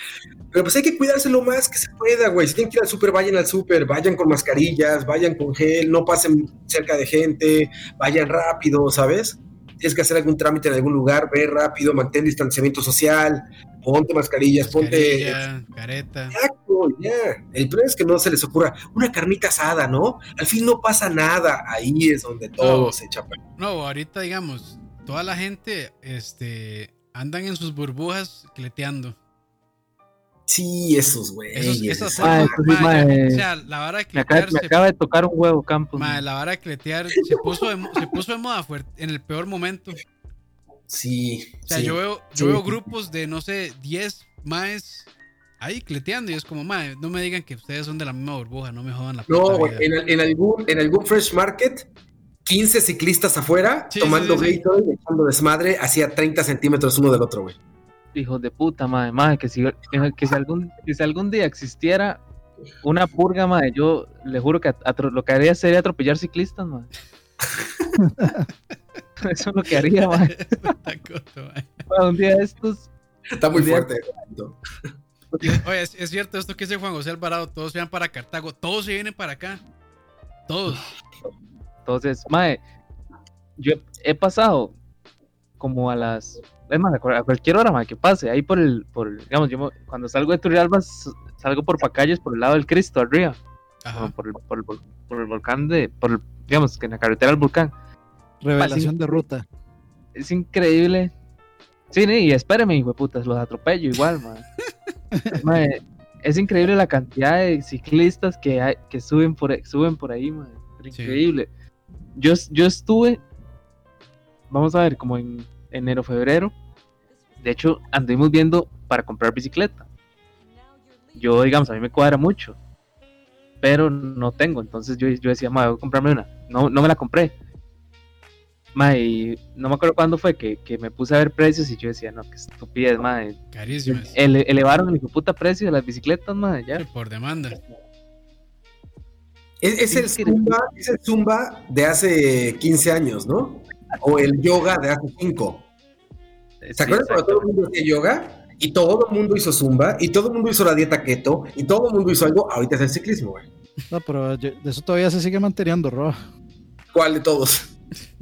pero pues hay que cuidarse lo más que se pueda, güey. Si tienen que ir al súper, vayan al súper, vayan con mascarillas, vayan con gel, no pasen cerca de gente, vayan rápido, ¿sabes? Tienes que hacer algún trámite en algún lugar, ve rápido, mantén distanciamiento social, ponte mascarillas, ponte Mascarilla, careta. Exacto, ya. El problema es que no se les ocurra una carnita asada, ¿no? Al fin no pasa nada. Ahí es donde todo No. se echa para- No, ahorita digamos, toda la gente este, andan en sus burbujas cleteando. Sí, esos güey. Esos- esas esos- Ah, mae. o sea, la vara de Me acaba, cletear, me se- acaba de tocar un huevo, Campos. la vara de cletear se puso de, se puso de moda fuerte en el peor momento. Sí. O sea, sí. yo veo, Sí. yo veo grupos de, no sé, 10 maes ahí cleteando y es como, mae, no me digan que ustedes son de la misma burbuja, no me jodan la puta No, güey. vida". En, en algún, en algún Fresh Market, 15 ciclistas afuera Sí, tomando sí, sí, sí. Gatorade y echando desmadre hacia 30 centímetros uno del otro, güey. Hijos de puta, madre, madre, que si, que si, algún, que si algún día existiera una purga, madre, yo le juro que atro- lo que haría sería atropellar ciclistas, madre. Eso es lo que haría, madre. Madre, Un día de estos, Está muy fuerte. Oye, es, es cierto esto que dice Juan José Alvarado, todos se van para Cartago, todos se vienen para acá. Todos. entonces, madre, yo he pasado como a las, es más, a cual- a cualquier hora, madre, que pase, ahí por el, por, digamos, yo cuando salgo de Turrialba, salgo por Pacayos por el lado del Cristo, arriba. Por el, por, el, por el volcán de, por el- digamos que en la carretera del volcán. Revelación de ruta. Es increíble. Sí, y espéreme, hijo de putas, los atropello igual, man. Es increíble la cantidad de ciclistas que hay, que suben por ahí- suben por ahí, man. Sí. Increíble. Yo, yo estuve, vamos a ver, como en enero, febrero. De hecho, anduvimos viendo para comprar bicicleta. Yo, digamos, a mí me cuadra mucho, pero no tengo. Entonces yo, yo decía, ma, voy a comprarme una. No, no me la compré. Ma, y no me acuerdo cuándo fue que, que me puse a ver precios y yo decía, no, qué estupidez, ma. Carísimas. Ele- elevaron el puta precio de las bicicletas, ma, ya. Por demanda. Es, es el. Zumba, es el Zumba de hace 15 años, ¿no? O el yoga de hace 5. ¿Se Sí, acuerdan cuando todo el mundo hacía yoga? Y todo el mundo hizo zumba, y todo el mundo hizo la dieta keto, y todo el mundo hizo algo. Ahorita es el ciclismo, güey. No, pero yo- de eso todavía se sigue manteniendo, Roa. ¿Cuál de todos?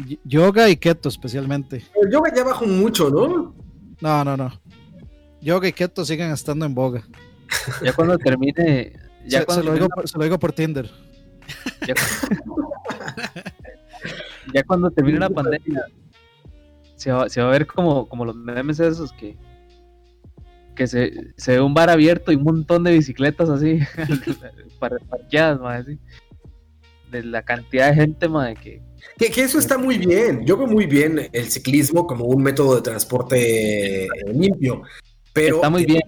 Y- Yoga y keto especialmente. El yoga ya bajó mucho, ¿no? No, no, no. Yoga y keto siguen estando en boga. Ya cuando termine, ya se, cuando se lo digo por, se lo digo por Tinder. ya, ya cuando termine la pandemia, se va, se va a ver como, como los memes esos que, que se, se ve un bar abierto y un montón de bicicletas así, para- parqueadas, mae, así. De la cantidad de gente, mae, que, Que, que eso está muy bien. Yo veo muy bien el ciclismo como un método de transporte limpio. Pero está muy bien.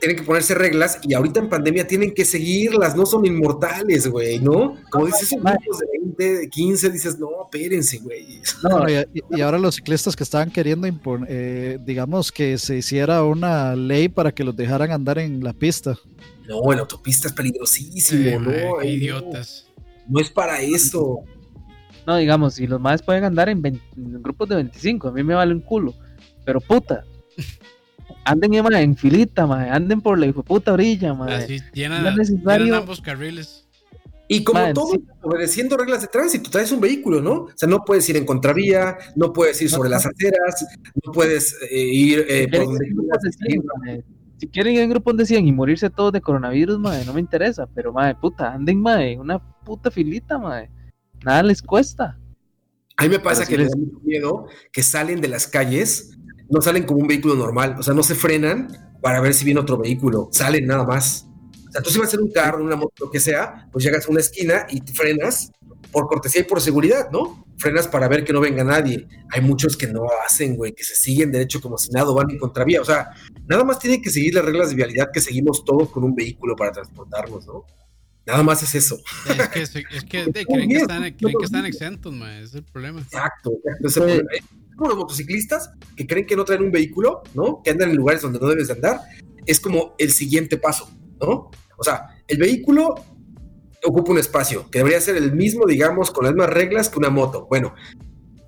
Tienen que ponerse reglas y ahorita en pandemia tienen que seguirlas, no son inmortales, güey, ¿no? Como dices, esos niños de 20, de 15, dices, no, espérense, güey. No, y, y ahora los ciclistas que estaban queriendo impon- eh, digamos que se hiciera una ley para que los dejaran andar en la pista. No, en la autopista es peligrosísimo, Eh, ¿no? idiotas. No es para eso. no, digamos, si los más pueden andar en, 20 en grupos de 25, a mí me vale un culo. Pero puta, anden eh, en filita, anden por la puta orilla. Así llenan, no es necesario- llenan ambos carriles. Y como Man, todo, sí. obedeciendo reglas de tránsito, traes un vehículo, ¿no? O sea, no puedes ir en contravía, no puedes ir sobre las aceras, no puedes eh, ir eh, Si por quieren donde ir en grupos de quieras. 100, mae, si quieren ir en grupos de 100 y morirse todos de coronavirus, mae, no me interesa. Pero, mae, puta, anden, mae, una puta filita, mae. Nada les cuesta. A mí me pasa Pero que me les- da mucho miedo que salen de las calles, no salen como un vehículo normal, o sea, no se frenan para ver si viene otro vehículo, salen nada más. O sea, tú si vas en un carro, una moto, lo que sea, pues llegas a una esquina y te frenas por cortesía y por seguridad, ¿no? Frenas para ver que no venga nadie. Hay muchos que no hacen, güey, que se siguen derecho como si nada, van en contravía. O sea, nada más tienen que seguir las reglas de vialidad que seguimos todos con un vehículo para transportarnos, ¿no? Nada más es eso. Es que, es que de, creen, que están, creen que están exentos, ma, es el problema. Exacto. exacto, ese problema. Como los motociclistas que creen que no traen un vehículo, ¿no? Que andan en lugares donde no debes de andar. Es como el siguiente paso, ¿no? O sea, el vehículo ocupa un espacio que debería ser el mismo, digamos, con las mismas reglas que una moto. Bueno,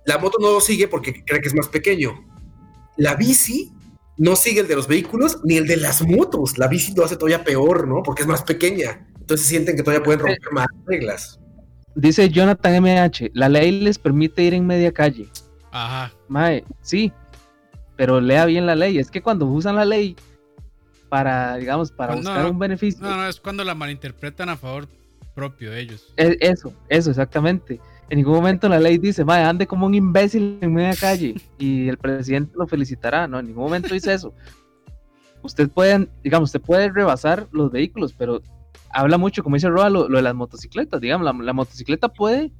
la moto no lo sigue porque cree que es más pequeño. La bici no sigue el de los vehículos ni el de las motos. La bici lo hace todavía peor, ¿no? Porque es más pequeña. Entonces sienten que todavía pueden romper más reglas. Dice Jonathan MH, la ley les permite ir en media calle. Ajá. Mae, sí, pero lea bien la ley. Es que cuando usan la ley para, digamos, para No, buscar no. un beneficio, No, no, es cuando la malinterpretan a favor propio de ellos. es- eso, eso, exactamente. En ningún momento la ley dice, mae, ande como un imbécil en media calle y el presidente lo felicitará. No, en ningún momento dice eso. Usted puede, digamos, usted puede rebasar los vehículos, pero habla mucho, como dice Roa, lo, lo de las motocicletas. Digamos, la, la motocicleta puede,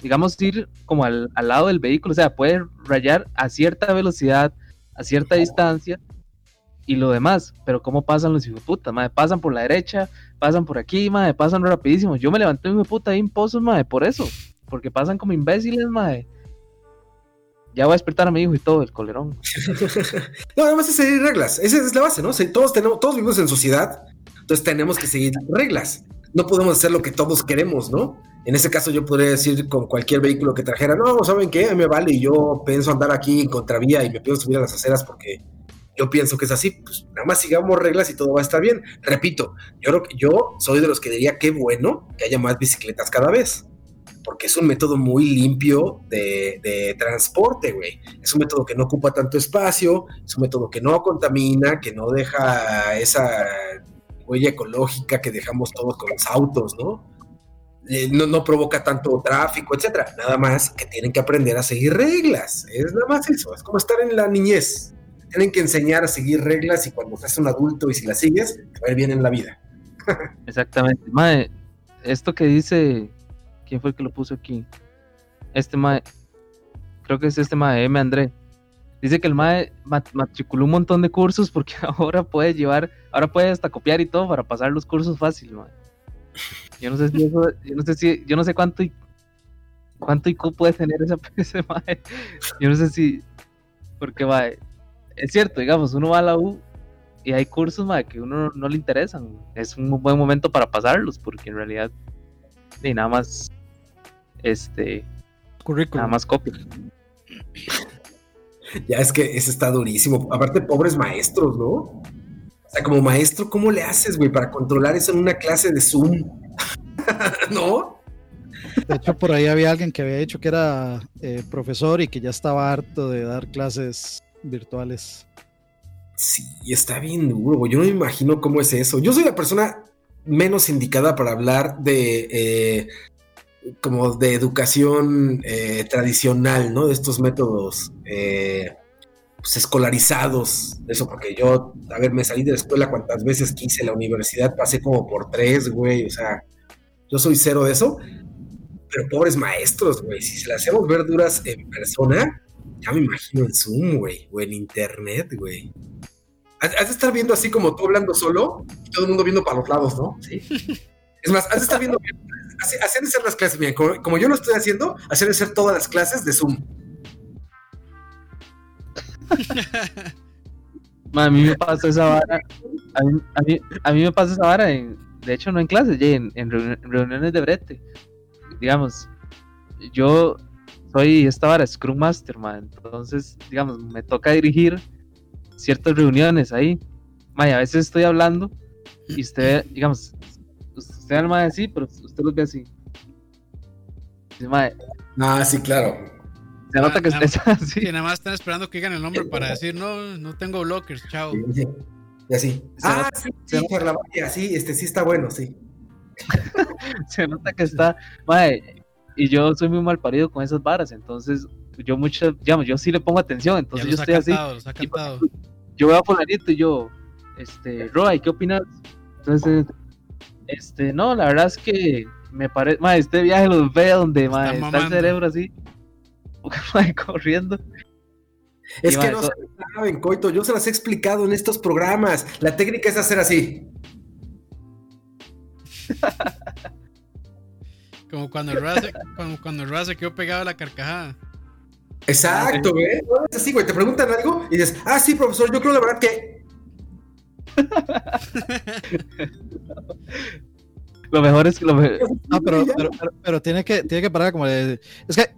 digamos, ir como al, al lado del vehículo, o sea, puede rayar a cierta velocidad, a cierta distancia y lo demás. Pero ¿cómo pasan los hijos de puta? Madre, pasan por la derecha, pasan por aquí, madre, pasan rapidísimo. Yo me levanté hijo de puta ahí en pozos, madre, por eso. Porque pasan como imbéciles, madre. Ya voy a despertar a mi hijo y todo, el colerón. No, además es seguir reglas. Esa es la base, ¿no? Todos tenemos, todos vivimos en sociedad, entonces tenemos que seguir reglas. No podemos hacer lo que todos queremos, ¿no? En ese caso yo podría decir con cualquier vehículo que trajera, no, ¿saben qué? A mí me vale y yo pienso andar aquí en contravía y me pienso subir a las aceras porque yo pienso que es así. Pues nada más sigamos reglas y todo va a estar bien. Repito, yo que yo soy de los que diría qué bueno que haya más bicicletas cada vez. Porque es un método muy limpio de, de transporte, güey. Es un método que no ocupa tanto espacio, es un método que no contamina, que no deja esa huella ecológica que dejamos todos con los autos, ¿no? Eh, no, no provoca tanto tráfico, etcétera. Nada más que tienen que aprender a seguir reglas. Es nada más eso. Es como estar en la niñez. Tienen que enseñar a seguir reglas y cuando seas un adulto y si las sigues, te va a ir bien en la vida. Exactamente. Madre, esto que dice. ¿Quién fue el que lo puso aquí? Este mae. Creo que es este mae, M. André. Dice que el mae mat- matriculó un montón de cursos porque ahora puede llevar, ahora puede hasta copiar y todo para pasar los cursos fácil, mae. Yo no sé si eso, yo no sé si, yo no sé cuánto y cuánto IQ puede tener ese, ese mae. Yo no sé si, porque mae, es cierto, digamos, uno va a la U y hay cursos mae, que uno no le interesan. Es un buen momento para pasarlos porque en realidad y nada más este Currículum. nada más copia. Ya es que ese está durísimo. Aparte, pobres maestros, ¿no? O sea, como maestro, ¿cómo le haces, güey, para controlar eso en una clase de Zoom? ¿No? De hecho, por ahí había alguien que había dicho que era eh, profesor y que ya estaba harto de dar clases virtuales. Sí, está bien duro, güey. Yo no me imagino cómo es eso. Yo soy la persona menos indicada para hablar de, eh, como de educación eh, tradicional, ¿no? De estos métodos eh, pues, escolarizados. Eso porque yo, a ver, me salí de la escuela cuantas veces quise, la universidad pasé como por tres, güey. O sea, yo soy cero de eso. Pero pobres maestros, güey. Si se las hacemos ver duras en persona, ya me imagino en Zoom, güey. O en internet, güey. Has de estar viendo así como tú hablando solo, todo el mundo viendo para los lados, ¿no? Sí. Es más, has de estar viendo, así, así han de ser las clases, bien, como, yo lo estoy haciendo, así han de ser todas las clases de Zoom. A mí me pasa esa vara. A mí, a mí, me pasa esa vara, de hecho, no en clases, en, en reuni- en reuniones de brete. Digamos, yo soy esta vara Scrum Master, ma, entonces, digamos, me toca dirigir ciertas reuniones ahí. Ma, y a veces estoy hablando y usted, digamos, usted al mae así, pero usted los ve así. Dice, "Mae, Ah, sí, claro. se nota que Ah, usted está así. Que nada más están esperando que digan el nombre para decir, no, no tengo blockers, chao. Sí, Y así. Se Ah, nota- sí, se sí, Charlavaria, sí, este sí está bueno, sí. se nota que está, mae, y yo soy muy mal parido con esas varas, entonces yo mucho, digamos, yo sí le pongo atención, Ya entonces yo estoy así, cantado, los ha cantado. yo veo a fulanito y yo, este, Roy, ¿qué opinas? Entonces, este, no, la verdad es que me parece, este viaje los ve donde, está el cerebro así, corriendo, Es Y que no se saben, Coito, yo se las he explicado en estos programas. La técnica es hacer así. Como cuando el se, como cuando el se quedó pegado a la carcajada. Exacto, güey. No, Es así, güey. Te preguntan algo y dices, ah, sí, profesor, yo creo la verdad que. Lo mejor es que lo me- No, pero, pero, pero, pero tiene que, tiene que parar como de. Es que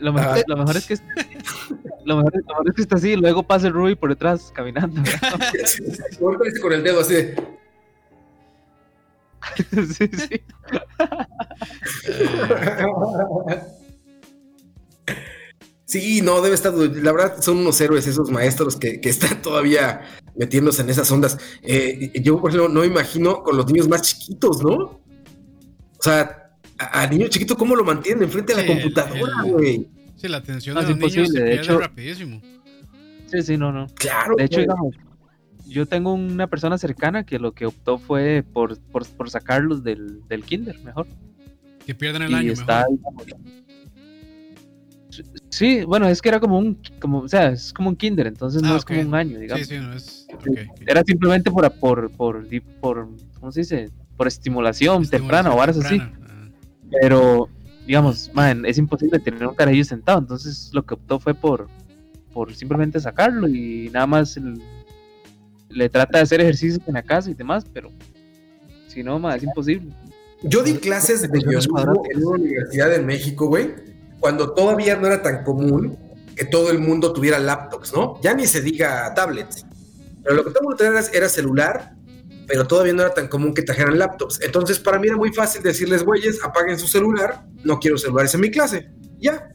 lo, mejor, Ah. lo mejor es que lo mejor, lo mejor es que está así, y luego pasa el Ruby por detrás caminando, con el dedo así sí, sí. Sí, no, debe estar. La verdad, son unos héroes esos maestros que, que están todavía metiéndose en esas ondas. Eh, yo, por ejemplo, no me imagino con los niños más chiquitos, ¿no? O sea, a, a niño chiquito, ¿cómo lo mantienen enfrente de la Sí, el- computadora, el- güey? Sí, la atención No, de es los niños se imposible, de hecho- rapidísimo. Sí, sí, no, no. Claro. De hecho, digamos, yo tengo una persona cercana que lo que optó fue por, por, por sacarlos del, del kinder, mejor. Que pierden el y año está, mejor. digamos, Sí, bueno, es que era como un, como, o sea, es como un kinder, entonces no Ah, es como un año, digamos. sí, no es. ok, ok. Era simplemente por, por, por, por, ¿cómo se dice? Por estimulación, temprana o varas así. Ah. Pero, digamos, man, es imposible tener un carajillo sentado, entonces lo que optó fue por, por simplemente sacarlo y nada más el- le trata de hacer ejercicio en la casa y demás, pero si no, man, es imposible. Yo di clases de biología cuadráticas. en una universidad en México, güey, cuando todavía no era tan común que todo el mundo tuviera laptops, ¿no? Ya ni se diga tablets. Pero lo que todo el mundo tenía era, celular, pero todavía no era tan común que trajeran laptops. Entonces, para mí era muy fácil decirles, güeyes, apaguen su celular, no quiero celulares en mi clase. Ya.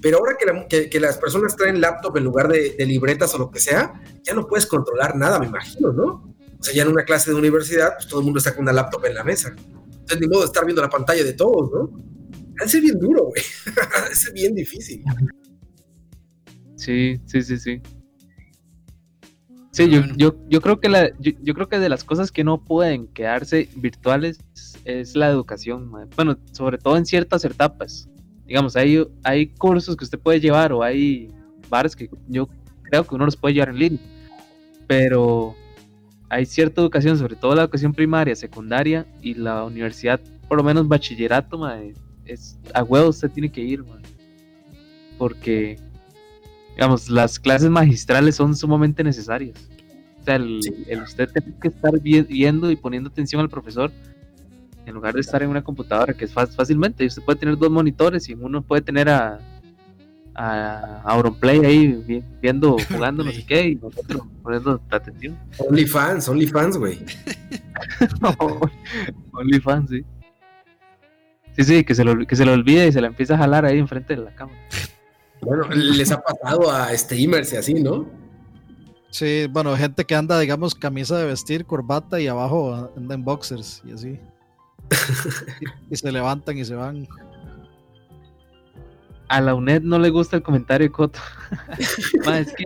Pero ahora que, la- que- que las personas traen laptop en lugar de, de libretas o lo que sea, ya no puedes controlar nada, me imagino, ¿no? O sea, ya en una clase de universidad, pues todo el mundo está con una laptop en la mesa. Entonces, ni modo de estar viendo la pantalla de todos, ¿no? Ha de ser bien duro, güey. Ha de ser bien difícil. Sí, sí, sí, sí. Sí, yo, yo, yo creo que la, yo, yo creo que de las cosas que no pueden quedarse virtuales es la educación, bueno, sobre todo en ciertas etapas. Digamos, hay, hay cursos que usted puede llevar o hay bares que yo creo que uno los puede llevar en línea, pero hay cierta educación, sobre todo la educación primaria, secundaria y la universidad, por lo menos bachillerato, mae, es a huevo usted tiene que ir, porque digamos, las clases magistrales son sumamente necesarias. O sea, el, Sí. el usted tiene que estar vi- viendo y poniendo atención al profesor en lugar de estar en una computadora, que es fácil- fácilmente. Usted puede tener dos monitores y uno puede tener a, a, Auronplay ahí vi- viendo, jugando no sé qué, y nosotros poniendo atención. OnlyFans, OnlyFans, güey. OnlyFans, sí. Sí, sí, que se, lo, que se lo olvide y se la empieza a jalar ahí enfrente de la cámara. Bueno, les ha pasado a streamers y así, ¿no? Sí, bueno, gente que anda, digamos, camisa de vestir, corbata y abajo anda en boxers y así. y se levantan y se van. A la UNED no le gusta el comentario de Coto. Es que.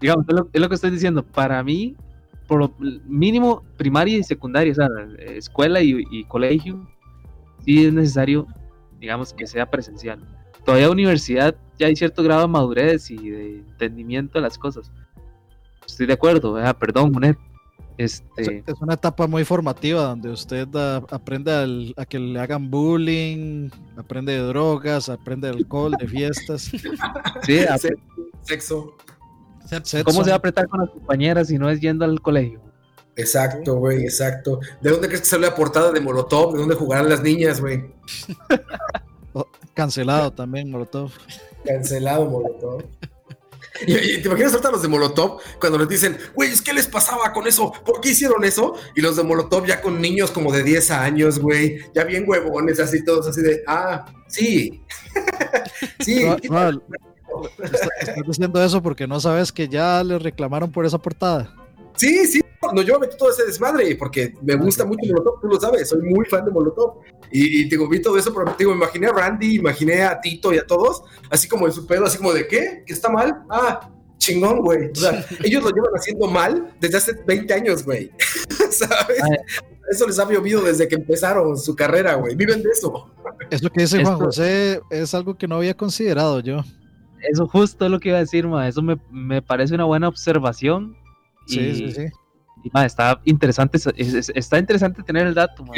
Digamos, es lo, es lo que estoy diciendo. Para mí, por lo mínimo, primaria y secundaria, o sea, escuela y, y colegio, sí es necesario, digamos, que sea presencial. Todavía universidad ya hay cierto grado de madurez y de entendimiento de las cosas. Estoy de acuerdo, ¿verdad? perdón. Es, Este, es una etapa muy formativa donde usted ah, aprende al- a que le hagan bullying, aprende de drogas, aprende de alcohol, de fiestas. sí, a- Se- Sexo. ¿Cómo se va a apretar con las compañeras si no es yendo al colegio? Exacto, güey, exacto. ¿De dónde crees que salió la portada de Molotov? ¿De dónde jugarán las niñas, güey? Cancelado también, Molotov. Cancelado Molotov. Y, y te imaginas ahorita los de Molotov cuando les dicen, güey, ¿qué les pasaba con eso? ¿Por qué hicieron eso? Y los de Molotov ya con niños como de 10 años, güey, ya bien huevones, así todos así de, ah, sí. sí. No, no, está- estás diciendo eso porque no sabes que ya le reclamaron por esa portada. Sí, sí, no, yo metí todo ese desmadre porque me gusta mucho Molotov, tú lo sabes, soy muy fan de Molotov. Y, digo, vi todo eso, pero te digo, me imaginé a Randy, imaginé a Tito y a todos, así como en su pedo, así como de, ¿qué? ¿Que está mal? Ah, chingón, güey. O sea, ellos lo llevan haciendo mal desde hace 20 años, güey. ¿Sabes? Ay. Eso les ha llovido desde que empezaron su carrera, güey. Viven de eso. Eso que dice Juan José es algo que no había considerado yo. Eso justo es lo que iba a decir, ma. Eso me, me parece una buena observación. Sí, y, sí, sí. y, ma, está interesante, es- es- está interesante tener el dato, ma.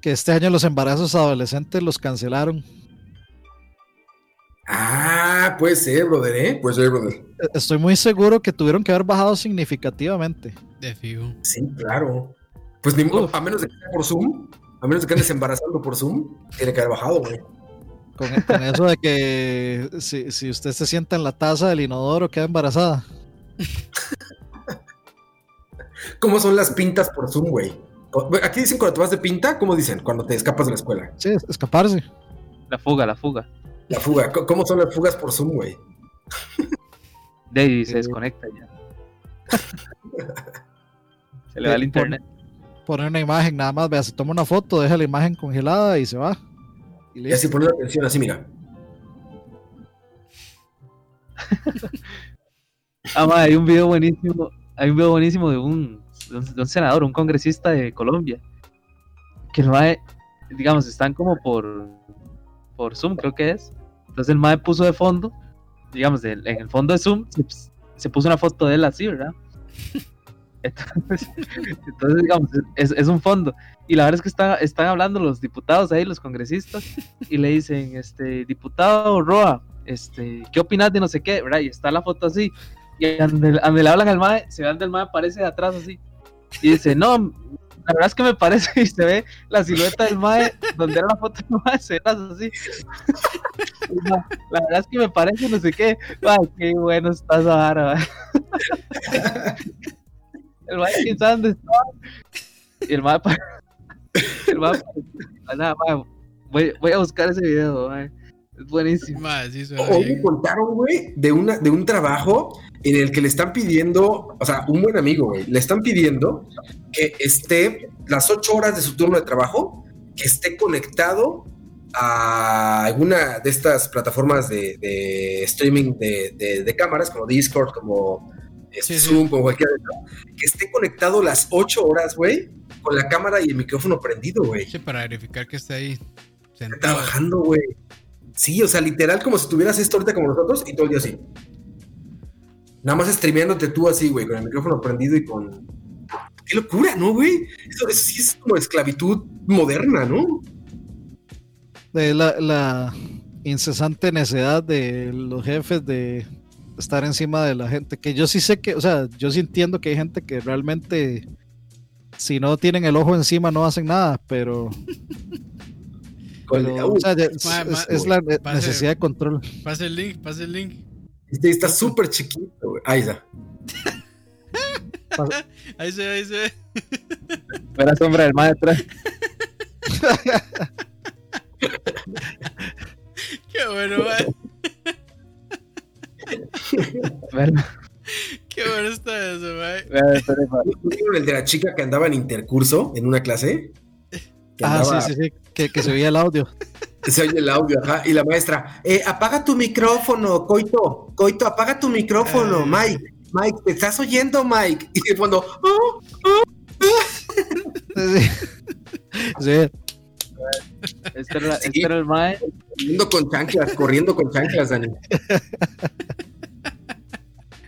Que este año los embarazos adolescentes los cancelaron. Ah, puede ser, brother, ¿eh? Puede ser, brother. E- Estoy muy seguro que tuvieron que haber bajado significativamente. De fijo. Sí, claro. Pues ni modo, a menos de que sea por Zoom, a menos de que andes embarazando por Zoom, tiene que haber bajado, güey. Con, con eso de que si, si usted se sienta en la taza del inodoro queda embarazada. ¿Cómo son las pintas por Zoom, güey? Aquí dicen cuando te vas de pinta, ¿cómo dicen? Cuando te escapas de la escuela. Sí, es- escaparse. La fuga, la fuga. La fuga. ¿Cómo son las fugas por Zoom, güey? Ahí se Sí. desconecta ya. se le va el internet. Poner una imagen, nada más, vea, se toma una foto, deja la imagen congelada y se va. Y Y listo. así poner atención, así, mira. Ah, ma, hay un video buenísimo. Hay un video buenísimo de un, de un, de un senador, un congresista de Colombia. Que el mae, digamos, están como por, por Zoom, creo que es. Entonces el mae puso de fondo, digamos, de- en el fondo de Zoom, se, se puso una foto de él así, ¿verdad? Entonces, entonces, digamos, es, es un fondo. Y la verdad es que está- están hablando los diputados ahí, los congresistas, y le dicen, este, diputado Roa, este, ¿qué opinas de no sé qué? ¿verdad? Y está la foto así. Y donde, le hablan al mae, se ve donde el mae aparece de atrás así. Y dice, no, la verdad es que me parece, y se ve la silueta del mae, donde era la foto del mae, se ve así. Ma, la verdad es que me parece no sé qué. Ay, qué bueno está esa vara. El dónde estaba. Y el mae, pa- el mae, pa- nada, mae, voy, voy a buscar ese video, mae. Es buenísimo. Mae, sí, suena Hoy me contaron, güey, de, una, de un trabajo en el que le están pidiendo, o sea, un buen amigo, güey, le están pidiendo que esté las ocho horas de su turno de trabajo, que esté conectado a alguna de estas plataformas de, de streaming de, de- de cámaras, como Discord, como Sí, sí. Zoom, de esas, que esté conectado las ocho horas, güey, con la cámara y el micrófono prendido, güey. Sí, para verificar que está ahí sentado. Trabajando, güey. Sí, o sea, literal como si tuvieras esto ahorita como nosotros y todo el día así. Nada más streameándote tú así, güey, con el micrófono prendido y con... Qué locura, ¿no, güey? Eso, eso sí es como esclavitud moderna, ¿no? De la, la incesante necedad de los jefes de estar encima de la gente. Que yo sí sé que, o sea, yo sí entiendo que hay gente que realmente, si no tienen el ojo encima, no hacen nada, pero, Con pero, o sea, ya es, Ma- es- ma- es la pase- necesidad de control. Pase el link, pase el link. este está súper chiquito, güey. Ahí está. Ahí se ve, ahí se ve. La sombra del mae atrás. Qué bueno, mae. La- Qué bueno está eso. ¿Vieron el de la chica que andaba en intercurso en una clase? Que Ah, andaba- sí, sí, sí, que, que se oía el audio. Se oye el audio, ajá. Y la maestra, eh, apaga tu micrófono, Coito. Coito, apaga tu micrófono, Eh. Mike. Mike, ¿te estás oyendo, Mike? Y de fondo, "Oh". Sí, sí. Este era, Sí. este era el mae. corriendo con chanclas, corriendo con chanclas, Dani.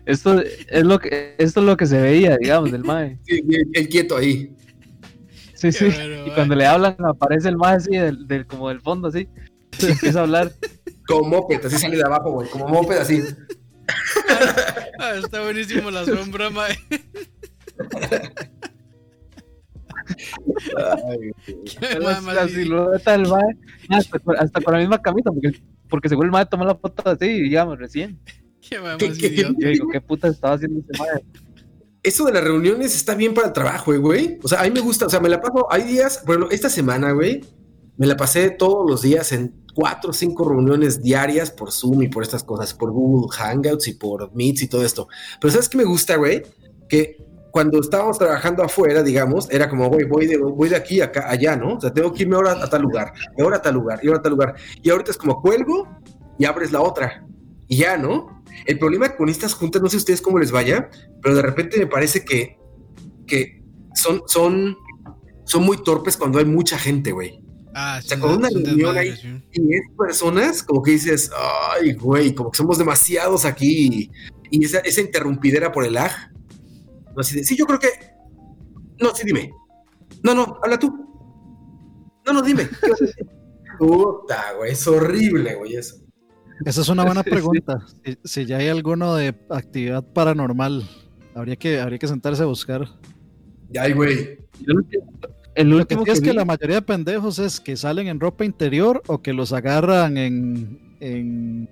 Esto es lo que, esto es lo que se veía, digamos, del mae. Sí, el, el quieto ahí. Sí, Qué sí. bueno, y cuando le hablan aparece el mae así, del, del- como del fondo, así. Y empieza a hablar. Como moped, así sale de abajo, güey. Como moped, así. Ah, está buenísimo la sombra, mae. La, la silueta del mae. Hasta, con- hasta con la misma camisa, porque, porque según el mae tomó la foto así, digamos, recién. Qué mae ¿Qué- más qué- idiota. Yo digo, ¿qué puta estaba haciendo ese mae? Eso de las reuniones está bien para el trabajo, eh, güey. O sea, a mí me gusta, o sea, me la paso, hay días, bueno, esta semana, güey, me la pasé todos los días en cuatro o cinco reuniones diarias por Zoom y por estas cosas, por Google Hangouts y por Meets y todo esto. Pero ¿sabes qué me gusta, güey? Que cuando estábamos trabajando afuera, digamos, era como, güey, voy de, voy de aquí a acá, allá, ¿no? O sea, tengo que irme ahora a tal lugar, y ahora a tal lugar, y ahora a tal lugar. Y ahorita es como cuelgo y abres la otra. Y ya, ¿no? El problema con estas juntas, no sé ustedes cómo les vaya, pero de repente me parece que, que son, son, son muy torpes cuando hay mucha gente, güey. Ah, sea, sí, con una reunión desmadre, ahí- sí. Y es personas como que dices, ay, güey, como que somos demasiados aquí. Y esa, esa interrumpidera por el lag. No, así de, sí, yo creo que. No, sí, dime. No, no, habla tú. No, no, dime. Puta, güey, es horrible, güey, eso. Esa es una buena pregunta. Si, si ya hay alguno de actividad paranormal, habría que, habría que sentarse a buscar. Ay, güey. Yo lo que- el Lo que es que la mayoría de pendejos es que salen en ropa interior o que los agarran en, en,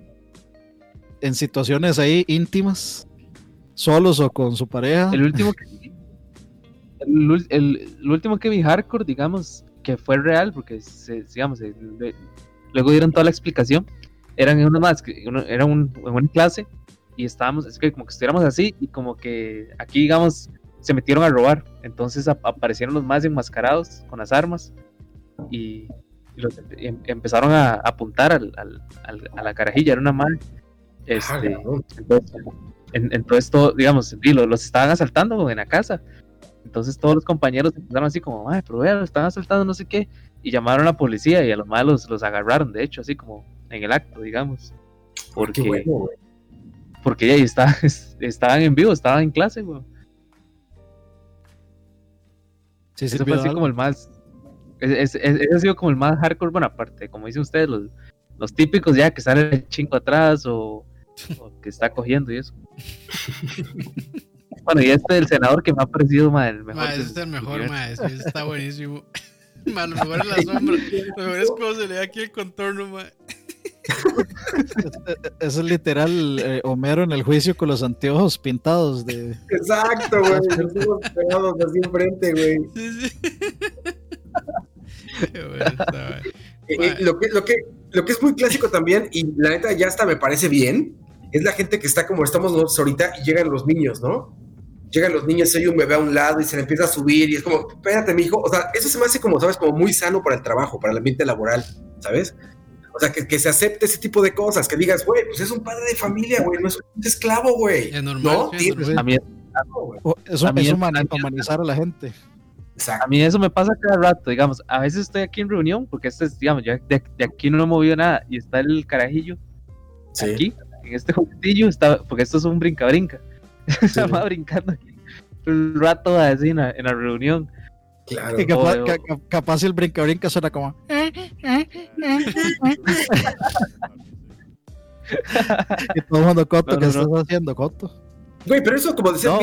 en situaciones ahí íntimas, solos o con su pareja. El último que vi, el, ul- el- el último que vi hardcore, digamos, que fue real, porque se- digamos, luego dieron toda la explicación, eran uno más, era un, en una clase y estábamos, es que como que estuviéramos así y como que aquí, digamos, se metieron a robar, entonces ap- aparecieron los más enmascarados con las armas y, y los empe- em- empezaron a, a apuntar al- al- al- a la carajilla, era una madre. Ah, Este, entonces, en- entonces todo, digamos, y lo- los estaban asaltando en la casa. Entonces todos los compañeros empezaron así como, ay, pero vea, lo están asaltando, no sé qué. Y llamaron a la policía y a los malos los agarraron, de hecho, así como en el acto, digamos. Porque, Qué bueno, güey. porque ya está, estaban en vivo, estaban en clase, güey. Sí, Ese sirvió fue así como el más. Ese, ha sido como el más hardcore, bueno, aparte, como dicen ustedes, los, los típicos ya que sale el chingo atrás o que está cogiendo y eso. bueno, y este del senador que me ha parecido ma, el mejor. Ma, ese del- es el mejor, ma, está buenísimo. Ma, lo mejor es la sombra. Lo mejor es cómo se le da aquí el contorno, ma. Eso es literal eh, Homero en el juicio con los anteojos pintados de... Exacto, güey. Pegados así enfrente, güey. Sí, sí. Bueno está. Eh, eh, lo, que, lo, que, lo que es muy clásico también, y la neta ya hasta me parece bien, es la gente que está como estamos nosotros ahorita y llegan los niños, ¿no? Llegan los niños, se oye un bebé a un lado y se le empieza a subir y es como, espérate, mi hijo. O sea, eso se me hace como, ¿sabes? Como muy sano para el trabajo, para el ambiente laboral, ¿sabes? O sea, que, que se acepte ese tipo de cosas, que digas, güey, pues es un padre de familia, güey, no es un esclavo, güey. Es normal, ¿No? sí, es normal. A o- Eso, A a humanizar a la gente. a Exacto. mí eso me pasa cada rato, digamos. A veces estoy aquí en reunión, porque este es, digamos, ya de, de aquí no he movido nada y está el carajillo Sí. aquí, en este juguetillo, está, porque esto es un brinca-brinca. Se va brincando aquí un rato así en la, en la reunión. Claro. Que capaz, ca- capaz el brinca-brinca suena como... Y todo el mundo, Coto, No, ¿qué no, no. estás haciendo, Coto? Güey, pero eso, como decía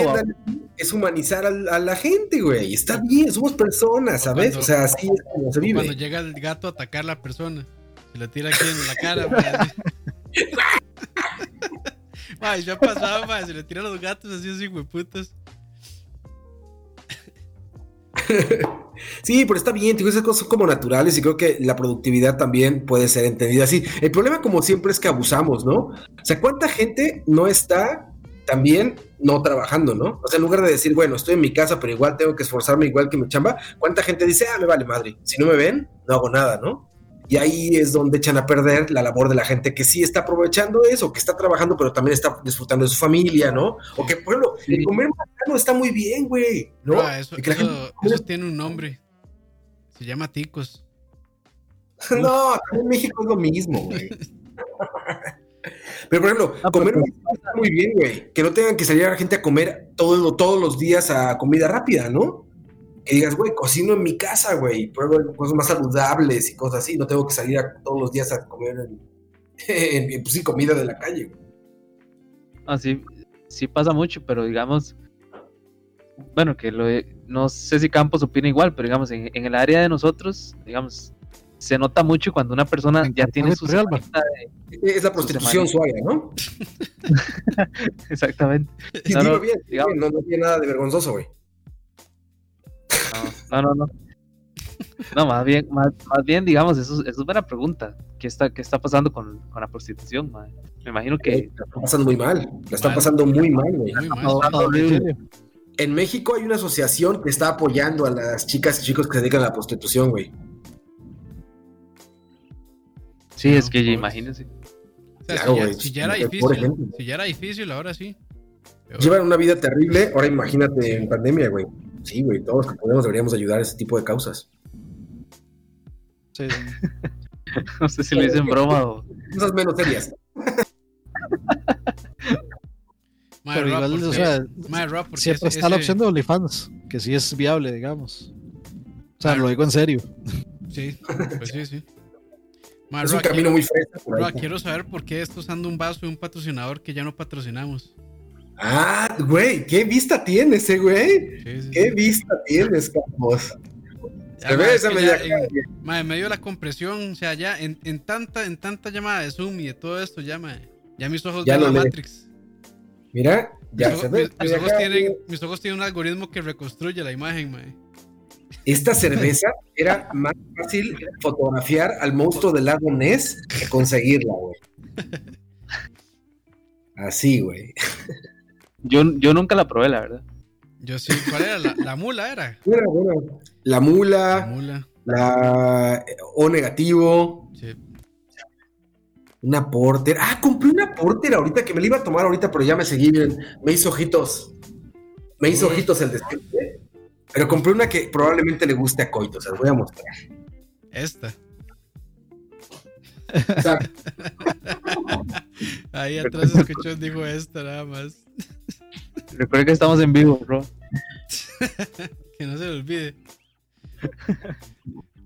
es humanizar al- a, la gente, güey. Está bien, somos personas, ¿sabes? Cuando- o sea, así es como se vive. Cuando llega el gato a atacar a la persona, se le tira aquí en la cara, ma. así. Ma, ya ha pasado, ma, se le tiran los gatos así, así, hueputas. Sí, pero está bien, digo, esas cosas son como naturales y creo que la productividad también puede ser entendida así. El problema, como siempre, es que abusamos, ¿no? O sea, ¿cuánta gente no está también no trabajando, ¿no? O sea, en lugar de decir, bueno, estoy en mi casa, pero igual tengo que esforzarme igual que mi chamba, ¿cuánta gente dice, ah, me vale madre? Si no me ven, no hago nada, ¿no? Y ahí es donde echan a perder la labor de la gente que sí está aprovechando eso, que está trabajando, pero también está disfrutando de su familia, ¿no? O que, por ejemplo, el comer marrano está muy bien, güey, ¿no? Ah, eso, eso- gente- eso tiene un nombre. Se llama ticos. No, acá en México es lo mismo, güey. Pero, por ejemplo, Ah, pero comer marrano está muy bien, güey. Que no tengan que salir a la gente a comer todo, todos los días a comida rápida, ¿no? Que digas, güey, cocino en mi casa, güey. Pruebo cosas más saludables y cosas así. No tengo que salir a- todos los días a comer en, en- pues sí, comida de la calle. güey. Así sí pasa mucho, pero digamos, bueno, que lo no sé si Campos opina igual, pero digamos, en, en el área de nosotros, digamos, se nota mucho cuando una persona ya tiene su de- Es la prostitución suave, ¿no? Exactamente. Sí, No, bien, digamos- no, no tiene nada de vergonzoso, güey. No, no, no. no. Más bien, más, más bien, digamos, eso, eso es buena pregunta. ¿Qué está, qué está pasando con, con la prostitución? mae? Me imagino que La están pasando muy mal. La están pasando muy mal, güey. En México hay una asociación que está apoyando a las chicas y chicos que se dedican a la prostitución, güey. sí, No, es que pobres. imagínense. O sea, Claro, si, ya, güey, si ya era difícil, si ya era difícil, ahora sí. Llevan una vida terrible, ahora imagínate en pandemia, güey. Sí, güey, todos los que podemos deberíamos ayudar a ese tipo de causas. Sí. No sé si lo dicen broma o. Cosas menos serias. Pero igual, ¿por o sea, Madre, Rob, ¿por qué siempre ese- está la opción de OnlyFans, que sí es viable, digamos. O sea, lo digo en serio. Sí, pues sí, sí. Es un camino muy fresco. Roa, quiero saber por qué esto usando un vaso de un patrocinador que ya no patrocinamos. Ah, güey, qué vista tienes, eh, güey. Sí, sí, Qué sí. vista tienes, Campos. Se ve es esa media en medio de la compresión, o sea, ya en, en tanta, en tanta llamada de Zoom y de todo esto, ya, ya mis ojos Ya la lee. Matrix. Mira, ya mis, se ve. mis- ojos tienen, güey. mis ojos tienen un algoritmo que reconstruye la imagen, ma. Esta cerveza era más fácil fotografiar al monstruo del lago Ness que conseguirla, güey. Así, güey. Yo, yo nunca la probé, la verdad. Yo sí, ¿cuál era? La, la mula era. Bueno, bueno. La La mula, mula. la O negativo, Sí. una porter. Ah, compré una porter ahorita que me la iba a tomar ahorita, pero ya me seguí bien. Me hizo ojitos. Me hizo Uy. ojitos el despegue. Pero compré una que probablemente le guste a Coito, se las voy a mostrar. Esta. Ahí atrás escuchó, dijo esta nada más. Recuerda que estamos en vivo, bro. Que no se le olvide.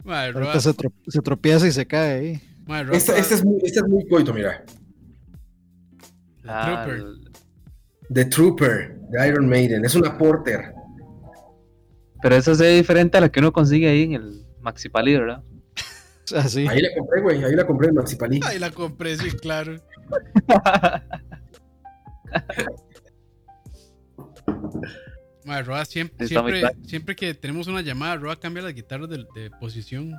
Madre, Roa, Ahorita se, tro- se tropieza y se cae ahí. madre, Roa, esta, esta es muy, esta es muy Coito, mira. la Ah, Trooper. The Trooper, de Iron Maiden. Es una porter. pero esa ve diferente a la que uno consigue ahí en el Maxi Pali, ¿verdad? Así. Ahí la compré, güey. Ahí la compré en Maxipalí. Ahí la compré, sí, claro. Madre, Roa, siempre, siempre, siempre que tenemos una llamada, Roa cambia las guitarras de, de posición.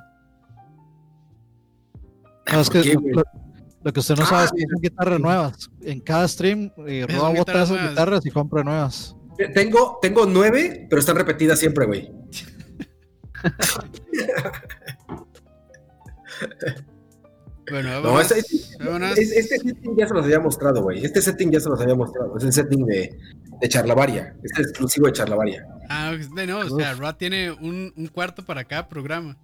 No, es ¿Por que qué, lo, lo- que usted no Ah, sabe es que mira. son guitarras nuevas. En cada stream, eh, Roa bota guitarras esas nuevas. guitarras y compra nuevas. Tengo, tengo nueve, pero están repetidas siempre, güey. Bueno, No, Este setting ya se los había mostrado, güey. Este setting ya se los había mostrado. Es el setting de, de Charlavaria. Es el exclusivo de Charlavaria. Ah, de no, o sea, Roa tiene un, un cuarto para cada programa.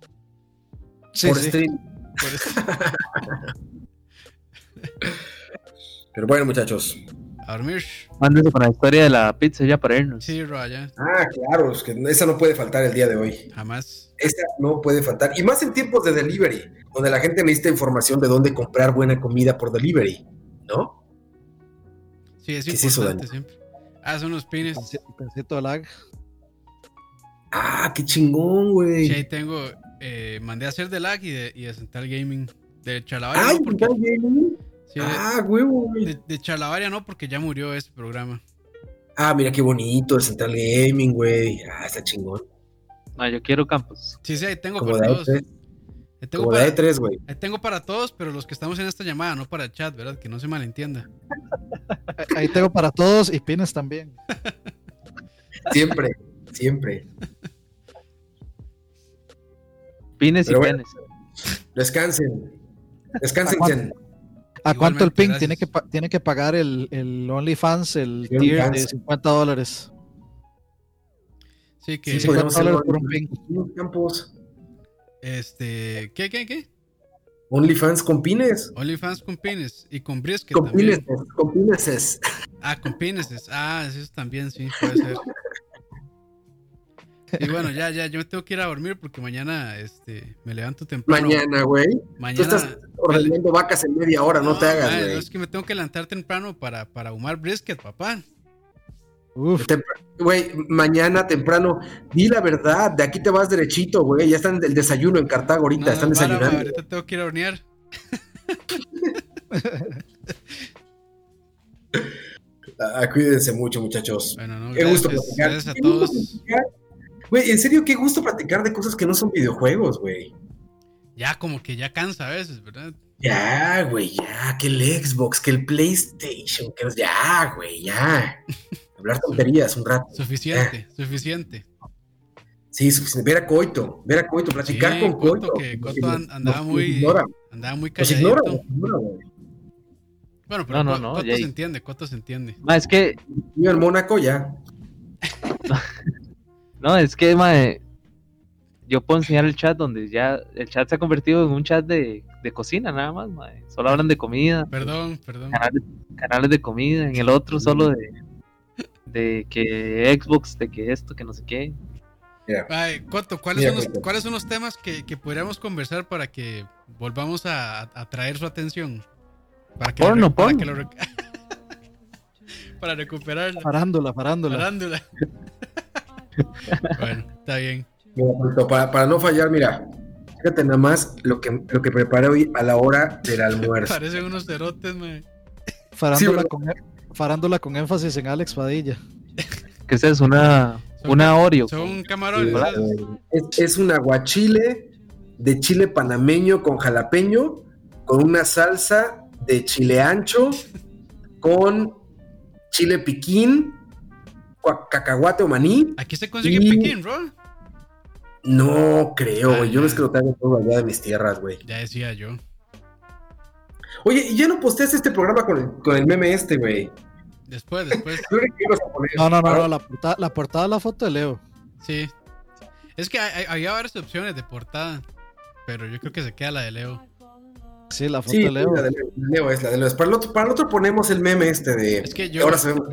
Sí, por sí. stream. Por eso, Pero bueno, muchachos. A dormir. Mándese con la historia de la pizza ya para irnos. Sí, Roa, ya. Ah, claro, es que esa no puede faltar el día de hoy. Jamás. Esa no puede faltar. Y más en tiempos de delivery, donde la gente necesita información de dónde comprar buena comida por delivery, ¿no? Sí, es ¿Qué es eso, importante siempre. Ah, son los pines. Lag. Ah, qué chingón, güey. Sí, ahí tengo. Eh, mandé a hacer de lag y de, y de Central Gaming. De Charlavaria Ay, no, porque. ¿está bien? Sí, Ah, huevo, güey. de, de Charlavaria no, porque ya murió ese programa. Ah, mira qué bonito el Central Gaming, güey. Ah, está chingón. No, yo quiero Campos. Sí, sí, ahí tengo Como para todos. ahí, pues. Ahí tengo, Como para, E3, güey. ahí tengo para todos, pero los que estamos en esta llamada, no para el chat, ¿verdad? Que no se malentienda. Ahí tengo para todos y pines también. Siempre, siempre. Pines Pero y bueno. penes. Descansen. Descansen. ¿A cuánto el ping? gracias. Tiene que, tiene que pagar el, el OnlyFans, el tier de OnlyFans. 50 dólares. Sí, que, Sí, Sí, podríamos 50 hacerlo dólares por un los campos. este, ¿qué, qué, qué? OnlyFans con pines. OnlyFans con pines y con brisket Con pines, también. con pines. Ah, con pines. Ah, eso también, sí, puede ser. Y bueno, ya, ya, yo me tengo que ir a dormir porque mañana este, me levanto temprano. Mañana, güey. Tú Mañana. estás ordenando vacas en media hora, no, te hagas, güey. no, es que me tengo que levantar temprano para, para ahumar brisket, papá. Uf, Güey, mañana temprano, di la verdad, de aquí te vas derechito, güey. Ya están el desayuno en Cartago ahorita, No, están para, desayunando. ahorita tengo que ir a hornear. Ah, cuídense mucho, muchachos. Bueno, no, Qué gusto gracias, platicar. gracias a todos. Güey, en serio, qué gusto platicar de cosas que no son videojuegos, güey. Ya como que ya cansa a veces, ¿verdad? Ya, güey, ya, que el Xbox, que el PlayStation, que ya, güey, ya. Hablar tonterías un rato. Suficiente, suficiente. Sí, suficiente. ver a Coito, ver a Coito, platicar Sí, con Coito. que Nos- andaba nos muy- ignora, Andaba muy nos calladito. ignora, nos ignora, güey. Bueno, pero No, no, no, Coto ya- se entiende, Coto se entiende. Ma, es que, Viva el Mónaco ya. no, es que, mae, yo puedo enseñar el chat donde ya el chat se ha convertido en un chat de, de cocina nada más, mae. Solo hablan de comida, Perdón, perdón. canales, canales de comida, en el otro solo de, de que Xbox, de que esto, que no sé qué. Ay, Coto, ¿cuáles son, los. ¿cuáles son los temas que, que podríamos conversar para que volvamos a, atraer su atención? Para que lo Porno, para porno. que lo para recuperarla. parándola, parándola. Parándula. Bueno, está bien. mira, para, para no fallar, mira. Fíjate nada más lo que, lo que preparé hoy a la hora del almuerzo. Parecen unos cerotes, mae. Farándula, ¿verdad? con, farándula con énfasis en Alex Padilla. ¿Qué es eso? Una, Son una Oreo. Son camarones. Es, es un aguachile de chile panameño con jalapeño, con una salsa de chile ancho, con chile piquín, cacahuate o maní. Aquí se consigue Y- piquín, bro. No creo, güey. Yo no es que lo traigo todo allá de mis tierras, güey. Ya decía yo. Oye, ¿y ya no posteaste este programa con el, con el meme este, güey? Después, después. No, no, no, no, la portada, la portada la foto de Leo. Sí. Es que hay- hay- había varias opciones de portada. Pero yo creo que se queda la de Leo. Sí, la foto Sí, de Leo. la de Leo, es la de Leo. Para el, otro, para el otro ponemos el meme este de. Es que yo- Ahora sabemos.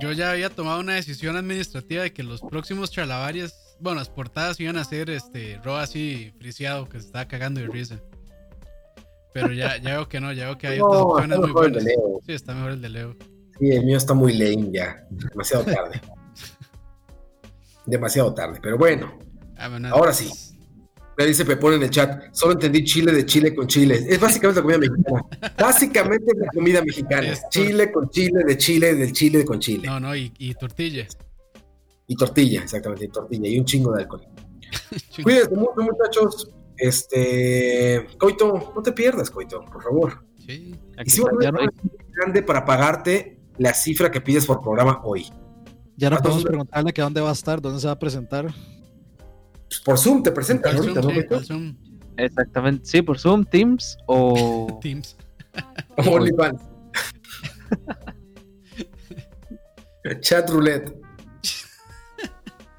Yo ya había tomado una decisión administrativa de que los próximos charlavarias, bueno, las portadas iban a ser este Ro así friseado que se estaba cagando de risa. Pero ya, ya veo que no, ya veo que hay No, otras está opciones muy mejor el de buenas. Leo. Sí, está mejor el de Leo. Sí, el mío está muy lame ya. Demasiado tarde. Demasiado tarde. Pero bueno, Ah, bueno, Ahora sí. Me dice Pepón en el chat. Solo entendí chile de chile con chile. Es básicamente la comida mexicana. Básicamente es la comida mexicana. Chile con chile, de chile, del chile con chile. No, no, y, y tortilla. Y tortilla, exactamente, y tortilla. Y un chingo de alcohol. Cuídense mucho, muchachos. Este. Coito, no te pierdas, Coito, por favor. Sí. Aquí Hicimos ya no hay- grande para pagarte la cifra que pides por programa hoy. Ya no podemos preguntarle que dónde va a estar, dónde se va a presentar. Pues por Zoom te presentas ¿Cuál ahorita, Zoom? ¿no. Exactamente, sí, por Zoom, Teams o... Teams. OnlyFans. Chat roulette.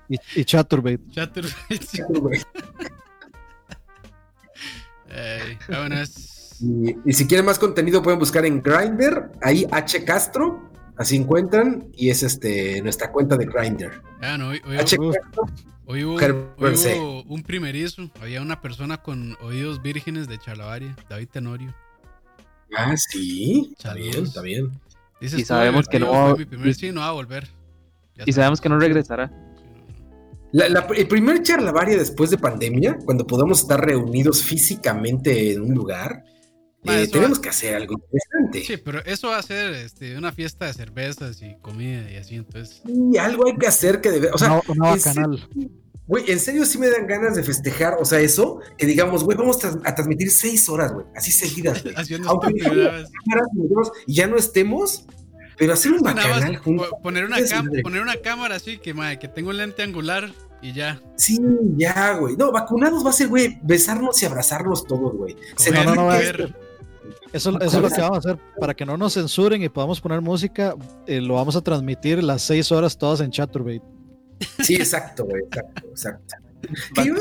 Y, y Chaturbate. Bueno, es. Y, y si quieren más contenido pueden buscar en Grindr, ahí H Castro, así encuentran, y es este nuestra cuenta de Grindr. Ah, no, hoy, hoy- H Uf. Castro, hoy hubo, hoy un primerizo. Había una persona con oídos vírgenes de Charlavaria, David Tenorio. ah, sí, está bien, está bien. Dice, Y "Estuvo sabemos que no va- primer sí, no va a volver. Ya Y sabemos que no regresará. La- la- el primer charlavaria después de pandemia, cuando podamos estar reunidos físicamente en un lugar, Eh, tenemos va- que hacer algo interesante. Sí, pero eso va a ser este, una fiesta de cervezas y comida y así, entonces. Y algo hay que hacer que debe, o sea, en serio, bacanal. Güey, en serio sí me dan ganas de festejar, o sea, eso, que digamos, güey, vamos a transmitir seis horas, güey, así seguidas, güey. Aunque y ya no estemos, pero hacer un bacanal juntos. po- poner una, poner una cámara así que, madre, que tenga un lente angular y ya. Sí, ya, güey. No, vacunados va a ser, güey, besarnos y abrazarnos todos, güey. Se no, no, no. Eso, eso es lo que vamos a hacer. Para que no nos censuren y podamos poner música, eh, lo vamos a transmitir las seis horas todas en Chaturbate. Sí, exacto, güey, exacto, exacto. Que yo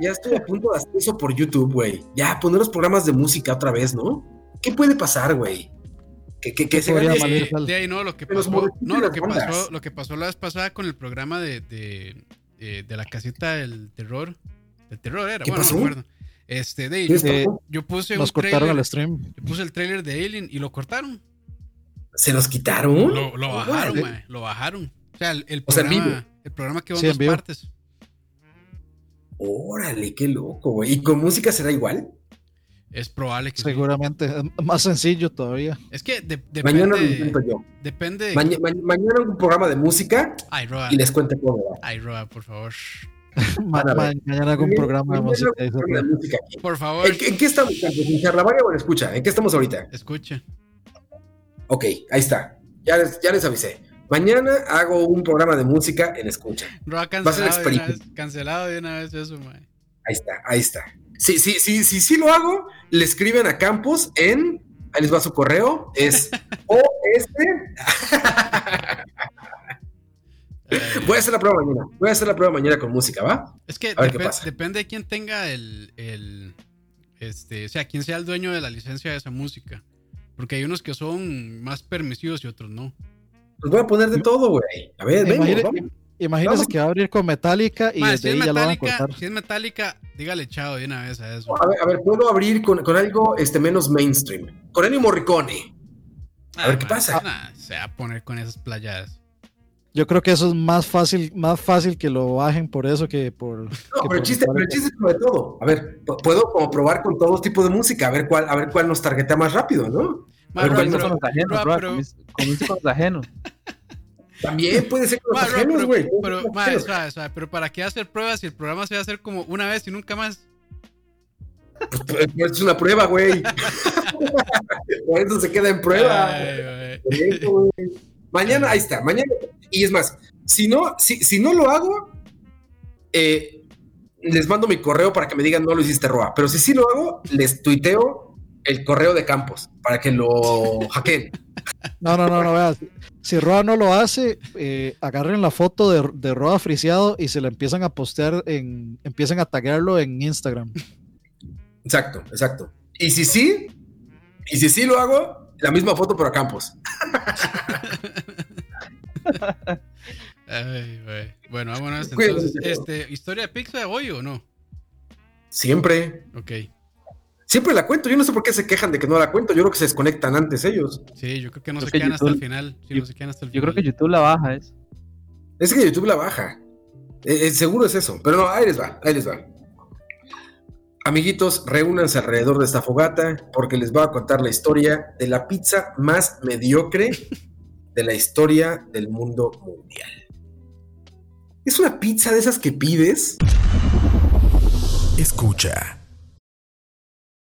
ya estoy a punto de hacer eso por YouTube, güey. Ya, poner los programas de música otra vez, ¿no? ¿Qué puede pasar, güey? Que, que, que se podría gane- valer? Tal. de ahí no, lo que pasó, no, lo que pasó, lo que pasó la vez pasada con el programa de, de, eh, de la casita del terror. Del terror era, ¿Qué bueno, pasó? no me acuerdo. Este, de ahí, ¿Qué yo, Eh, yo puse Nos un cortaron trailer, el stream. yo puse el trailer de Alien y lo cortaron. ¿Se los quitaron? Lo, lo bajaron, mae, lo bajaron. O sea, el, el O sea, en programa, vivo. el programa quedó Sí, en dos partes. Órale, qué loco, güey. ¿Y con música será igual? Es probable que. Seguramente. Es Más sencillo todavía. Es que de- Mañana lo depende. intento yo. Depende. de- Maña- ma- mañana un programa de música Ay, Roa. y les cuento cómo va. Ay, Roa, por favor. Mañana hago un programa de música. Por favor, ¿En, qué- en qué estamos? ¿En charlavaria o en escucha? ¿En qué estamos ahorita? escuche. Ok, ahí está. Ya les, ya les avisé. Mañana hago un programa de música en escucha. Va a ser cancelado de una vez. experimento. Cancelado de una vez eso, mae. Ahí está, ahí está. Sí, sí, sí, sí, sí lo hago. Le escriben a Campos en. Ahí les va su correo. Es OS. Ay, Voy a hacer la prueba mañana. Voy a hacer la prueba mañana con música, ¿va? Es que depende de quién tenga el, el. Este, o sea, quién sea el dueño de la licencia de esa música. Porque hay unos que son más permisivos y otros no. Pues voy a poner de todo, güey. A ver, vengo, Imagine- vamos. Imagínese Vamos. que va a abrir con Metallica y desde si, ahí es ya lo van a cortar. si es metálica, dígale chao de una vez a eso. A ver, a ver, puedo abrir con, con algo este, menos mainstream. Con Ennio Morricone. a ver qué pasa. nah, se va a poner con esas playadas. Yo creo que eso es más fácil, más fácil que lo bajen por eso que por. No, que pero por el chiste, pero el chiste es como de todo. A ver, puedo como probar con todo tipo de música, a ver cuál, a ver cuál nos targetea más rápido, ¿no? Con los ajenos, con los. También puede ser con los ajenos, güey. pero, suave, suave, pero ¿para qué hacer pruebas si el programa se va a hacer como una vez y nunca más? Pues, pues, es una prueba, güey. Por eso se queda en prueba. Ay, Mañana, ahí está, mañana. Y es más, si no, si, si no lo hago, eh, les mando mi correo para que me digan no lo hiciste Roa. Pero si sí lo hago, les tuiteo el correo de Campos para que lo hackeen. No, no, no, no, vea. Si Roa no lo hace, eh, agarren la foto de, de Roa friseado y se la empiezan a postear en. Empiezan a taguearlo en Instagram. Exacto, exacto. Y si sí, y si sí lo hago, la misma foto pero a Campos. Ay, güey. Bueno, vámonos entonces. Este, ¿Historia de Pixar hoy o no? Siempre. Ok. Siempre la cuento. Yo no sé por qué se quejan de que no la cuento. Yo creo que se desconectan antes ellos. Sí, yo creo que no Creo se que quedan hasta el YouTube- final. Yo- no se quedan hasta el Yo creo final. que YouTube la baja, es. Es que YouTube la baja. Eh, eh, seguro es eso. Pero no, ahí les va, ahí les va. Amiguitos, reúnanse alrededor de esta fogata porque les voy a contar la historia de la pizza más mediocre de la historia del mundo mundial. Es una pizza de esas que pides. Escucha.